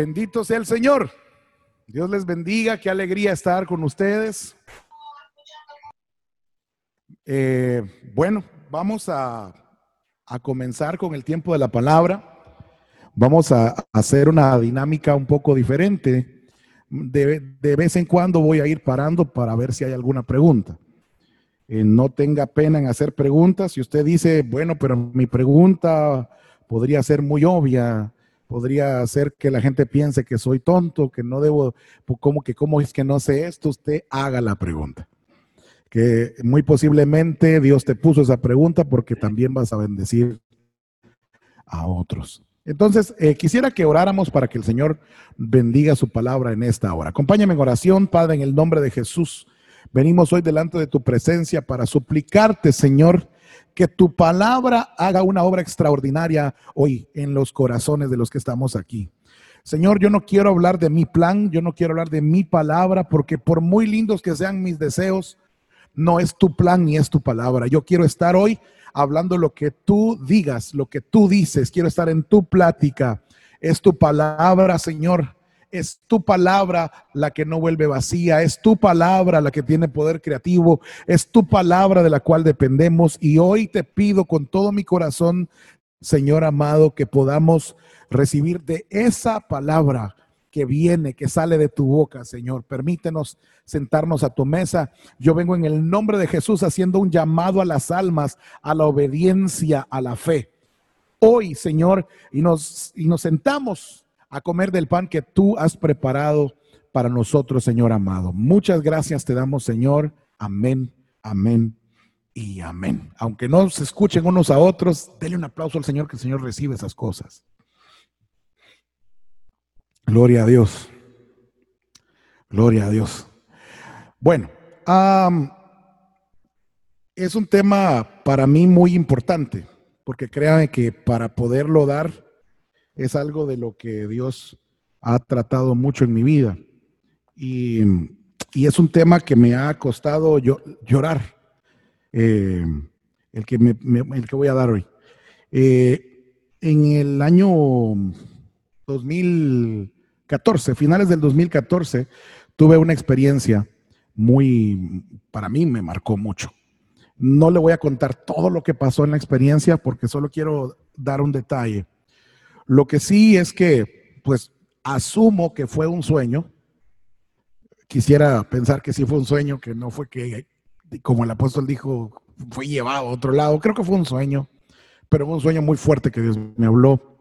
Bendito sea el Señor. Dios les bendiga, qué alegría estar con ustedes. Eh, bueno, vamos a, a, comenzar con el tiempo de la palabra. Vamos a, hacer una dinámica un poco diferente. De, de, vez en cuando voy a ir parando para ver si hay alguna pregunta. Eh, no tenga pena en hacer preguntas. Si usted dice, bueno, pero mi pregunta podría ser muy obvia, podría hacer que la gente piense que soy tonto, que no debo, como que cómo es que no sé esto, usted haga la pregunta. Que muy posiblemente Dios te puso esa pregunta porque también vas a bendecir a otros. Entonces, eh, quisiera que oráramos para que el Señor bendiga su palabra en esta hora. Acompáñame en oración, Padre, en el nombre de Jesús. Venimos hoy delante de tu presencia para suplicarte, Señor, que tu palabra haga una obra extraordinaria hoy en los corazones de los que estamos aquí. Señor, yo no quiero hablar de mi plan, yo no quiero hablar de mi palabra, porque por muy lindos que sean mis deseos, no es tu plan ni es tu palabra. Yo quiero estar hoy hablando lo que tú digas, lo que tú dices. Quiero estar en tu plática. Es tu palabra, Señor. Es tu palabra la que no vuelve vacía, es tu palabra la que tiene poder creativo, es tu palabra de la cual dependemos. Y hoy te pido con todo mi corazón, Señor amado, que podamos recibir de esa palabra que viene, que sale de tu boca, Señor. Permítenos sentarnos a tu mesa. Yo vengo en el nombre de Jesús haciendo un llamado a las almas, a la obediencia, a la fe. Hoy, Señor, y nos, y nos sentamos a comer del pan que tú has preparado para nosotros, Señor amado. Muchas gracias te damos, Señor. Amén, amén y amén. Aunque no se escuchen unos a otros, denle un aplauso al Señor, que el Señor recibe esas cosas. Gloria a Dios. Gloria a Dios. Bueno, es un tema para mí muy importante, porque créanme que para poderlo dar es algo de lo que Dios ha tratado mucho en mi vida. Y, es un tema que me ha costado llorar, eh, el, que el que voy a dar hoy. Eh, en el año 2014, finales del 2014, tuve una experiencia muy, para mí me marcó mucho. No le voy a contar todo lo que pasó en la experiencia porque solo quiero dar un detalle. Lo que sí es que, pues, asumo que fue un sueño. Quisiera pensar que sí fue un sueño, que no fue que, como el apóstol dijo, fue llevado a otro lado. Creo que fue un sueño, pero fue un sueño muy fuerte que Dios me habló.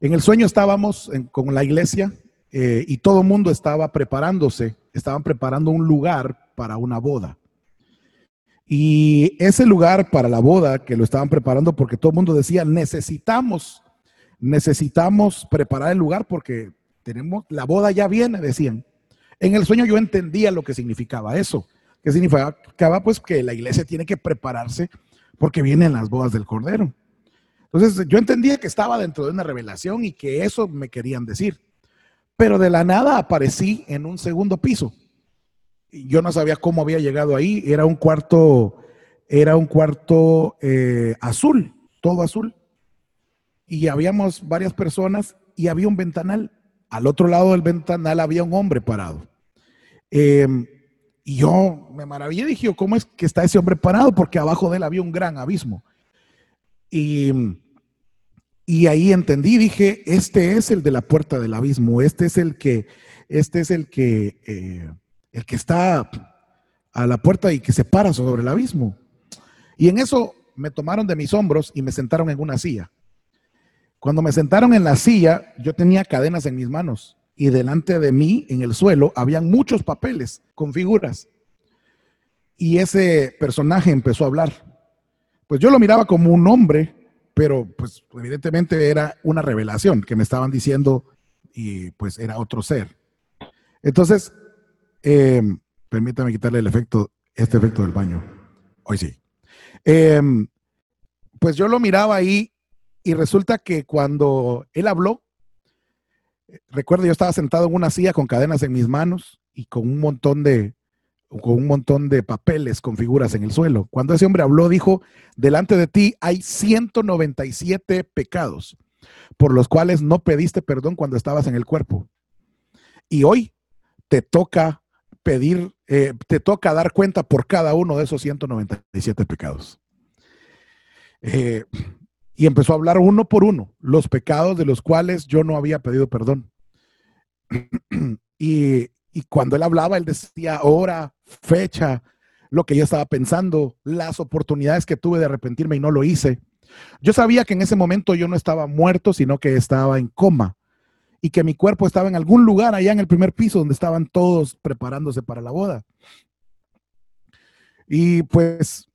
En el sueño estábamos con la iglesia eh, y todo el mundo estaba preparándose, estaban preparando un lugar para una boda. Y ese lugar para la boda que lo estaban preparando porque todo el mundo decía, necesitamos necesitamos preparar el lugar porque tenemos, la boda ya viene, decían. En el sueño yo entendía lo que significaba eso, que significaba pues que la iglesia tiene que prepararse porque vienen las bodas del Cordero. Entonces yo entendía que estaba dentro de una revelación y que eso me querían decir. Pero de la nada aparecí en un segundo piso. Yo no sabía cómo había llegado ahí. Era un cuarto, era un cuarto eh, azul, todo azul y habíamos varias personas y había un ventanal. Al otro lado del ventanal había un hombre parado. Em, y yo me maravillé, dije, ¿cómo es que está ese hombre parado? Porque abajo de él había un gran abismo. Y, y ahí entendí, dije, este es el de la puerta del abismo, este es el que, este es el que, eh, el que está a la puerta y que se para sobre el abismo. Y en eso me tomaron de mis hombros y me sentaron en una silla. Cuando me sentaron en la silla, yo tenía cadenas en mis manos y delante de mí, en el suelo, habían muchos papeles con figuras. Y ese personaje empezó a hablar. Pues yo lo miraba como un hombre, pero pues evidentemente era una revelación que me estaban diciendo y pues era otro ser. Entonces, em, permítame quitarle el efecto, este efecto del baño. Hoy sí. Em, pues yo lo miraba ahí y resulta que cuando él habló, recuerdo yo estaba sentado en una silla con cadenas en mis manos y con un montón de con un montón de papeles con figuras en el suelo. Cuando ese hombre habló, dijo, delante de ti hay 197 pecados. por los cuales no pediste perdón cuando estabas en el cuerpo. Y hoy te toca pedir, eh, te toca dar cuenta por cada uno de esos 197 pecados. Eh, y empezó a hablar uno por uno los pecados de los cuales yo no había pedido perdón. y, y cuando él hablaba, él decía hora, fecha, lo que yo estaba pensando, las oportunidades que tuve de arrepentirme y no lo hice. Yo sabía que en ese momento yo no estaba muerto, sino que estaba en coma y que mi cuerpo estaba en algún lugar allá en el primer piso donde estaban todos preparándose para la boda. Y pues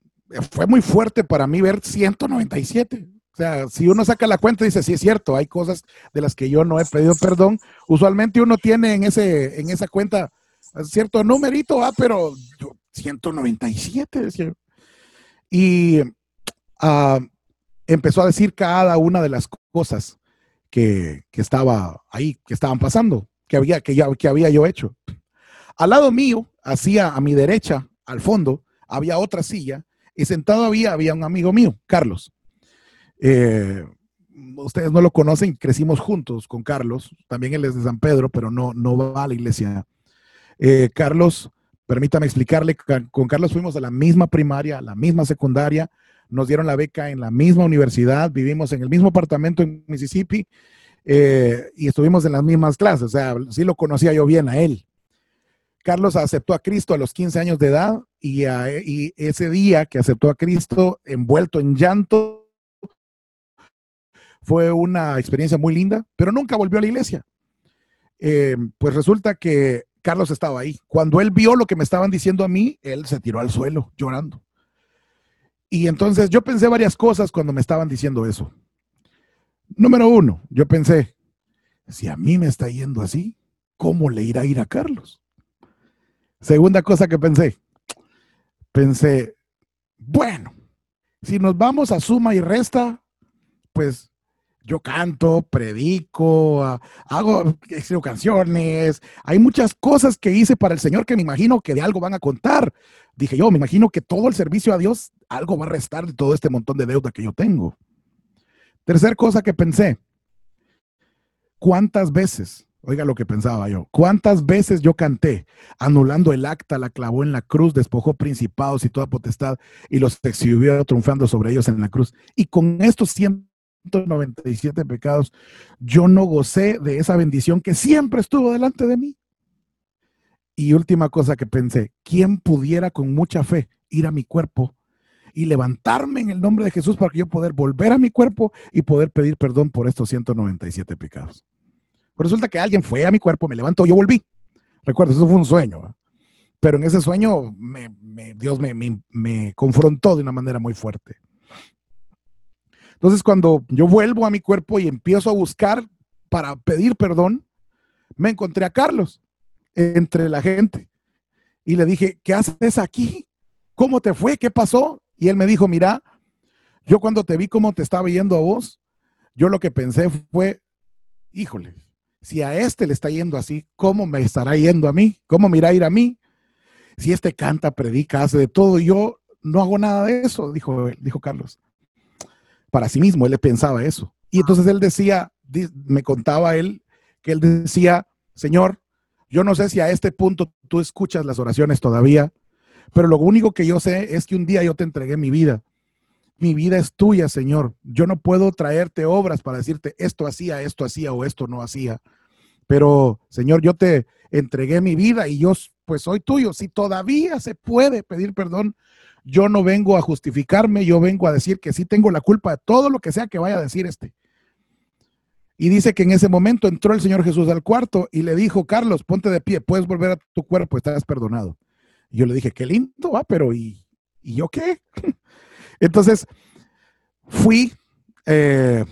fue muy fuerte para mí ver 197. Sea, si uno saca la cuenta y dice, sí es cierto, hay cosas de las que yo no he pedido perdón. Usualmente uno tiene en, ese, en esa cuenta cierto numerito, ah, pero 197, decía. Y uh, empezó a decir cada una de las cosas que, estaba ahí, que estaban pasando, que había, que, ya, que había yo hecho. Al lado mío, hacia a mi derecha, al fondo, había otra silla y sentado había, había un amigo mío, Carlos. Eh, ustedes no lo conocen, crecimos juntos con Carlos. También él es de San Pedro, pero no, no va a la iglesia. Eh, Carlos, permítame explicarle, con Carlos fuimos a la misma primaria, a la misma secundaria, nos dieron la beca en la misma universidad, vivimos en el mismo apartamento en Mississippi eh, y estuvimos en las mismas clases, o sea, sí lo conocía yo bien a él. Carlos aceptó a Cristo a los 15 años de edad y, ese día que aceptó a Cristo envuelto en llanto fue una experiencia muy linda, pero nunca volvió a la iglesia. Eh, pues resulta que Carlos estaba ahí. Cuando él vio lo que me estaban diciendo a mí, él se tiró al suelo llorando. Y entonces yo pensé varias cosas cuando me estaban diciendo eso. Número uno, yo pensé, si a mí me está yendo así, ¿cómo le irá a ir a Carlos? Segunda cosa que pensé, pensé, bueno, si nos vamos a suma y resta, pues yo canto, predico, ah, hago canciones, hay muchas cosas que hice para el Señor que me imagino que de algo van a contar. Dije yo, me imagino que todo el servicio a Dios algo va a restar de todo este montón de deuda que yo tengo. Tercer cosa que pensé, ¿cuántas veces, oiga lo que pensaba yo, cuántas veces yo canté, anulando el acta, la clavó en la cruz, despojó principados y toda potestad y los exhibió triunfando sobre ellos en la cruz? Y con estos 197 pecados, yo no gocé de esa bendición que siempre estuvo delante de mí. Y última cosa que pensé, ¿quién pudiera con mucha fe ir a mi cuerpo y levantarme en el nombre de Jesús para que yo poder volver a mi cuerpo y poder pedir perdón por estos 197 pecados. Pero resulta que alguien fue a mi cuerpo, me levantó, yo volví. Recuerdo, eso fue un sueño. Pero en ese sueño Dios me confrontó de una manera muy fuerte. Entonces, cuando yo vuelvo a mi cuerpo y empiezo a buscar para pedir perdón, me encontré a Carlos entre la gente y le dije, ¿qué haces aquí? ¿Cómo te fue? ¿Qué pasó? Y él me dijo, mira, yo cuando te vi cómo te estaba yendo a vos, yo lo que pensé fue, híjole, si a este le está yendo así, ¿cómo me estará yendo a mí? ¿Cómo me irá a ir a mí? Si este canta, predica, hace de todo, yo no hago nada de eso, dijo, dijo Carlos. Para sí mismo, él pensaba eso. Y entonces él decía, me contaba él, que él decía, Señor, yo no sé si a este punto tú escuchas las oraciones todavía, pero lo único que yo sé es que un día yo te entregué mi vida. Mi vida es tuya, Señor. Yo no puedo traerte obras para decirte esto hacía, esto hacía o esto no hacía. Pero, Señor, yo te entregué mi vida y yo pues soy tuyo. Si todavía se puede pedir perdón, yo no vengo a justificarme, yo vengo a decir que sí tengo la culpa de todo lo que sea que vaya a decir este. Y dice que en ese momento entró el Señor Jesús al cuarto y le dijo, Carlos, ponte de pie, puedes volver a tu cuerpo, estás perdonado yo le dije, qué lindo, va, pero ¿y, yo qué? Entonces, fui, eh,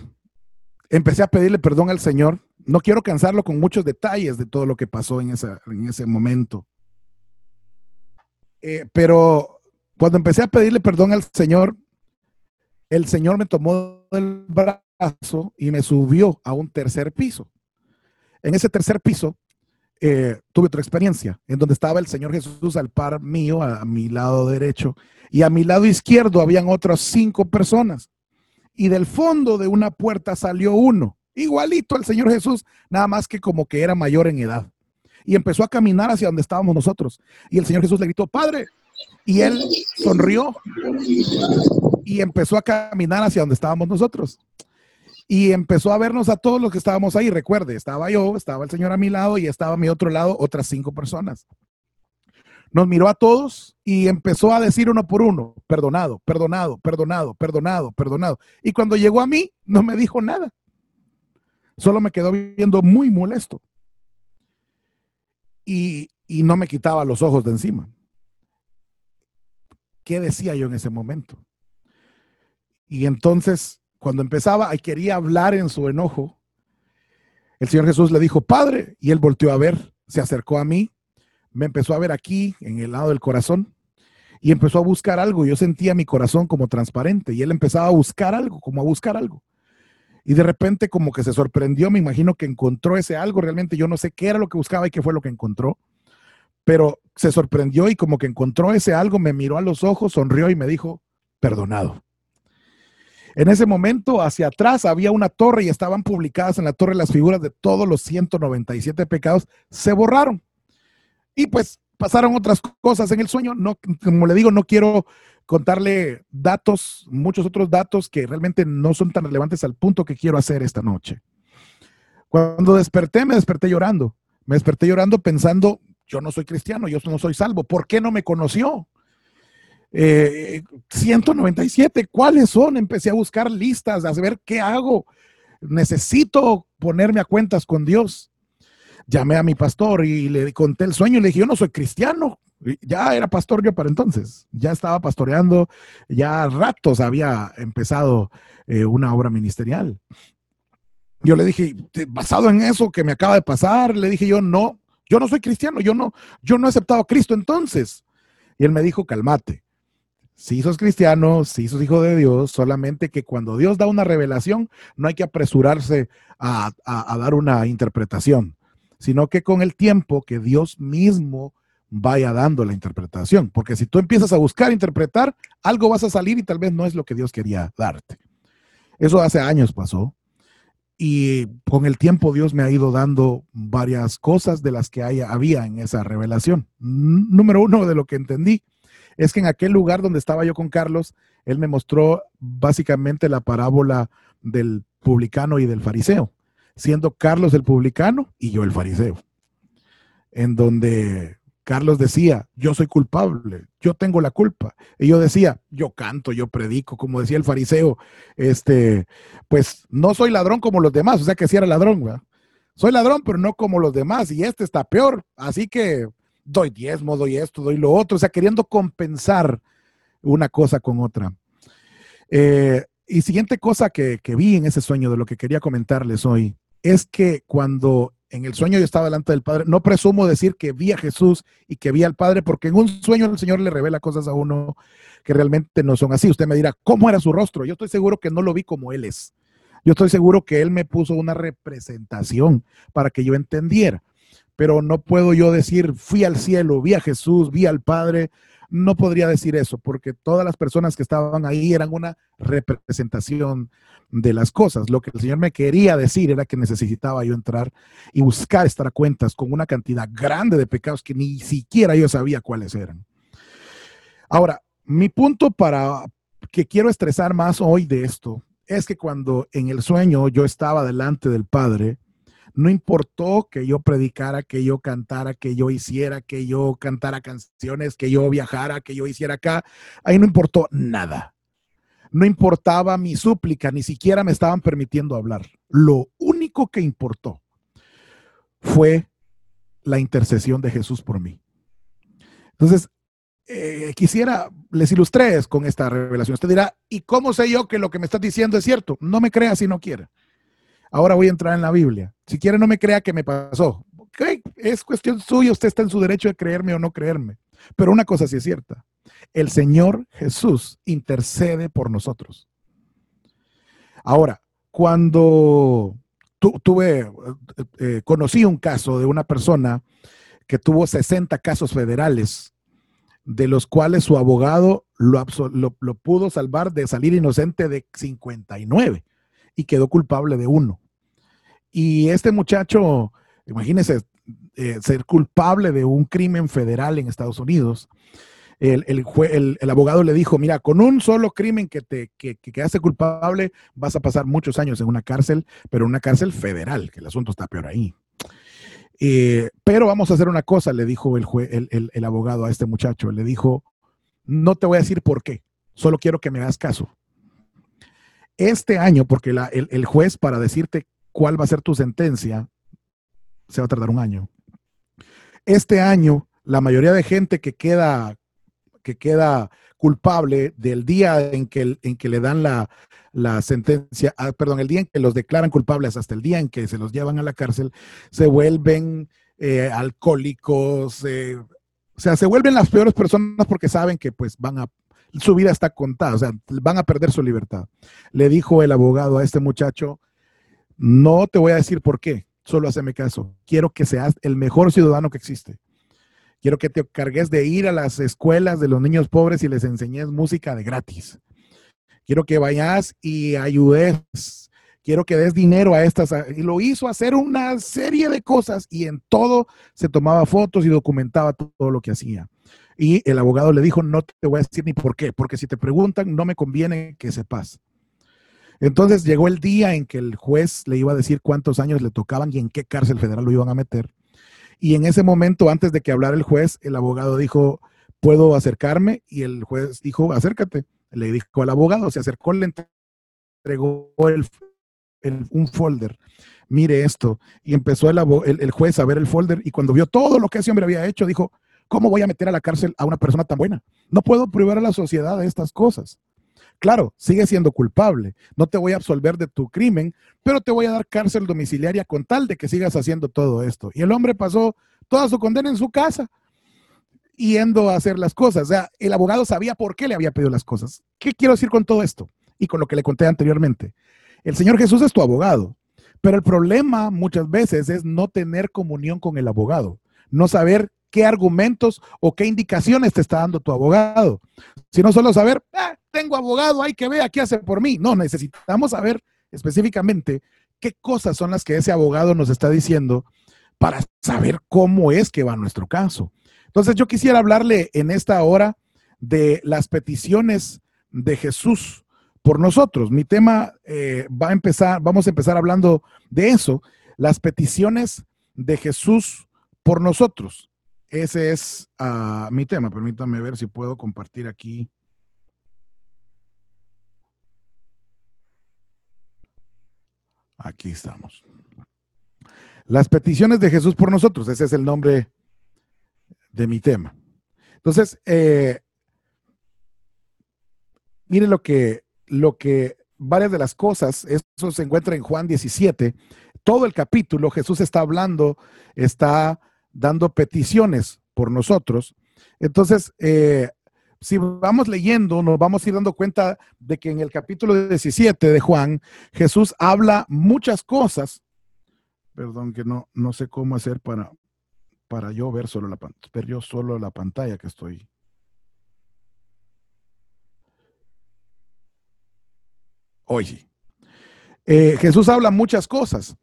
empecé a pedirle perdón al Señor. No quiero cansarlo con muchos detalles de todo lo que pasó en, en ese momento. Eh, pero cuando empecé a pedirle perdón al Señor, el Señor me tomó del brazo y me subió a un tercer piso. En ese tercer piso eh, tuve otra experiencia en donde estaba el Señor Jesús al par mío, a, mi lado derecho, y a mi lado izquierdo habían otras cinco personas. y del fondo de una puerta salió uno, igualito al Señor Jesús, nada más que como que era mayor en edad. Y empezó a caminar hacia donde estábamos nosotros. Y el Señor Jesús le gritó, Padre. Y él sonrió y empezó a caminar hacia donde estábamos nosotros. Y empezó a vernos a todos los que estábamos ahí. Recuerde, estaba yo, estaba el Señor a mi lado y estaba a mi otro lado otras cinco personas. Nos miró a todos y empezó a decir uno por uno, perdonado, perdonado, perdonado, perdonado, perdonado. Y cuando llegó a mí, no me dijo nada. Solo me quedó viendo muy molesto. Y, y no me quitaba los ojos de encima. ¿Qué decía yo en ese momento? Y entonces, cuando empezaba y quería hablar en su enojo, el Señor Jesús le dijo, Padre, y él volteó a ver, se acercó a mí me empezó a ver aquí, en el lado del corazón, y empezó a buscar algo. Yo sentía mi corazón como transparente y él empezaba a buscar algo, como a buscar algo. Y de repente como que se sorprendió, me imagino que encontró ese algo, realmente yo no sé qué era lo que buscaba y qué fue lo que encontró, pero se sorprendió y como que encontró ese algo, me miró a los ojos, sonrió y me dijo, perdonado. En ese momento, hacia atrás había una torre y estaban publicadas en la torre las figuras de todos los 197 pecados, se borraron. Y pues pasaron otras cosas en el sueño. No, como le digo, no quiero contarle datos, muchos otros datos que realmente no son tan relevantes al punto que quiero hacer esta noche. Cuando desperté, me desperté llorando. Me desperté llorando pensando, yo no soy cristiano, yo no soy salvo. ¿Por qué no me conoció? 197, eh, ¿cuáles son? Empecé a buscar listas, a ver qué hago. Necesito ponerme a cuentas con Dios llamé a mi pastor y le conté el sueño y le dije, yo no soy cristiano. Ya era pastor yo para entonces, ya estaba pastoreando, ya ratos había empezado eh, una obra ministerial. Yo le dije, basado en eso que me acaba de pasar, le dije yo, no, yo no soy cristiano, yo no, yo no he aceptado a Cristo entonces. Y él me dijo, calmate, si sos cristiano, si sos hijo de Dios, solamente que cuando Dios da una revelación, no hay que apresurarse a dar una interpretación sino que con el tiempo que Dios mismo vaya dando la interpretación. Porque si tú empiezas a buscar interpretar, algo vas a salir y tal vez no es lo que Dios quería darte. Eso hace años pasó. Y con el tiempo Dios me ha ido dando varias cosas de las que había en esa revelación. Número uno de lo que entendí es que en aquel lugar donde estaba yo con Carlos, él me mostró básicamente la parábola del publicano y del fariseo siendo Carlos el publicano y yo el fariseo, en donde Carlos decía, yo soy culpable, yo tengo la culpa. Y yo decía, yo canto, yo predico, como decía el fariseo, este, pues no soy ladrón como los demás, o sea que sí era ladrón, ¿verdad? Soy ladrón, pero no como los demás, y este está peor, así que doy diezmo, doy esto, doy lo otro, o sea, queriendo compensar una cosa con otra. Eh, y siguiente cosa que vi en ese sueño de lo que quería comentarles hoy es que cuando en el sueño yo estaba delante del Padre, no presumo decir que vi a Jesús y que vi al Padre, porque en un sueño el Señor le revela cosas a uno que realmente no son así. Usted me dirá, ¿cómo era su rostro? Yo estoy seguro que no lo vi como Él es. Yo estoy seguro que Él me puso una representación para que yo entendiera. Pero no puedo yo decir, fui al cielo, vi a Jesús, vi al Padre, no podría decir eso, porque todas las personas que estaban ahí eran una representación de las cosas. Lo que el Señor me quería decir era que necesitaba yo entrar y buscar estar a cuentas con una cantidad grande de pecados que ni siquiera yo sabía cuáles eran. Ahora, mi punto para que quiero estresar más hoy de esto es que cuando en el sueño yo estaba delante del Padre, no importó que yo predicara, que yo cantara, que yo hiciera, que yo cantara canciones, que yo viajara, que yo hiciera acá. Ahí no importó nada. No importaba mi súplica, ni siquiera me estaban permitiendo hablar. Lo único que importó fue la intercesión de Jesús por mí. Entonces, eh, quisiera, les ilustré con esta revelación. Usted dirá, ¿y cómo sé yo que lo que me estás diciendo es cierto? No me crea si no quiere. Ahora voy a entrar en la Biblia. Si quiere, no me crea que me pasó. Es cuestión suya, usted está en su derecho de creerme o no creerme. Pero una cosa sí es cierta. El Señor Jesús intercede por nosotros. Ahora, cuando tuve, eh, eh, conocí un caso de una persona que tuvo 60 casos federales, de los cuales su abogado lo, lo, pudo salvar de salir inocente de 59 y quedó culpable de uno. Y este muchacho, imagínense, eh, ser culpable de un crimen federal en Estados Unidos. El, el, abogado le dijo, mira, con un solo crimen que te que, que quedaste culpable, vas a pasar muchos años en una cárcel, pero en una cárcel federal, que el asunto está peor ahí. Eh, pero vamos a hacer una cosa, le dijo el, el, el, abogado a este muchacho. Le dijo, no te voy a decir por qué, solo quiero que me hagas caso. Este año, porque la, el, juez para decirte cuál va a ser tu sentencia, se va a tardar un año. Este año, la mayoría de gente que queda, que queda culpable del día en que, en que le dan la, la sentencia, ah, perdón, el día en que los declaran culpables hasta el día en que se los llevan a la cárcel, se vuelven eh, alcohólicos, eh, o sea, se vuelven las peores personas porque saben que pues van a, su vida está contada, o sea, van a perder su libertad. Le dijo el abogado a este muchacho, no te voy a decir por qué, solo haceme caso, quiero que seas el mejor ciudadano que existe. Quiero que te cargues de ir a las escuelas de los niños pobres y les enseñes música de gratis. Quiero que vayas y ayudes. Quiero que des dinero a estas. Y lo hizo hacer una serie de cosas y en todo se tomaba fotos y documentaba todo lo que hacía. Y el abogado le dijo, no te voy a decir ni por qué, porque si te preguntan, no me conviene que sepas. Entonces llegó el día en que el juez le iba a decir cuántos años le tocaban y en qué cárcel federal lo iban a meter. Y en ese momento, antes de que hablara el juez, el abogado dijo, ¿puedo acercarme? Y el juez dijo, acércate le dijo al abogado, se acercó, le entregó un folder. Mire esto. Y empezó el, el, juez a ver el folder y cuando vio todo lo que ese hombre había hecho, dijo, ¿cómo voy a meter a la cárcel a una persona tan buena? No puedo privar a la sociedad de estas cosas. Claro, sigue siendo culpable. No te voy a absolver de tu crimen, pero te voy a dar cárcel domiciliaria con tal de que sigas haciendo todo esto. Y el hombre pasó toda su condena en su casa yendo a hacer las cosas. O sea, el abogado sabía por qué le había pedido las cosas. ¿Qué quiero decir con todo esto? Y con lo que le conté anteriormente. El Señor Jesús es tu abogado, pero el problema muchas veces es no tener comunión con el abogado, no saber qué argumentos o qué indicaciones te está dando tu abogado, sino solo saber, ah, tengo abogado, hay que ver qué hace por mí. No, necesitamos saber específicamente qué cosas son las que ese abogado nos está diciendo para saber cómo es que va nuestro caso. Entonces yo quisiera hablarle en esta hora de las peticiones de Jesús por nosotros. Mi tema eh, va a empezar, vamos a empezar hablando de eso, las peticiones de Jesús por nosotros. Ese es ah, mi tema. Permítame ver si puedo compartir aquí. Aquí estamos. Las peticiones de Jesús por nosotros. Ese es el nombre de mi tema. Entonces, eh, mire lo que, lo que varias de las cosas, eso se encuentra en Juan 17, todo el capítulo Jesús está hablando, está dando peticiones por nosotros. Entonces, eh, si vamos leyendo, nos vamos a ir dando cuenta de que en el capítulo 17 de Juan, Jesús habla muchas cosas. Perdón, que no, no sé cómo hacer para, para yo ver solo la, ver yo solo la pantalla que estoy. Oye, eh, Jesús habla muchas cosas.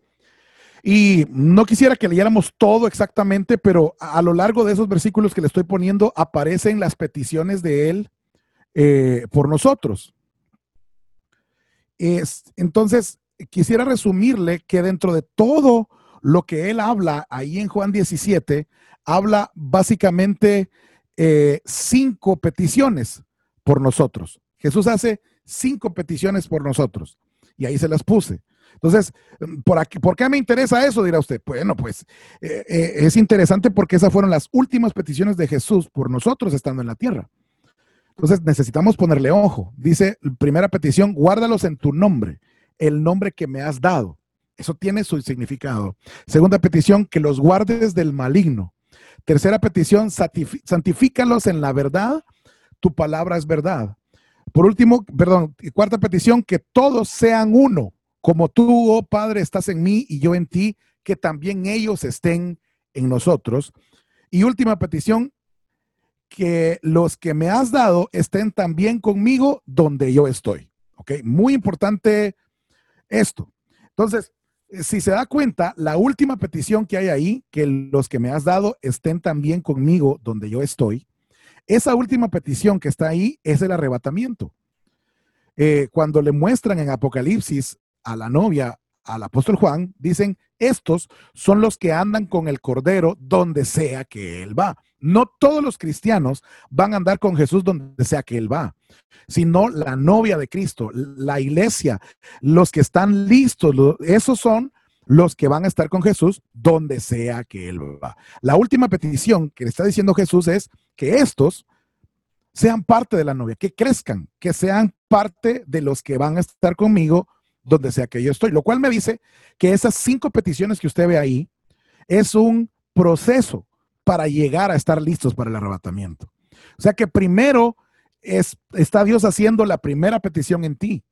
Y no quisiera que leyéramos todo exactamente, pero a, lo largo de esos versículos que le estoy poniendo aparecen las peticiones de Él eh, por nosotros. Es, entonces, quisiera resumirle que dentro de todo lo que él habla ahí en Juan 17, habla básicamente eh, cinco peticiones por nosotros. Jesús hace cinco peticiones por nosotros. Y ahí se las puse. Entonces, ¿por, aquí, ¿por qué me interesa eso? Dirá usted. Bueno, pues eh, eh, es interesante porque esas fueron las últimas peticiones de Jesús por nosotros estando en la tierra. Entonces necesitamos ponerle ojo. Dice, primera petición, guárdalos en tu nombre, el nombre que me has dado. Eso tiene su significado. Segunda petición, que los guardes del maligno. Tercera petición, santifícalos en la verdad. Tu palabra es verdad. Por último, perdón, cuarta petición, que todos sean uno, como tú, oh Padre, estás en mí y yo en ti, que también ellos estén en nosotros. Y última petición, que los que me has dado estén también conmigo donde yo estoy. ¿Ok? Muy importante esto. Entonces, eh, si se da cuenta, la última petición que hay ahí, que los que me has dado estén también conmigo donde yo estoy, esa última petición que está ahí es el arrebatamiento. Eh, cuando le muestran en Apocalipsis a la novia, al apóstol Juan, dicen, estos son los que andan con el Cordero donde sea que Él va. No todos los cristianos van a andar con Jesús donde sea que Él va, sino la novia de Cristo, la iglesia, los que están listos, esos son los que van a estar con Jesús donde sea que Él va. La última petición que le está diciendo Jesús es que estos sean parte de la novia, que crezcan, que sean parte de los que van a estar conmigo donde sea que yo estoy. Lo cual me dice que esas cinco peticiones que usted ve ahí es un proceso para llegar a estar listos para el arrebatamiento. O sea que primero es, está Dios haciendo la primera petición en ti.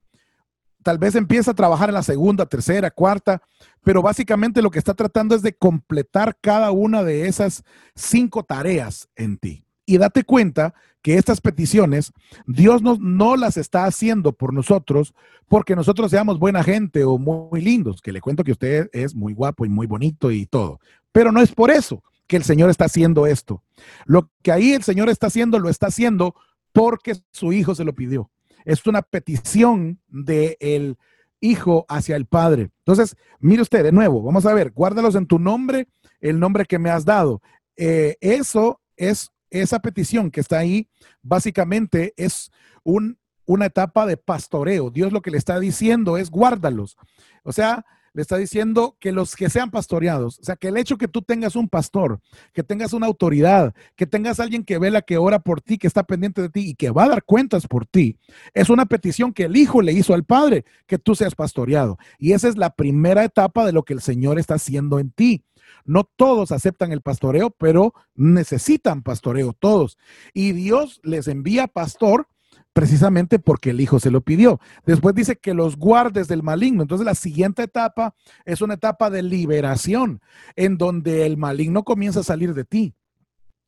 Tal vez empieza a trabajar en la segunda, tercera, cuarta, pero básicamente lo que está tratando es de completar cada una de esas cinco tareas en ti. Y date cuenta que estas peticiones Dios no, no, las está haciendo por nosotros porque nosotros seamos buena gente o muy lindos, que le cuento que usted es muy guapo y muy bonito y todo. Pero no es por eso que el Señor está haciendo esto. Lo que ahí el Señor está haciendo, lo está haciendo porque su hijo se lo pidió. Es una petición del hijo hacia el padre. Entonces, mire usted de nuevo, vamos a ver, guárdalos en tu nombre, el nombre que me has dado. Eh, eso es esa petición que está ahí, básicamente es un, una etapa de pastoreo. Dios lo que le está diciendo es guárdalos. O sea, le está diciendo que los que sean pastoreados, o sea, que el hecho que tú tengas un pastor, que tengas una autoridad, que tengas alguien que vela, que ora por ti, que está pendiente de ti y que va a dar cuentas por ti, es una petición que el hijo le hizo al padre, que tú seas pastoreado. Y esa es la primera etapa de lo que el Señor está haciendo en ti. No todos aceptan el pastoreo, pero necesitan pastoreo todos. Y Dios les envía pastor precisamente porque el Hijo se lo pidió. Después dice que los guardes del maligno. Entonces la siguiente etapa es una etapa de liberación, en donde el maligno comienza a salir de ti.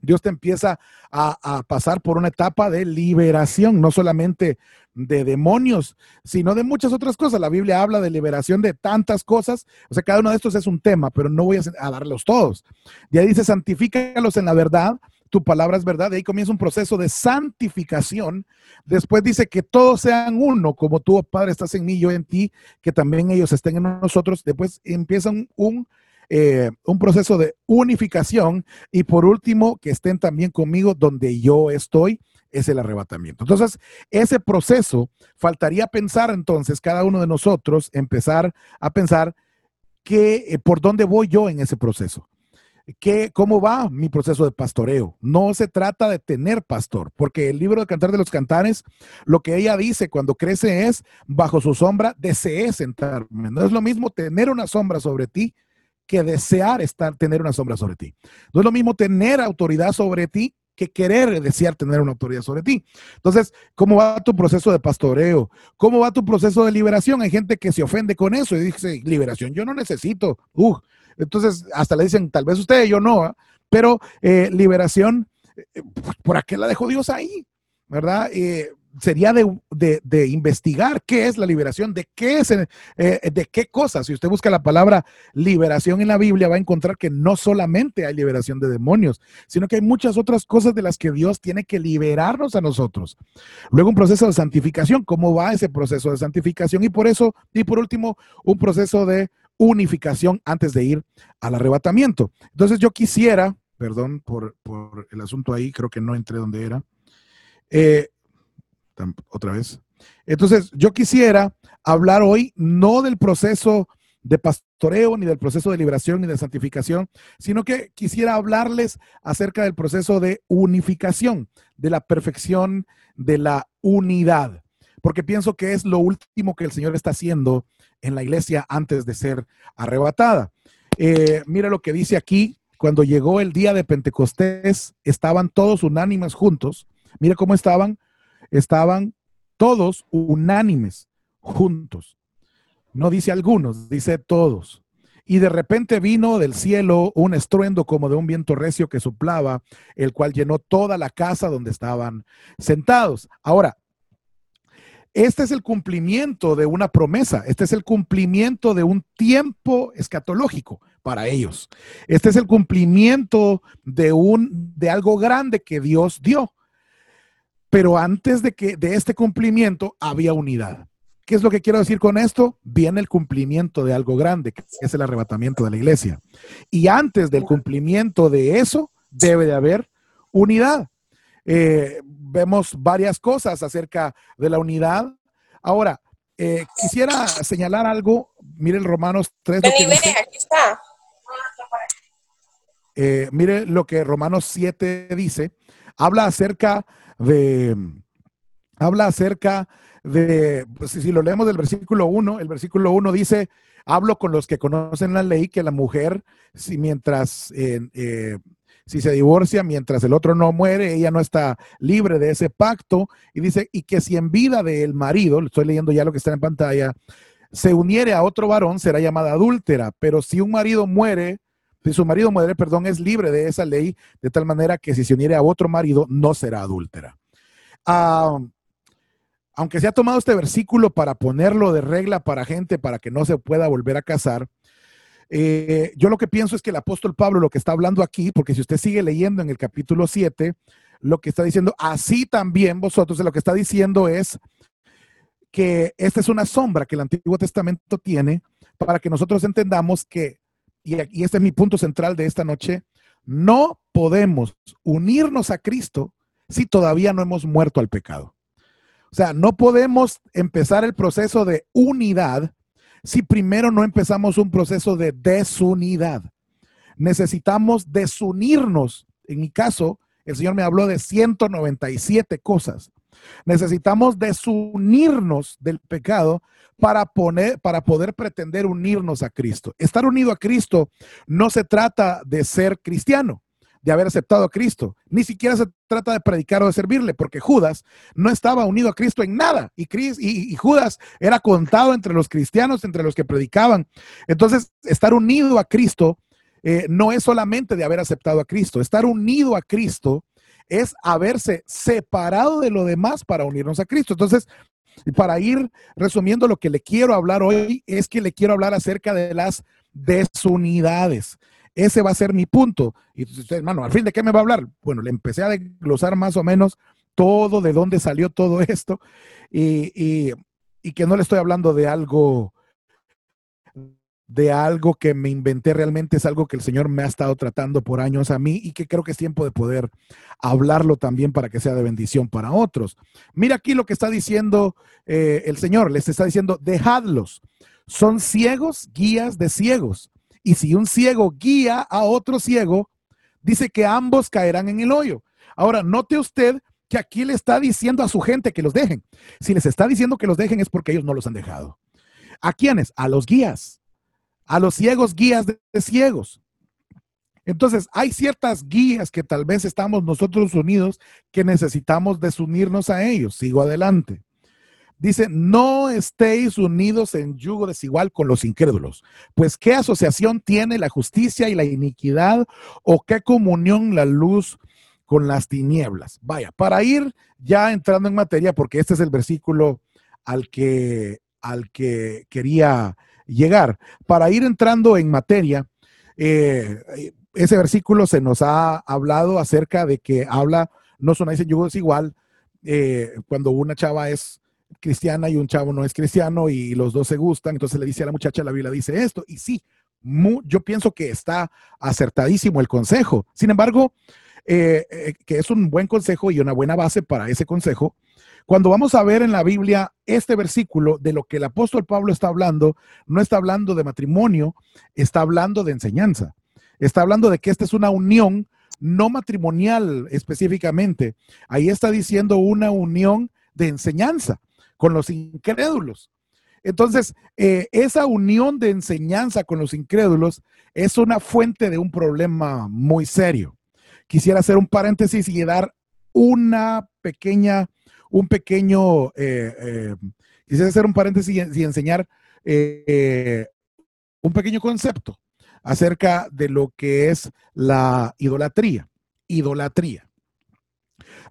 Dios te empieza a, pasar por una etapa de liberación, no solamente de demonios, sino de muchas otras cosas. La Biblia habla de liberación de tantas cosas. O sea, cada uno de estos es un tema, pero no voy a, a darlos todos. Ya dice, santifícalos en la verdad tu palabra es verdad. De ahí comienza un proceso de santificación. Después dice que todos sean uno, como tú, Padre, estás en mí, yo en ti, que también ellos estén en nosotros. Después empieza un, eh, un proceso de unificación. Y por último, que estén también conmigo donde yo estoy es el arrebatamiento. Entonces, ese proceso, faltaría pensar entonces, cada uno de nosotros, empezar a pensar que, eh, por dónde voy yo en ese proceso. ¿Qué, ¿Cómo va mi proceso de pastoreo? No se trata de tener pastor, porque el libro de Cantar de los Cantares, lo que ella dice cuando crece es, bajo su sombra, deseé sentarme. No es lo mismo tener una sombra sobre ti que desear estar, tener una sombra sobre ti. No es lo mismo tener autoridad sobre ti que querer desear tener una autoridad sobre ti. Entonces, ¿cómo va tu proceso de pastoreo? ¿Cómo va tu proceso de liberación? Hay gente que se ofende con eso y dice, liberación, yo no necesito. Entonces, hasta le dicen, tal vez usted, yo no, ¿ah? pero eh, liberación, eh, ¿por qué la dejó Dios ahí? ¿Verdad? Eh, sería de, investigar qué es la liberación, de qué es, de qué cosas. Si usted busca la palabra liberación en la Biblia, va a encontrar que no solamente hay liberación de demonios, sino que hay muchas otras cosas de las que Dios tiene que liberarnos a nosotros. Luego un proceso de santificación, ¿cómo va ese proceso de santificación? Y por eso, y por último, un proceso de unificación antes de ir al arrebatamiento. Entonces yo quisiera, perdón por, el asunto ahí, creo que no entré donde era. Eh, otra vez. Entonces yo quisiera hablar hoy no del proceso de pastoreo, ni del proceso de liberación, ni de santificación, sino que quisiera hablarles acerca del proceso de unificación, de la perfección, de la unidad, porque pienso que es lo último que el Señor está haciendo en la iglesia antes de ser arrebatada. Eh, mira lo que dice aquí, cuando llegó el día de Pentecostés, estaban todos unánimes juntos. Mira cómo estaban, estaban todos unánimes juntos. No dice algunos, dice todos. Y de repente vino del cielo un estruendo como de un viento recio que soplaba, el cual llenó toda la casa donde estaban sentados. Ahora, este es el cumplimiento de una promesa, este es el cumplimiento de un tiempo escatológico para ellos. Este es el cumplimiento de un de algo grande que Dios dio. Pero antes de que de este cumplimiento había unidad. ¿Qué es lo que quiero decir con esto? Viene el cumplimiento de algo grande, que es el arrebatamiento de la iglesia. Y antes del cumplimiento de eso, debe de haber unidad. Eh, vemos varias cosas acerca de la unidad. Ahora, eh, quisiera señalar algo. Miren Romanos 3. Lo que aquí está. Eh, mire lo que Romanos 7 dice. Habla acerca de. Habla acerca de, pues, si lo leemos del versículo 1, el versículo 1 dice, hablo con los que conocen la ley, que la mujer, si mientras, eh, si se divorcia, mientras el otro no muere, ella no está libre de ese pacto, y dice, y que si en vida del marido, estoy leyendo ya lo que está en pantalla, se uniere a otro varón, será llamada adúltera, pero si un marido muere, su marido muere, perdón, es libre de esa ley, de tal manera que si se uniere a otro marido, no será adúltera. Ah, aunque se ha tomado este versículo para ponerlo de regla para gente para que no se pueda volver a casar, eh, yo lo que pienso es que el apóstol Pablo lo que está hablando aquí, porque si usted sigue leyendo en el capítulo 7, lo que está diciendo, así también vosotros, lo que está diciendo es que esta es una sombra que el Antiguo Testamento tiene para que nosotros entendamos que, y, este es mi punto central de esta noche, no podemos unirnos a Cristo si todavía no hemos muerto al pecado. O sea, no podemos empezar el proceso de unidad si primero no empezamos un proceso de desunidad. Necesitamos desunirnos. En mi caso, el Señor me habló de 197 cosas. Necesitamos desunirnos del pecado para, poner, para poder pretender unirnos a Cristo. Estar unido a Cristo no se trata de ser cristiano de haber aceptado a Cristo. Ni siquiera se trata de predicar o de servirle, porque Judas no estaba unido a Cristo en nada. Y, y, Judas era contado entre los cristianos, entre los que predicaban. Entonces, estar unido a Cristo eh, no es solamente de haber aceptado a Cristo. Estar unido a Cristo es haberse separado de lo demás para unirnos a Cristo. Entonces, para ir resumiendo lo que le quiero hablar hoy, es que le quiero hablar acerca de las desunidades. Ese va a ser mi punto. Y hermano, ¿al fin de qué me va a hablar? Bueno, le empecé a desglosar más o menos todo, de dónde salió todo esto, y, que no le estoy hablando de algo de algo que me inventé realmente, es algo que el Señor me ha estado tratando por años a mí y que creo que es tiempo de poder hablarlo también para que sea de bendición para otros. Mira aquí lo que está diciendo eh, el Señor, les está diciendo, dejadlos, son ciegos, guías de ciegos. Y si un ciego guía a otro ciego, dice que ambos caerán en el hoyo. Ahora, note usted que aquí le está diciendo a su gente que los dejen. Si les está diciendo que los dejen es porque ellos no los han dejado. ¿A quiénes? A los guías. A los ciegos guías de, ciegos. Entonces, hay ciertas guías que tal vez estamos nosotros unidos que necesitamos desunirnos a ellos. Sigo adelante. Dice, no estéis unidos en yugo desigual con los incrédulos, pues qué asociación tiene la justicia y la iniquidad o qué comunión la luz con las tinieblas. Vaya, para ir ya entrando en materia, porque este es el versículo al que, al que quería llegar, para ir entrando en materia, eh, ese versículo se nos ha hablado acerca de que habla, no sonáis en yugo desigual, eh, cuando una chava es cristiana y un chavo no es cristiano y los dos se gustan, entonces le dice a la muchacha, la Biblia dice esto, y sí, yo pienso que está acertadísimo el consejo. Sin embargo, eh, eh, que es un buen consejo y una buena base para ese consejo, cuando vamos a ver en la Biblia este versículo de lo que el apóstol Pablo está hablando, no está hablando de matrimonio, está hablando de enseñanza. Está hablando de que esta es una unión no matrimonial específicamente. Ahí está diciendo una unión de enseñanza con los incrédulos. Entonces, eh, esa unión de enseñanza con los incrédulos es una fuente de un problema muy serio. Quisiera hacer un paréntesis y dar una pequeña, un pequeño, eh, eh, quisiera hacer un paréntesis y, enseñar un pequeño concepto acerca de lo que es la idolatría. Idolatría.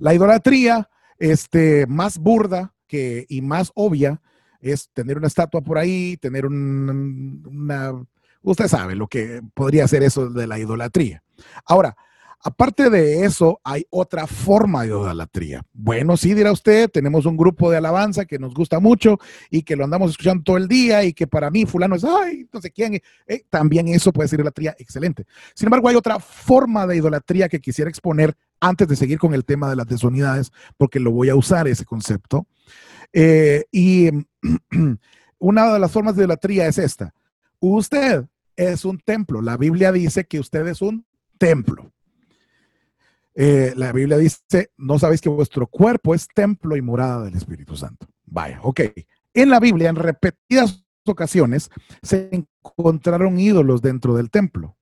La idolatría este, más burda que, y más obvia es tener una estatua por ahí, tener una... Usted sabe lo que podría ser eso de la idolatría. Ahora, Aparte de eso, hay otra forma de idolatría. Bueno, sí, dirá usted, tenemos un grupo de alabanza que nos gusta mucho y que lo andamos escuchando todo el día y que para mí fulano es, ay, sé quién. Eh, también eso puede ser idolatría excelente. Sin embargo, hay otra forma de idolatría que quisiera exponer antes de seguir con el tema de las desunidades, porque lo voy a usar ese concepto. Eh, y una de las formas de idolatría es esta. Usted es un templo. La Biblia dice que usted es un templo. Eh, la Biblia dice, no sabéis que vuestro cuerpo es templo y morada del Espíritu Santo. Vaya, ok. En la Biblia, en repetidas ocasiones, se encontraron ídolos dentro del templo.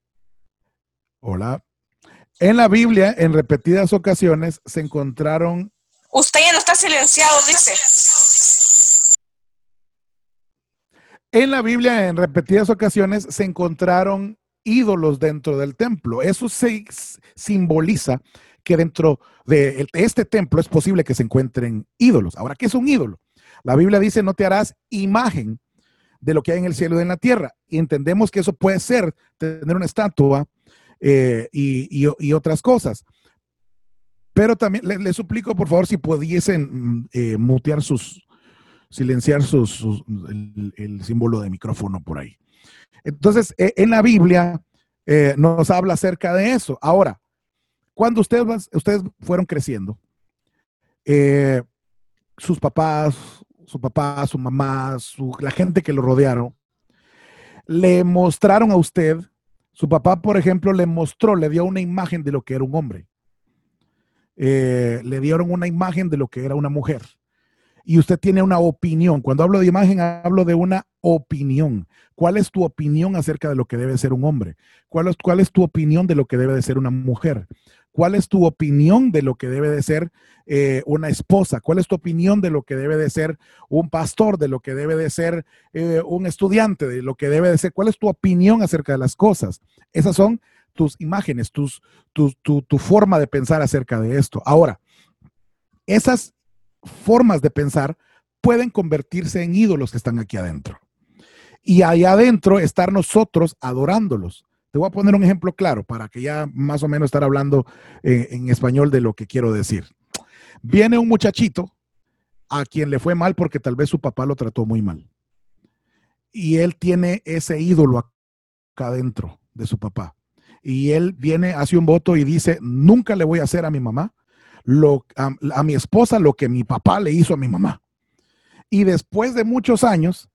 Hola. En la Biblia, en repetidas ocasiones, se encontraron... Usted ya no está silenciado, dice. En la Biblia, en repetidas ocasiones, se encontraron ídolos dentro del templo. Eso se simboliza que dentro de este templo es posible que se encuentren ídolos. Ahora, ¿qué es un ídolo? La Biblia dice, no te harás imagen de lo que hay en el cielo y en la tierra. Y entendemos que eso puede ser tener una estatua eh, y, otras cosas. Pero también les suplico, por favor, si pudiesen mm, eh, mutear sus, silenciar sus, el, símbolo de micrófono por ahí. Entonces, eh, en la Biblia eh, nos habla acerca de eso. Ahora, cuando ustedes, ustedes fueron creciendo, eh, sus papás, su papá, su mamá, la gente que lo rodearon, le mostraron a usted, su papá, por ejemplo, le mostró, le dio una imagen de lo que era un hombre. le dieron una imagen de lo que era una mujer y usted tiene una opinión. Cuando hablo de imagen, hablo de una opinión. ¿Cuál es tu opinión acerca de lo que debe ser un hombre? ¿Cuál es, cuál es tu opinión de lo que debe de ser una mujer? ¿Cuál es tu opinión de lo que debe de ser eh, una esposa? ¿Cuál es tu opinión de lo que debe de ser un pastor, de lo que debe de ser eh, un estudiante, de lo que debe de ser? ¿Cuál es tu opinión acerca de las cosas? Esas son tus imágenes, tus, tu, tu forma de pensar acerca de esto. Ahora, esas formas de pensar pueden convertirse en ídolos que están aquí adentro. Y ahí adentro estar nosotros adorándolos. Te voy a poner un ejemplo claro para que ya más o menos estar hablando eh, en español de lo que quiero decir. Viene un muchachito a quien le fue mal porque tal vez su papá lo trató muy mal. Y él tiene ese ídolo acá adentro de su papá. Y él viene, hace un voto y dice, nunca le voy a hacer a mi mamá lo, a, mi esposa lo que mi papá le hizo a mi mamá. Y después de muchos años,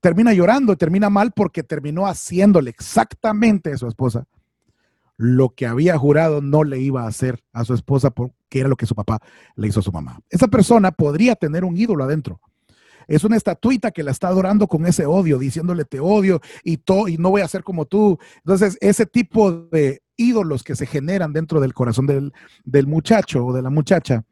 termina llorando termina mal porque terminó haciéndole exactamente a su esposa lo que había jurado no le iba a hacer a su esposa porque era lo que su papá le hizo a su mamá. Esa persona podría tener un ídolo adentro. Es una estatuita que la está adorando con ese odio, diciéndole te odio y, y no voy a ser como tú. Entonces, ese tipo de ídolos que se generan dentro del corazón del, muchacho o de la muchacha.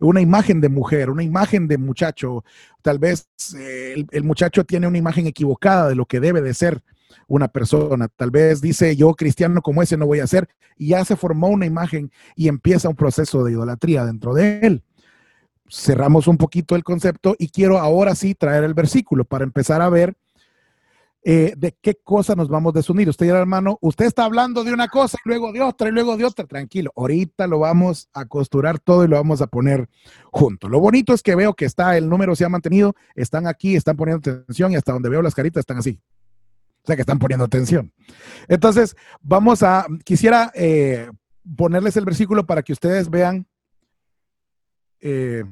Una imagen de mujer, una imagen de muchacho. Tal vez eh, el, muchacho tiene una imagen equivocada de lo que debe de ser una persona. Tal vez dice, yo cristiano como ese no voy a ser. Y ya se formó una imagen y empieza un proceso de idolatría dentro de él. Cerramos un poquito el concepto y quiero ahora sí traer el versículo para empezar a ver eh, de qué cosa nos vamos a desunir. Usted, hermano, usted está hablando de una cosa y luego de otra y luego de otra. Tranquilo, ahorita lo vamos a costurar todo y lo vamos a poner junto. Lo bonito es que veo que está, el número se ha mantenido, están aquí, están poniendo atención y hasta donde veo las caritas están así. O sea que están poniendo atención. Entonces, vamos a, quisiera eh, ponerles el versículo para que ustedes vean. Eh,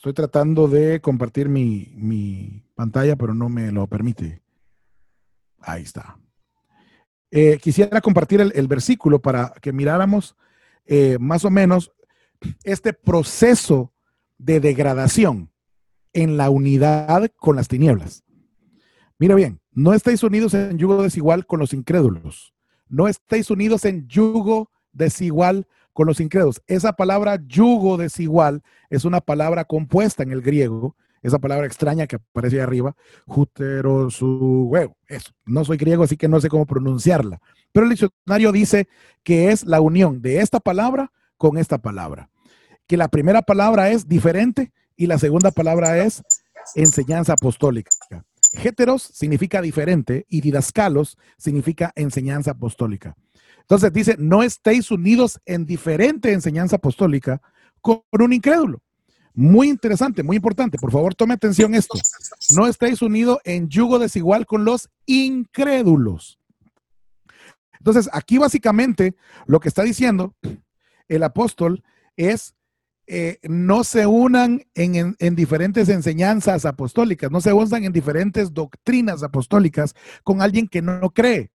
Estoy tratando de compartir mi, pantalla, pero no me lo permite. Ahí está. Eh, quisiera compartir el, versículo para que miráramos eh, más o menos este proceso de degradación en la unidad con las tinieblas. Mira bien, no estáis unidos en yugo desigual con los incrédulos. No estáis unidos en yugo desigual los incrédulos. Esa palabra yugo desigual es una palabra compuesta en el griego esa palabra extraña que aparece ahí arriba, jutero su huevo, eso. No soy griego, así que no sé cómo pronunciarla. Pero el diccionario dice que es la unión de esta palabra con esta palabra. Que la primera palabra es diferente y la segunda palabra es enseñanza apostólica. Heteros significa diferente y didascalos significa enseñanza apostólica. Entonces dice, no estéis unidos en diferente enseñanza apostólica con un incrédulo. Muy interesante, muy importante. Por favor, tome atención esto. No estéis unidos en yugo desigual con los incrédulos. Entonces, aquí básicamente lo que está diciendo el apóstol es eh, no se unan en, en, diferentes enseñanzas apostólicas, no se unan en diferentes doctrinas apostólicas con alguien que no cree.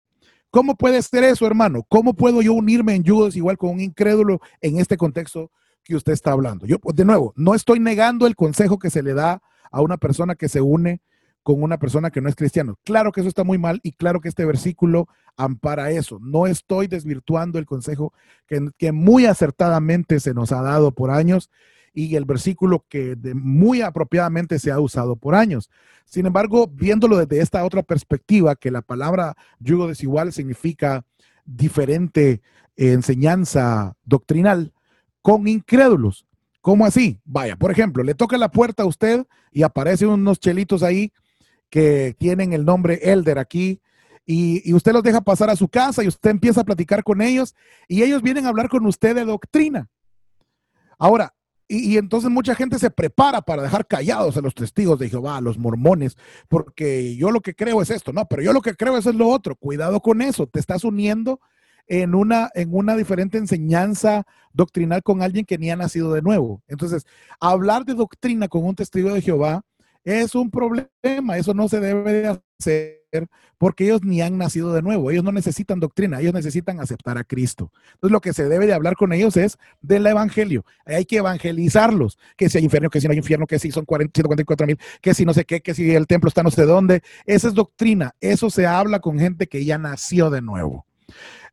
¿Cómo puede ser eso, hermano? ¿Cómo puedo yo unirme en yudos igual con un incrédulo en este contexto que usted está hablando? Yo, de nuevo, no estoy negando el consejo que se le da a una persona que se une con una persona que no es cristiano. Claro que eso está muy mal y claro que este versículo ampara eso. No estoy desvirtuando el consejo que, que muy acertadamente se nos ha dado por años y el versículo que muy apropiadamente se ha usado por años. Sin embargo, viéndolo desde esta otra perspectiva, que la palabra yugo desigual significa diferente enseñanza doctrinal con incrédulos. ¿Cómo así? Vaya, por ejemplo, le toca la puerta a usted y aparecen unos chelitos ahí que tienen el nombre Elder aquí y, y, usted los deja pasar a su casa y usted empieza a platicar con ellos y ellos vienen a hablar con usted de doctrina. Ahora, y, entonces mucha gente se prepara para dejar callados a los testigos de Jehová, a los mormones, porque yo lo que creo es esto, no, pero yo lo que creo es lo otro. Cuidado con eso, te estás uniendo en una, en una diferente enseñanza doctrinal con alguien que ni ha nacido de nuevo. Entonces, hablar de doctrina con un testigo de Jehová es un problema, eso no se debe de hacer porque ellos ni han nacido de nuevo, ellos no necesitan doctrina, ellos necesitan aceptar a Cristo. Entonces lo que se debe de hablar con ellos es del evangelio, hay que evangelizarlos, que si hay infierno, que si no hay infierno, que si son 144 mil, que si no sé qué, que si el templo está no sé dónde, esa es doctrina, eso se habla con gente que ya nació de nuevo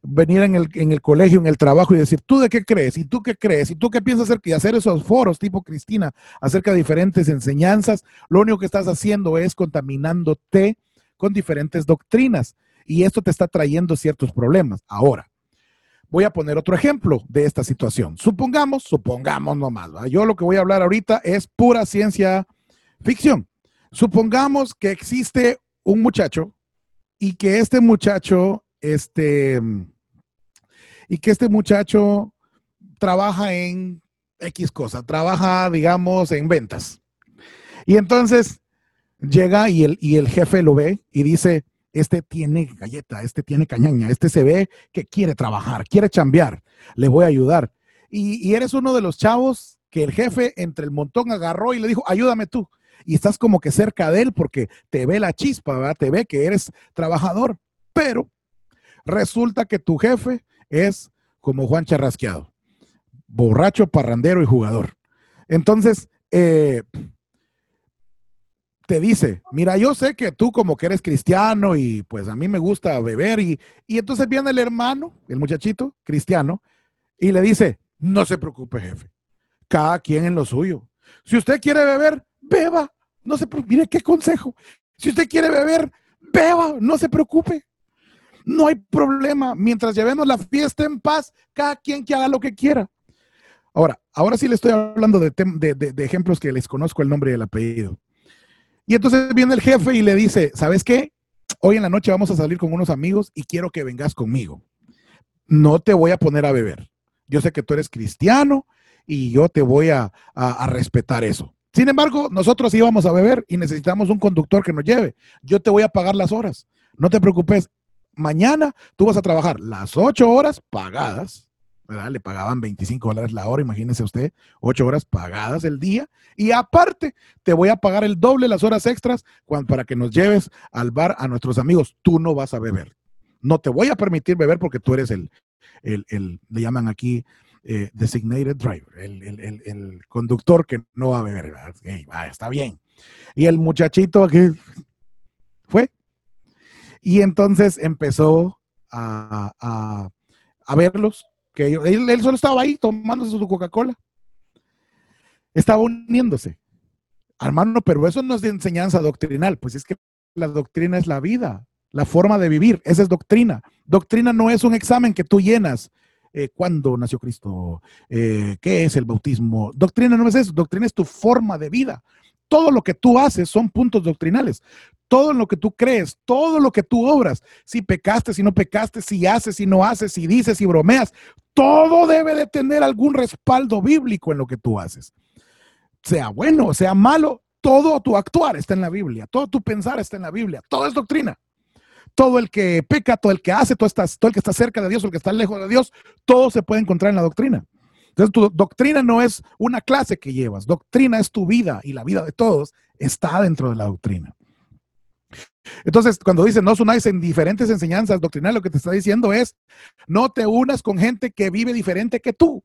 venir en el, en el, colegio, en el trabajo y decir, ¿tú de qué crees? ¿Y tú qué crees? ¿Y tú qué piensas hacer? Y hacer esos foros tipo Cristina acerca de diferentes enseñanzas, lo único que estás haciendo es contaminándote con diferentes doctrinas y esto te está trayendo ciertos problemas. Ahora, voy a poner otro ejemplo de esta situación. Supongamos, supongamos nomás, yo lo que voy a hablar ahorita es pura ciencia ficción. Supongamos que existe un muchacho y que este muchacho, este, y que este muchacho trabaja en X cosa, trabaja, digamos, en ventas. Y entonces llega y el, y el jefe lo ve y dice, este tiene galleta, este tiene cañaña, este se ve que quiere trabajar, quiere chambear, le voy a ayudar. Y, eres uno de los chavos que el jefe entre el montón agarró y le dijo, ayúdame tú. Y estás como que cerca de él porque te ve la chispa, te ve que eres trabajador. Pero resulta que tu jefe es como Juan Charrasqueado, borracho, parrandero y jugador. Entonces, eh, te dice, mira, yo sé que tú como que eres cristiano y pues a mí me gusta beber y, y entonces viene el hermano, el muchachito cristiano, y le dice, no se preocupe jefe, cada quien en lo suyo. Si usted quiere beber, beba, no se preocupe, mire qué consejo. Si usted quiere beber, beba, no se preocupe. No hay problema, mientras llevemos la fiesta en paz, cada quien que haga lo que quiera. Ahora, ahora sí le estoy hablando de, de, de ejemplos que les conozco el nombre y el apellido. Y entonces viene el jefe y le dice, ¿sabes qué? Hoy en la noche vamos a salir con unos amigos y quiero que vengas conmigo. No te voy a poner a beber. Yo sé que tú eres cristiano y yo te voy a, respetar eso. Sin embargo, nosotros íbamos a beber y necesitamos un conductor que nos lleve. Yo te voy a pagar las horas. No te preocupes. Mañana tú vas a trabajar las ocho horas pagadas le pagaban 25 dólares la hora, imagínese usted, 8 horas pagadas el día. Y aparte, te voy a pagar el doble las horas extras para que nos lleves al bar a nuestros amigos. Tú no vas a beber. No te voy a permitir beber porque tú eres el, el, le llaman aquí eh, designated driver, el, conductor que no va a beber. está bien. Y el muchachito aquí fue. Y entonces empezó a, a, a verlos que él, solo estaba ahí tomándose su Coca-Cola. Estaba uniéndose. Hermano, pero eso no es de enseñanza doctrinal, pues es que la doctrina es la vida, la forma de vivir, esa es doctrina. Doctrina no es un examen que tú llenas. Eh, ¿Cuándo nació Cristo? Eh, ¿Qué es el bautismo? Doctrina no es eso, doctrina es tu forma de vida. Todo lo que tú haces son puntos doctrinales. Todo lo que tú crees, todo lo que tú obras, si pecaste, si no pecaste, si haces, si no haces, si dices, si bromeas, todo debe de tener algún respaldo bíblico en lo que tú haces. Sea bueno, sea malo, todo tu actuar está en la Biblia, todo tu pensar está en la Biblia, todo es doctrina. Todo el que peca, todo el que hace, todo, todo el que está cerca de Dios, el que está lejos de Dios, todo se puede encontrar en la doctrina. Entonces, tu doctrina no es una clase que llevas, doctrina es tu vida y la vida de todos está dentro de la doctrina. Entonces, cuando dice no unáis en diferentes enseñanzas doctrinales, lo que te está diciendo es no te unas con gente que vive diferente que tú.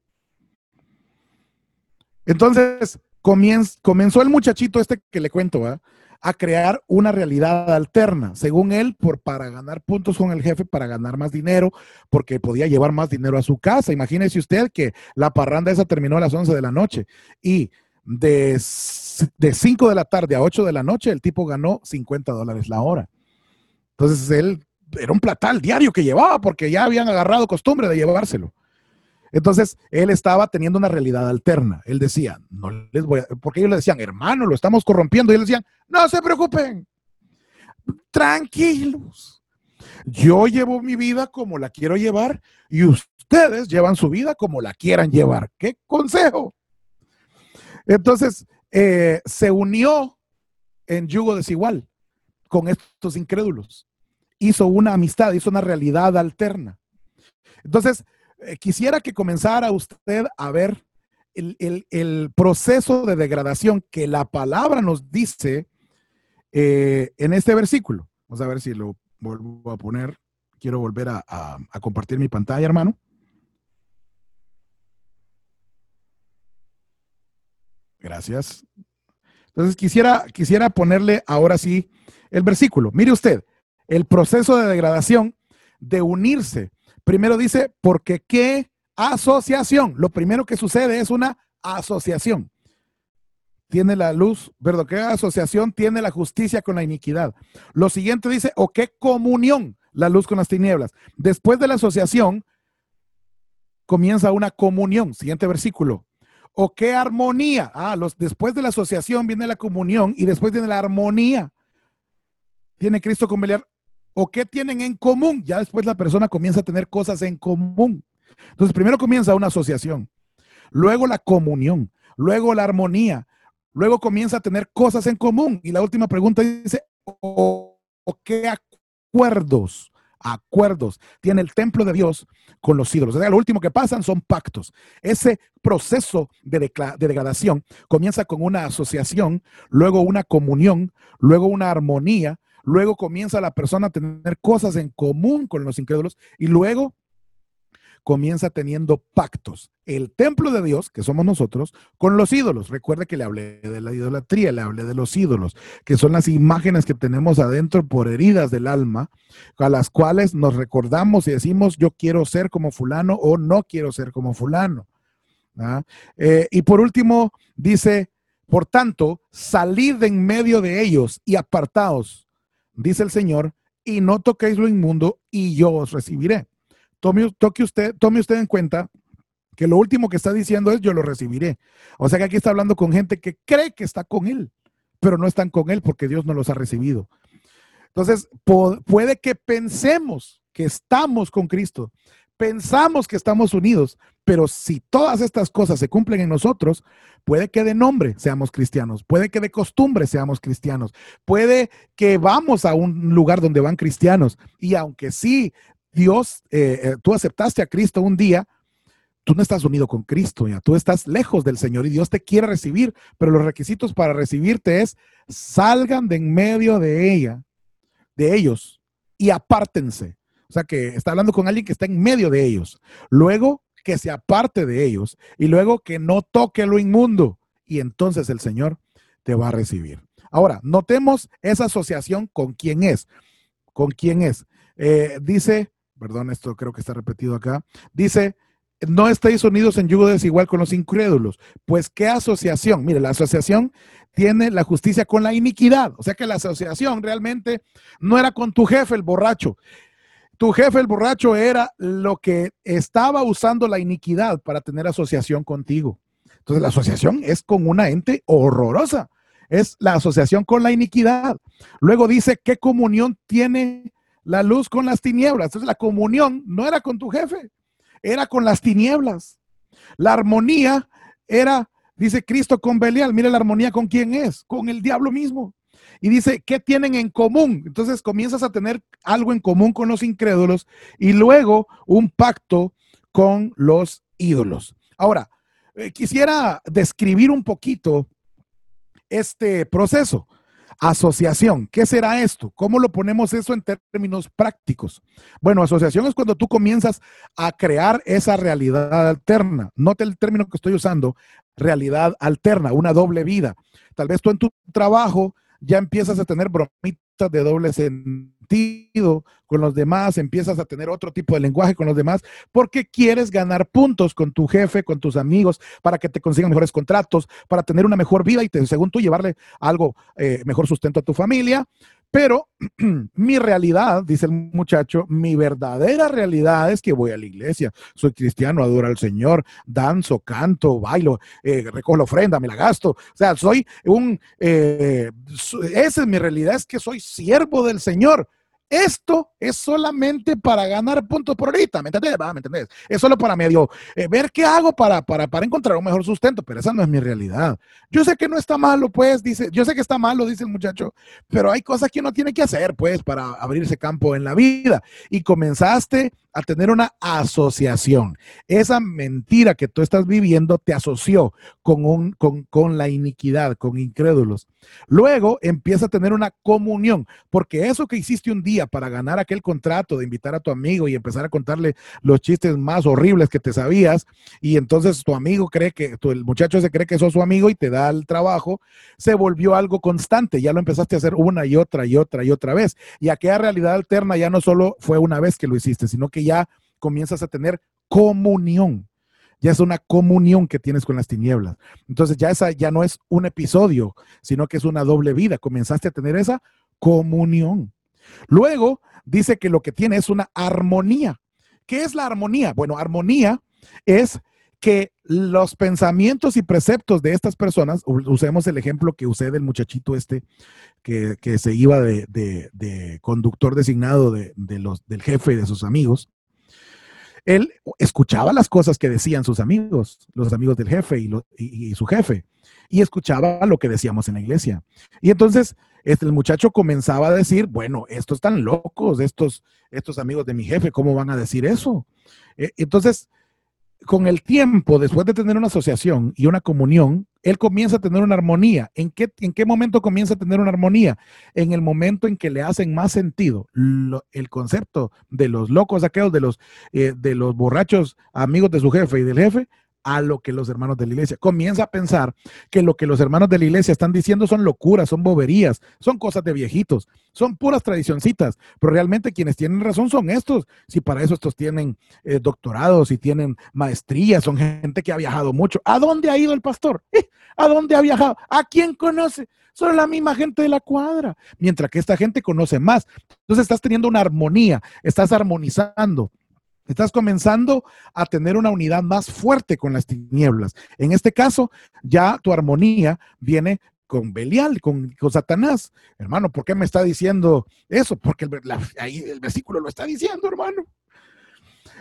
Entonces, comenzó el muchachito este que le cuento, a crear una realidad alterna, según él, por, para ganar puntos con el jefe, para ganar más dinero, porque podía llevar más dinero a su casa. Imagínese usted que la parranda esa terminó a las 11 de la noche y de, de 5 de la tarde a 8 de la noche el tipo ganó 50 dólares la hora. Entonces él era un platal diario que llevaba porque ya habían agarrado costumbre de llevárselo. Entonces, él estaba teniendo una realidad alterna. Él decía, no les voy a, porque ellos le decían, hermano, lo estamos corrompiendo. Y él decían, no se preocupen, tranquilos. Yo llevo mi vida como la quiero llevar y ustedes llevan su vida como la quieran llevar. ¿Qué consejo? Entonces, eh, se unió en yugo desigual con estos incrédulos. Hizo una amistad, hizo una realidad alterna. Entonces, eh, quisiera que comenzara usted a ver el, proceso de degradación que la palabra nos dice eh, en este versículo. Vamos a ver si lo vuelvo a poner. Quiero volver a, a compartir mi pantalla, hermano. Gracias. Entonces quisiera, quisiera ponerle ahora sí el versículo. Mire usted, el proceso de degradación de unirse Primero dice, porque qué asociación. Lo primero que sucede es una asociación. Tiene la luz, perdón, qué asociación tiene la justicia con la iniquidad. Lo siguiente dice, o qué comunión la luz con las tinieblas. Después de la asociación, comienza una comunión. Siguiente versículo. O qué armonía. Ah, los, después de la asociación viene la comunión y después viene la armonía. Tiene Cristo con Belial o qué tienen en común. Ya después la persona comienza a tener cosas en común. Entonces, primero comienza una asociación, luego la comunión, luego la armonía, luego comienza a tener cosas en común. Y la última pregunta dice, ¿o, qué acuerdos? Acuerdos tiene el templo de Dios con los ídolos. O sea, lo último que pasan son pactos. Ese proceso de, de degradación comienza con una asociación, luego una comunión, luego una armonía, luego comienza la persona a tener cosas en común con los incrédulos y luego comienza teniendo pactos. El templo de Dios, que somos nosotros, con los ídolos. Recuerde que le hablé de la idolatría, le hablé de los ídolos, que son las imágenes que tenemos adentro por heridas del alma, a las cuales nos recordamos y decimos, yo quiero ser como fulano o no quiero ser como fulano. ¿ah? Eh, y por último, dice, por tanto, salid en medio de ellos y apartaos dice el Señor, y no toquéis lo inmundo y yo os recibiré. Tome, toque usted, tome usted en cuenta que lo último que está diciendo es yo lo recibiré. O sea que aquí está hablando con gente que cree que está con él, pero no están con él porque Dios no los ha recibido. Entonces, puede que pensemos que estamos con Cristo, pensamos que estamos unidos, pero si todas estas cosas se cumplen en nosotros, puede que de nombre seamos cristianos, puede que de costumbre seamos cristianos, puede que vamos a un lugar donde van cristianos. Y aunque sí, Dios, eh, eh, tú aceptaste a Cristo un día, tú no estás unido con Cristo, ya tú estás lejos del Señor y Dios te quiere recibir, pero los requisitos para recibirte es salgan de en medio de ella, de ellos y apártense o sea, que está hablando con alguien que está en medio de ellos. Luego que se aparte de ellos y luego que no toque lo inmundo. Y entonces el Señor te va a recibir. Ahora, notemos esa asociación con quién es. ¿Con quién es? Eh, dice, perdón, esto creo que está repetido acá. Dice, no estéis unidos en yugo desigual con los incrédulos. Pues, ¿qué asociación? Mire, la asociación tiene la justicia con la iniquidad. O sea que la asociación realmente no era con tu jefe, el borracho. Tu jefe, el borracho, era lo que estaba usando la iniquidad para tener asociación contigo. Entonces la asociación es con una ente horrorosa. Es la asociación con la iniquidad. Luego dice, ¿qué comunión tiene la luz con las tinieblas? Entonces la comunión no era con tu jefe, era con las tinieblas. La armonía era, dice Cristo con Belial, mire la armonía con quién es, con el diablo mismo. Y dice, ¿qué tienen en común? Entonces comienzas a tener algo en común con los incrédulos y luego un pacto con los ídolos. Ahora, eh, quisiera describir un poquito este proceso. Asociación, ¿qué será esto? ¿Cómo lo ponemos eso en términos prácticos? Bueno, asociación es cuando tú comienzas a crear esa realidad alterna. Note el término que estoy usando, realidad alterna, una doble vida. Tal vez tú en tu trabajo ya empiezas a tener bromitas de doble sentido con los demás, empiezas a tener otro tipo de lenguaje con los demás, porque quieres ganar puntos con tu jefe, con tus amigos, para que te consigan mejores contratos, para tener una mejor vida y, te, según tú, llevarle algo eh, mejor sustento a tu familia. Pero mi realidad, dice el muchacho, mi verdadera realidad es que voy a la iglesia, soy cristiano, adoro al Señor, danzo, canto, bailo, eh, recojo la ofrenda, me la gasto. O sea, soy un, eh, esa es mi realidad, es que soy siervo del Señor. Esto es solamente para ganar puntos por ahorita, ¿me entendés? ¿Me entendés? Es solo para medio eh, ver qué hago para, para, para, encontrar un mejor sustento, pero esa no es mi realidad. Yo sé que no está malo, pues, dice, yo sé que está malo, dice el muchacho, pero hay cosas que uno tiene que hacer, pues, para abrirse campo en la vida. Y comenzaste a tener una asociación. Esa mentira que tú estás viviendo te asoció con, un, con, con la iniquidad, con incrédulos. Luego empieza a tener una comunión, porque eso que hiciste un día para ganar aquel contrato de invitar a tu amigo y empezar a contarle los chistes más horribles que te sabías, y entonces tu amigo cree que, tu, el muchacho se cree que sos su amigo y te da el trabajo, se volvió algo constante, ya lo empezaste a hacer una y otra y otra y otra vez. Y aquella realidad alterna ya no solo fue una vez que lo hiciste, sino que ya comienzas a tener comunión. Ya es una comunión que tienes con las tinieblas. Entonces ya esa ya no es un episodio, sino que es una doble vida. Comenzaste a tener esa comunión. Luego dice que lo que tiene es una armonía. ¿Qué es la armonía? Bueno, armonía es que los pensamientos y preceptos de estas personas, usemos el ejemplo que usé del muchachito este que, se iba de, conductor designado de, del jefe y de sus amigos, él escuchaba las cosas que decían sus amigos, los amigos del jefe y, su jefe, y escuchaba lo que decíamos en la iglesia. Y entonces este, el muchacho comenzaba a decir, bueno, estos están locos, estos, estos amigos de mi jefe, ¿cómo van a decir eso? E, entonces, con el tiempo, después de tener una asociación y una comunión, él comienza a tener una armonía. ¿En qué, en qué momento comienza a tener una armonía? En el momento en que le hacen más sentido el concepto de los locos aquellos, de los, eh, de los borrachos amigos de su jefe y del jefe, a lo que los hermanos de la iglesia. Comienza a pensar que lo que los hermanos de la iglesia están diciendo son locuras, son boberías, son cosas de viejitos, son puras tradicioncitas, pero realmente quienes tienen razón son estos. Si para eso estos tienen eh, doctorados y tienen maestrías, son gente que ha viajado mucho. ¿A dónde ha ido el pastor? ¿Eh? ¿A dónde ha viajado? ¿A quién conoce? Son la misma gente de la cuadra, mientras que esta gente conoce más. Entonces estás teniendo una armonía, estás armonizando. Estás comenzando a tener una unidad más fuerte con las tinieblas. En este caso, ya tu armonía viene con Belial, con, Satanás. Hermano, ¿por qué me está diciendo eso? Porque ahí el versículo lo está diciendo, hermano.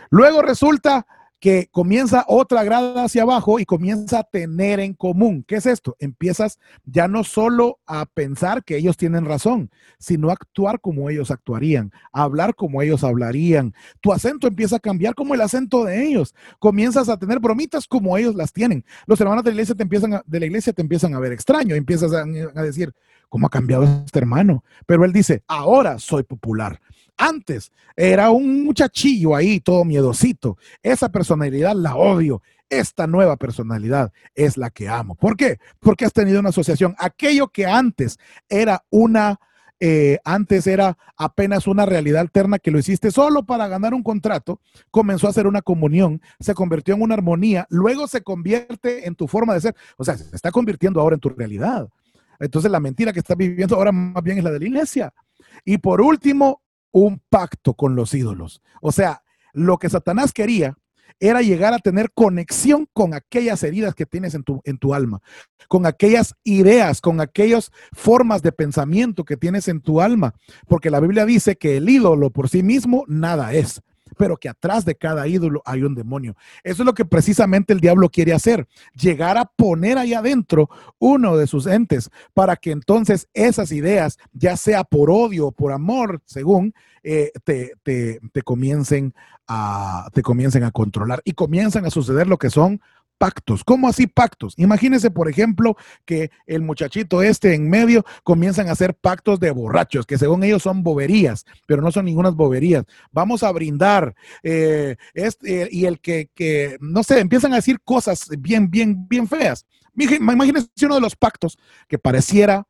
Luego resulta que comienza otra grada hacia abajo y comienza a tener en común. ¿Qué es esto? Empiezas ya no solo a pensar que ellos tienen razón, sino a actuar como ellos actuarían, a hablar como ellos hablarían. Tu acento empieza a cambiar como el acento de ellos. Comienzas a tener bromitas como ellos las tienen. Los hermanos de la iglesia te empiezan a, de la iglesia te empiezan a ver extraño, empiezas a, a decir, ¿cómo ha cambiado este hermano? Pero él dice, ahora soy popular. Antes era un muchachillo ahí, todo miedosito. Esa personalidad la odio. Esta nueva personalidad es la que amo. ¿Por qué? Porque has tenido una asociación. Aquello que antes era una, eh, antes era apenas una realidad alterna que lo hiciste solo para ganar un contrato, comenzó a ser una comunión, se convirtió en una armonía, luego se convierte en tu forma de ser. O sea, se está convirtiendo ahora en tu realidad. Entonces la mentira que estás viviendo ahora más bien es la de la iglesia. Y por último, un pacto con los ídolos. O sea, lo que Satanás quería era llegar a tener conexión con aquellas heridas que tienes en tu, en tu alma, con aquellas ideas, con aquellas formas de pensamiento que tienes en tu alma, porque la Biblia dice que el ídolo por sí mismo nada es pero que atrás de cada ídolo hay un demonio. Eso es lo que precisamente el diablo quiere hacer, llegar a poner ahí adentro uno de sus entes para que entonces esas ideas, ya sea por odio o por amor, según, eh, te, te, comiencen a, te comiencen a controlar y comienzan a suceder lo que son pactos. ¿Cómo así pactos? Imagínense, por ejemplo, que el muchachito este en medio comienzan a hacer pactos de borrachos, que según ellos son boberías, pero no son ninguna boberías. Vamos a brindar. Este, y el que, que, no sé, empiezan a decir cosas bien, bien, bien feas. Imagínense uno de los pactos que pareciera,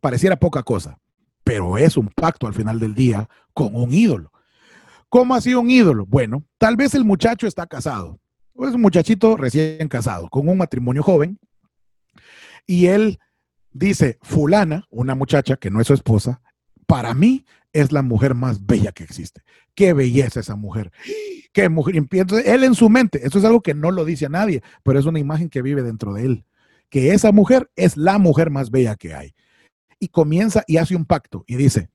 pareciera poca cosa, pero es un pacto al final del día con un ídolo. ¿Cómo ha sido un ídolo? Bueno, tal vez el muchacho está casado es un muchachito recién casado, con un matrimonio joven, y él dice, fulana, una muchacha que no es su esposa, para mí es la mujer más bella que existe. Qué belleza esa mujer. Qué mujer. Él en su mente, esto es algo que no lo dice a nadie, pero es una imagen que vive dentro de él, que esa mujer es la mujer más bella que hay. Y comienza y hace un pacto y dice,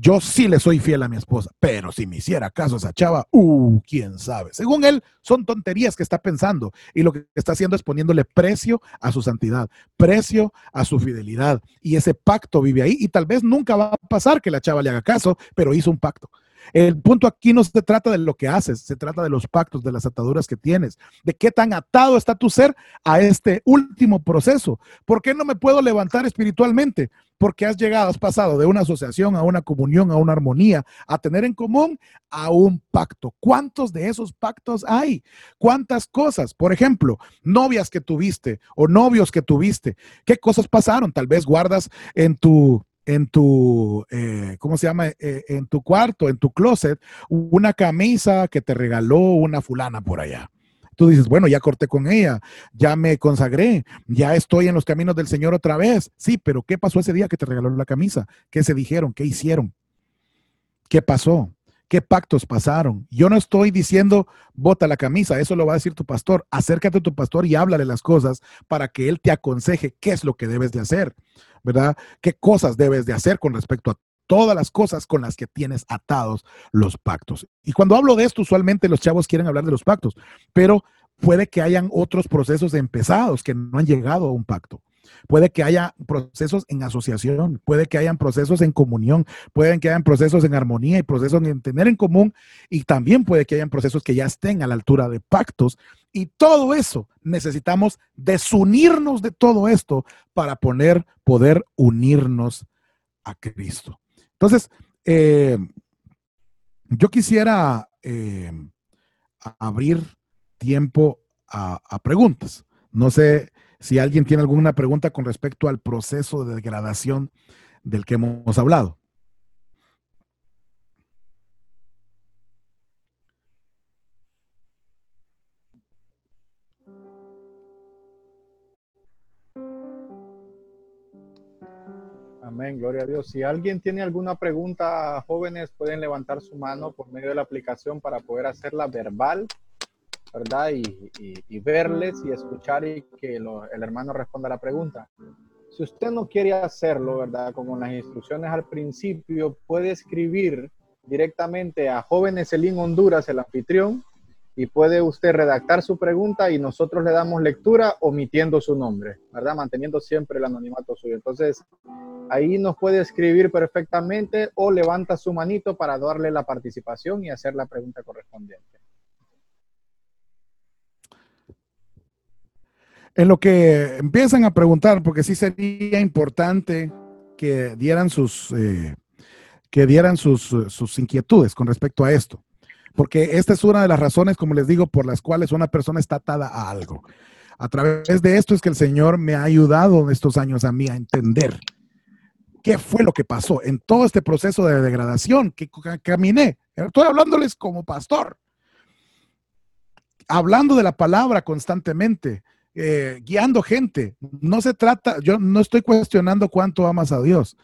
yo sí le soy fiel a mi esposa, pero si me hiciera caso esa chava, uh, quién sabe. Según él, son tonterías que está pensando y lo que está haciendo es poniéndole precio a su santidad, precio a su fidelidad. Y ese pacto vive ahí y tal vez nunca va a pasar que la chava le haga caso, pero hizo un pacto. El punto aquí no se trata de lo que haces, se trata de los pactos, de las ataduras que tienes, de qué tan atado está tu ser a este último proceso. ¿Por qué no me puedo levantar espiritualmente? Porque has llegado, has pasado de una asociación a una comunión, a una armonía, a tener en común a un pacto. ¿Cuántos de esos pactos hay? ¿Cuántas cosas? Por ejemplo, novias que tuviste o novios que tuviste. ¿Qué cosas pasaron? Tal vez guardas en tu en tu, eh, ¿cómo se llama? Eh, en tu cuarto, en tu closet, una camisa que te regaló una fulana por allá. Tú dices, bueno, ya corté con ella, ya me consagré, ya estoy en los caminos del Señor otra vez. Sí, pero ¿qué pasó ese día que te regaló la camisa? ¿Qué se dijeron? ¿Qué hicieron? ¿Qué pasó? ¿Qué pactos pasaron? Yo no estoy diciendo, bota la camisa, eso lo va a decir tu pastor. Acércate a tu pastor y háblale las cosas para que él te aconseje qué es lo que debes de hacer. ¿verdad? ¿Qué cosas debes de hacer con respecto a todas las cosas con las que tienes atados los pactos? Y cuando hablo de esto, usualmente los chavos quieren hablar de los pactos, pero puede que hayan otros procesos empezados que no han llegado a un pacto. Puede que haya procesos en asociación, puede que hayan procesos en comunión, pueden que hayan procesos en armonía y procesos en tener en común, y también puede que hayan procesos que ya estén a la altura de pactos. Y todo eso necesitamos desunirnos de todo esto para poner, poder unirnos a Cristo. Entonces, eh, yo quisiera eh, abrir tiempo a, a preguntas. No sé si alguien tiene alguna pregunta con respecto al proceso de degradación del que hemos hablado. Amén, gloria a Dios. Si alguien tiene alguna pregunta, jóvenes pueden levantar su mano por medio de la aplicación para poder hacerla verbal ¿verdad? Y, verles y escuchar y que el hermano responda a la pregunta. Si usted no quiere hacerlo, ¿verdad? Como las instrucciones al principio, puede escribir directamente a Jóvenes Elín Honduras, el anfitrión, y puede usted redactar su pregunta y nosotros le damos lectura omitiendo su nombre, ¿verdad? Manteniendo siempre el anonimato suyo. Entonces, ahí nos puede escribir perfectamente o levanta su manito para darle la participación y hacer la pregunta correspondiente. En lo que empiezan a preguntar, porque sí sería importante que dieran sus, eh, que dieran sus, sus inquietudes con respecto a esto. Porque esta es una de las razones, como les digo, por las cuales una persona está atada a algo. A través de esto es que el Señor me ha ayudado en estos años a mí a entender qué fue lo que pasó en todo este proceso de degradación que caminé. Estoy hablándoles como pastor, hablando de la palabra constantemente, eh, guiando gente. No se trata, yo no estoy cuestionando cuánto amas a Dios.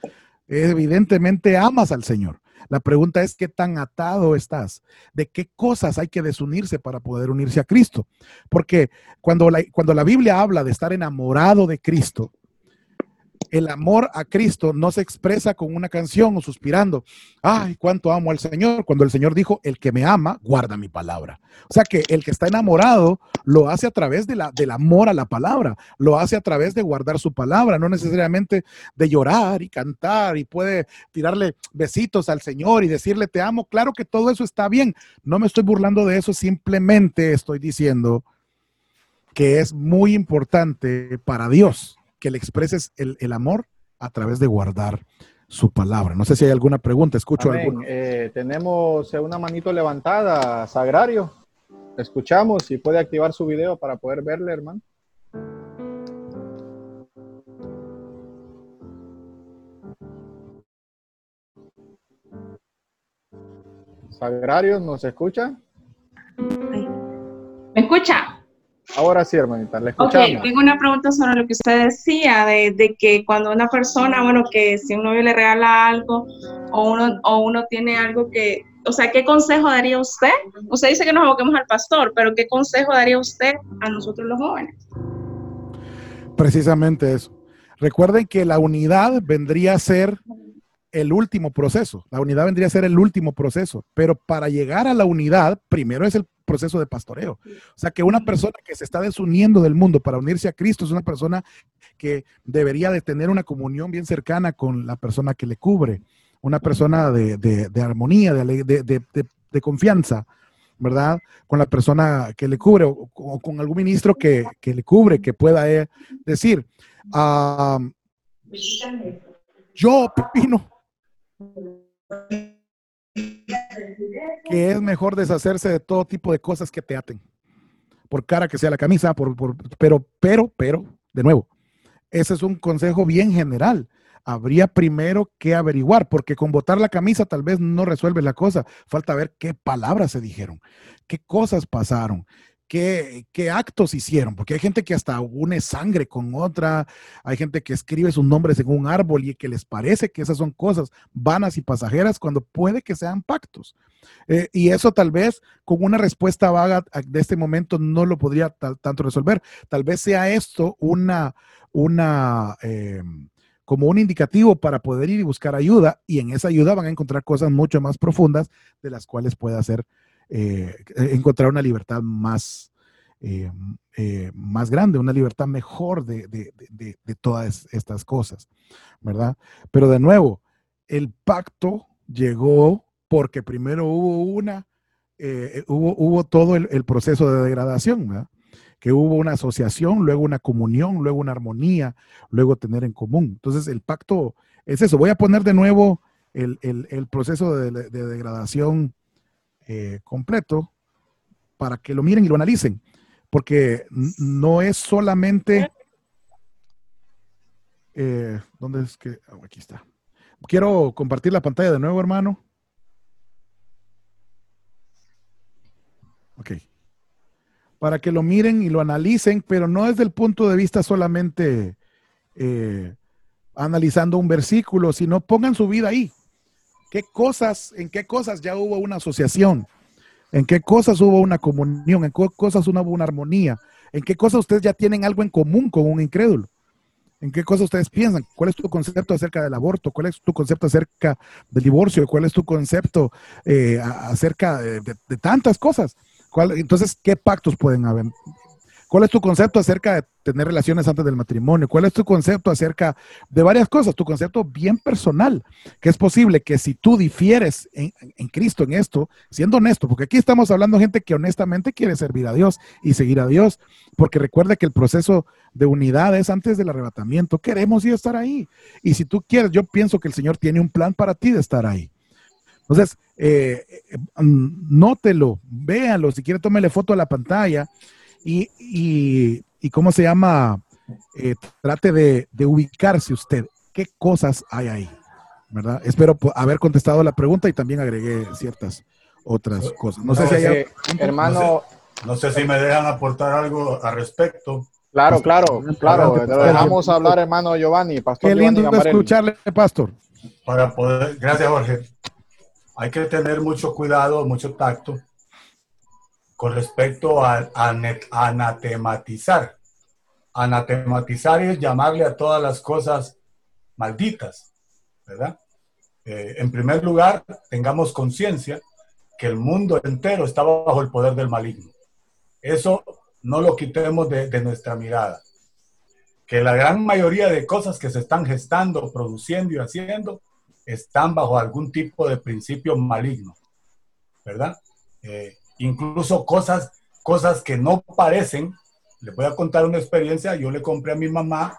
Evidentemente amas al Señor. La pregunta es qué tan atado estás, de qué cosas hay que desunirse para poder unirse a Cristo. Porque cuando la, cuando la Biblia habla de estar enamorado de Cristo, el amor a Cristo no se expresa con una canción o suspirando, ay, cuánto amo al Señor, cuando el Señor dijo, el que me ama, guarda mi palabra. O sea que el que está enamorado lo hace a través de la, del amor a la palabra, lo hace a través de guardar su palabra, no necesariamente de llorar y cantar y puede tirarle besitos al Señor y decirle, te amo. Claro que todo eso está bien, no me estoy burlando de eso, simplemente estoy diciendo que es muy importante para Dios que le expreses el, amor a través de guardar su palabra. No sé si hay alguna pregunta, escucho alguna. Eh, tenemos una manito levantada, Sagrario. Escuchamos si puede activar su video para poder verle, hermano. Sagrario, ¿nos escucha? ¿Me escucha? Ahora sí, hermanita, le escuchamos. Ok, tengo una pregunta sobre lo que usted decía, de, que cuando una persona, bueno, que si un novio le regala algo o uno, o uno tiene algo que, o sea, ¿qué consejo daría usted? Usted dice que nos aboquemos al pastor, pero ¿qué consejo daría usted a nosotros los jóvenes? Precisamente eso. Recuerden que la unidad vendría a ser el último proceso. La unidad vendría a ser el último proceso, pero para llegar a la unidad, primero es el proceso de pastoreo. O sea, que una persona que se está desuniendo del mundo para unirse a Cristo es una persona que debería de tener una comunión bien cercana con la persona que le cubre, una persona de, armonía, de, confianza, ¿verdad? Con la persona que le cubre o, con algún ministro que, le cubre, que pueda eh, decir, ah, yo opino que es mejor deshacerse de todo tipo de cosas que te aten. Por cara que sea la camisa, por, pero, pero, pero, de nuevo, ese es un consejo bien general. Habría primero que averiguar, porque con botar la camisa tal vez no resuelve la cosa. Falta ver qué palabras se dijeron, qué cosas pasaron, qué, actos hicieron, porque hay gente que hasta une sangre con otra, hay gente que escribe sus nombres en un árbol y que les parece que esas son cosas vanas y pasajeras cuando puede que sean pactos. Eh, y eso tal vez con una respuesta vaga de este momento no lo podría tanto resolver. Tal vez sea esto una, una, eh, como un indicativo para poder ir y buscar ayuda y en esa ayuda van a encontrar cosas mucho más profundas de las cuales puede hacer eh, encontrar una libertad más, eh, eh, más grande, una libertad mejor de, todas estas cosas, ¿verdad? Pero de nuevo, el pacto llegó porque primero hubo una, hubo, hubo todo el, proceso de degradación, ¿verdad? que hubo una asociación, luego una comunión, luego una armonía, luego tener en común. Entonces el pacto es eso. Voy a poner de nuevo el, proceso de, de degradación eh, completo para que lo miren y lo analicen, porque no es solamente... Eh, ¿Dónde es que? Oh, aquí está. Quiero compartir la pantalla de nuevo, hermano. Ok. Para que lo miren y lo analicen, pero no desde el punto de vista solamente eh, analizando un versículo, sino pongan su vida ahí. ¿Qué cosas, en qué cosas ya hubo una asociación? ¿En qué cosas hubo una comunión? ¿En qué cosas hubo una armonía? ¿En qué cosas ustedes ya tienen algo en común con un incrédulo? ¿En qué cosas ustedes piensan? ¿Cuál es tu concepto acerca del aborto? ¿Cuál es tu concepto acerca del divorcio? ¿Cuál es tu concepto eh, acerca de, tantas cosas? entonces, ¿qué pactos pueden haber? ¿Cuál es tu concepto acerca de tener relaciones antes del matrimonio? ¿Cuál es tu concepto acerca de varias cosas? Tu concepto bien personal, que es posible que si tú difieres en, Cristo en esto, siendo honesto, porque aquí estamos hablando de gente que honestamente quiere servir a Dios y seguir a Dios, porque recuerda que el proceso de unidad es antes del arrebatamiento. Queremos ir a estar ahí. Y si tú quieres, yo pienso que el Señor tiene un plan para ti de estar ahí. Entonces, eh, eh, mm, nótelo, véanlo, si quiere tómele foto a la pantalla y, y, cómo se llama, eh, trate de, ubicarse usted. ¿Qué cosas hay ahí? ¿Verdad? Espero haber contestado la pregunta y también agregué ciertas otras cosas. No, sé si hay... hermano... No sé, si me dejan aportar algo al respecto. Claro, claro, claro. Lo dejamos hablar, hermano Giovanni. Pastor Qué lindo escucharle, pastor. Para poder, gracias, Jorge. Hay que tener mucho cuidado, mucho tacto con respecto a, anatematizar. Anatematizar es llamarle a todas las cosas malditas, ¿verdad? Eh, en primer lugar, tengamos conciencia que el mundo entero está bajo el poder del maligno. Eso no lo quitemos de, nuestra mirada. Que la gran mayoría de cosas que se están gestando, produciendo y haciendo están bajo algún tipo de principio maligno, ¿verdad? Eh, incluso cosas, cosas que no parecen. Les voy a contar una experiencia. Yo le compré a mi mamá,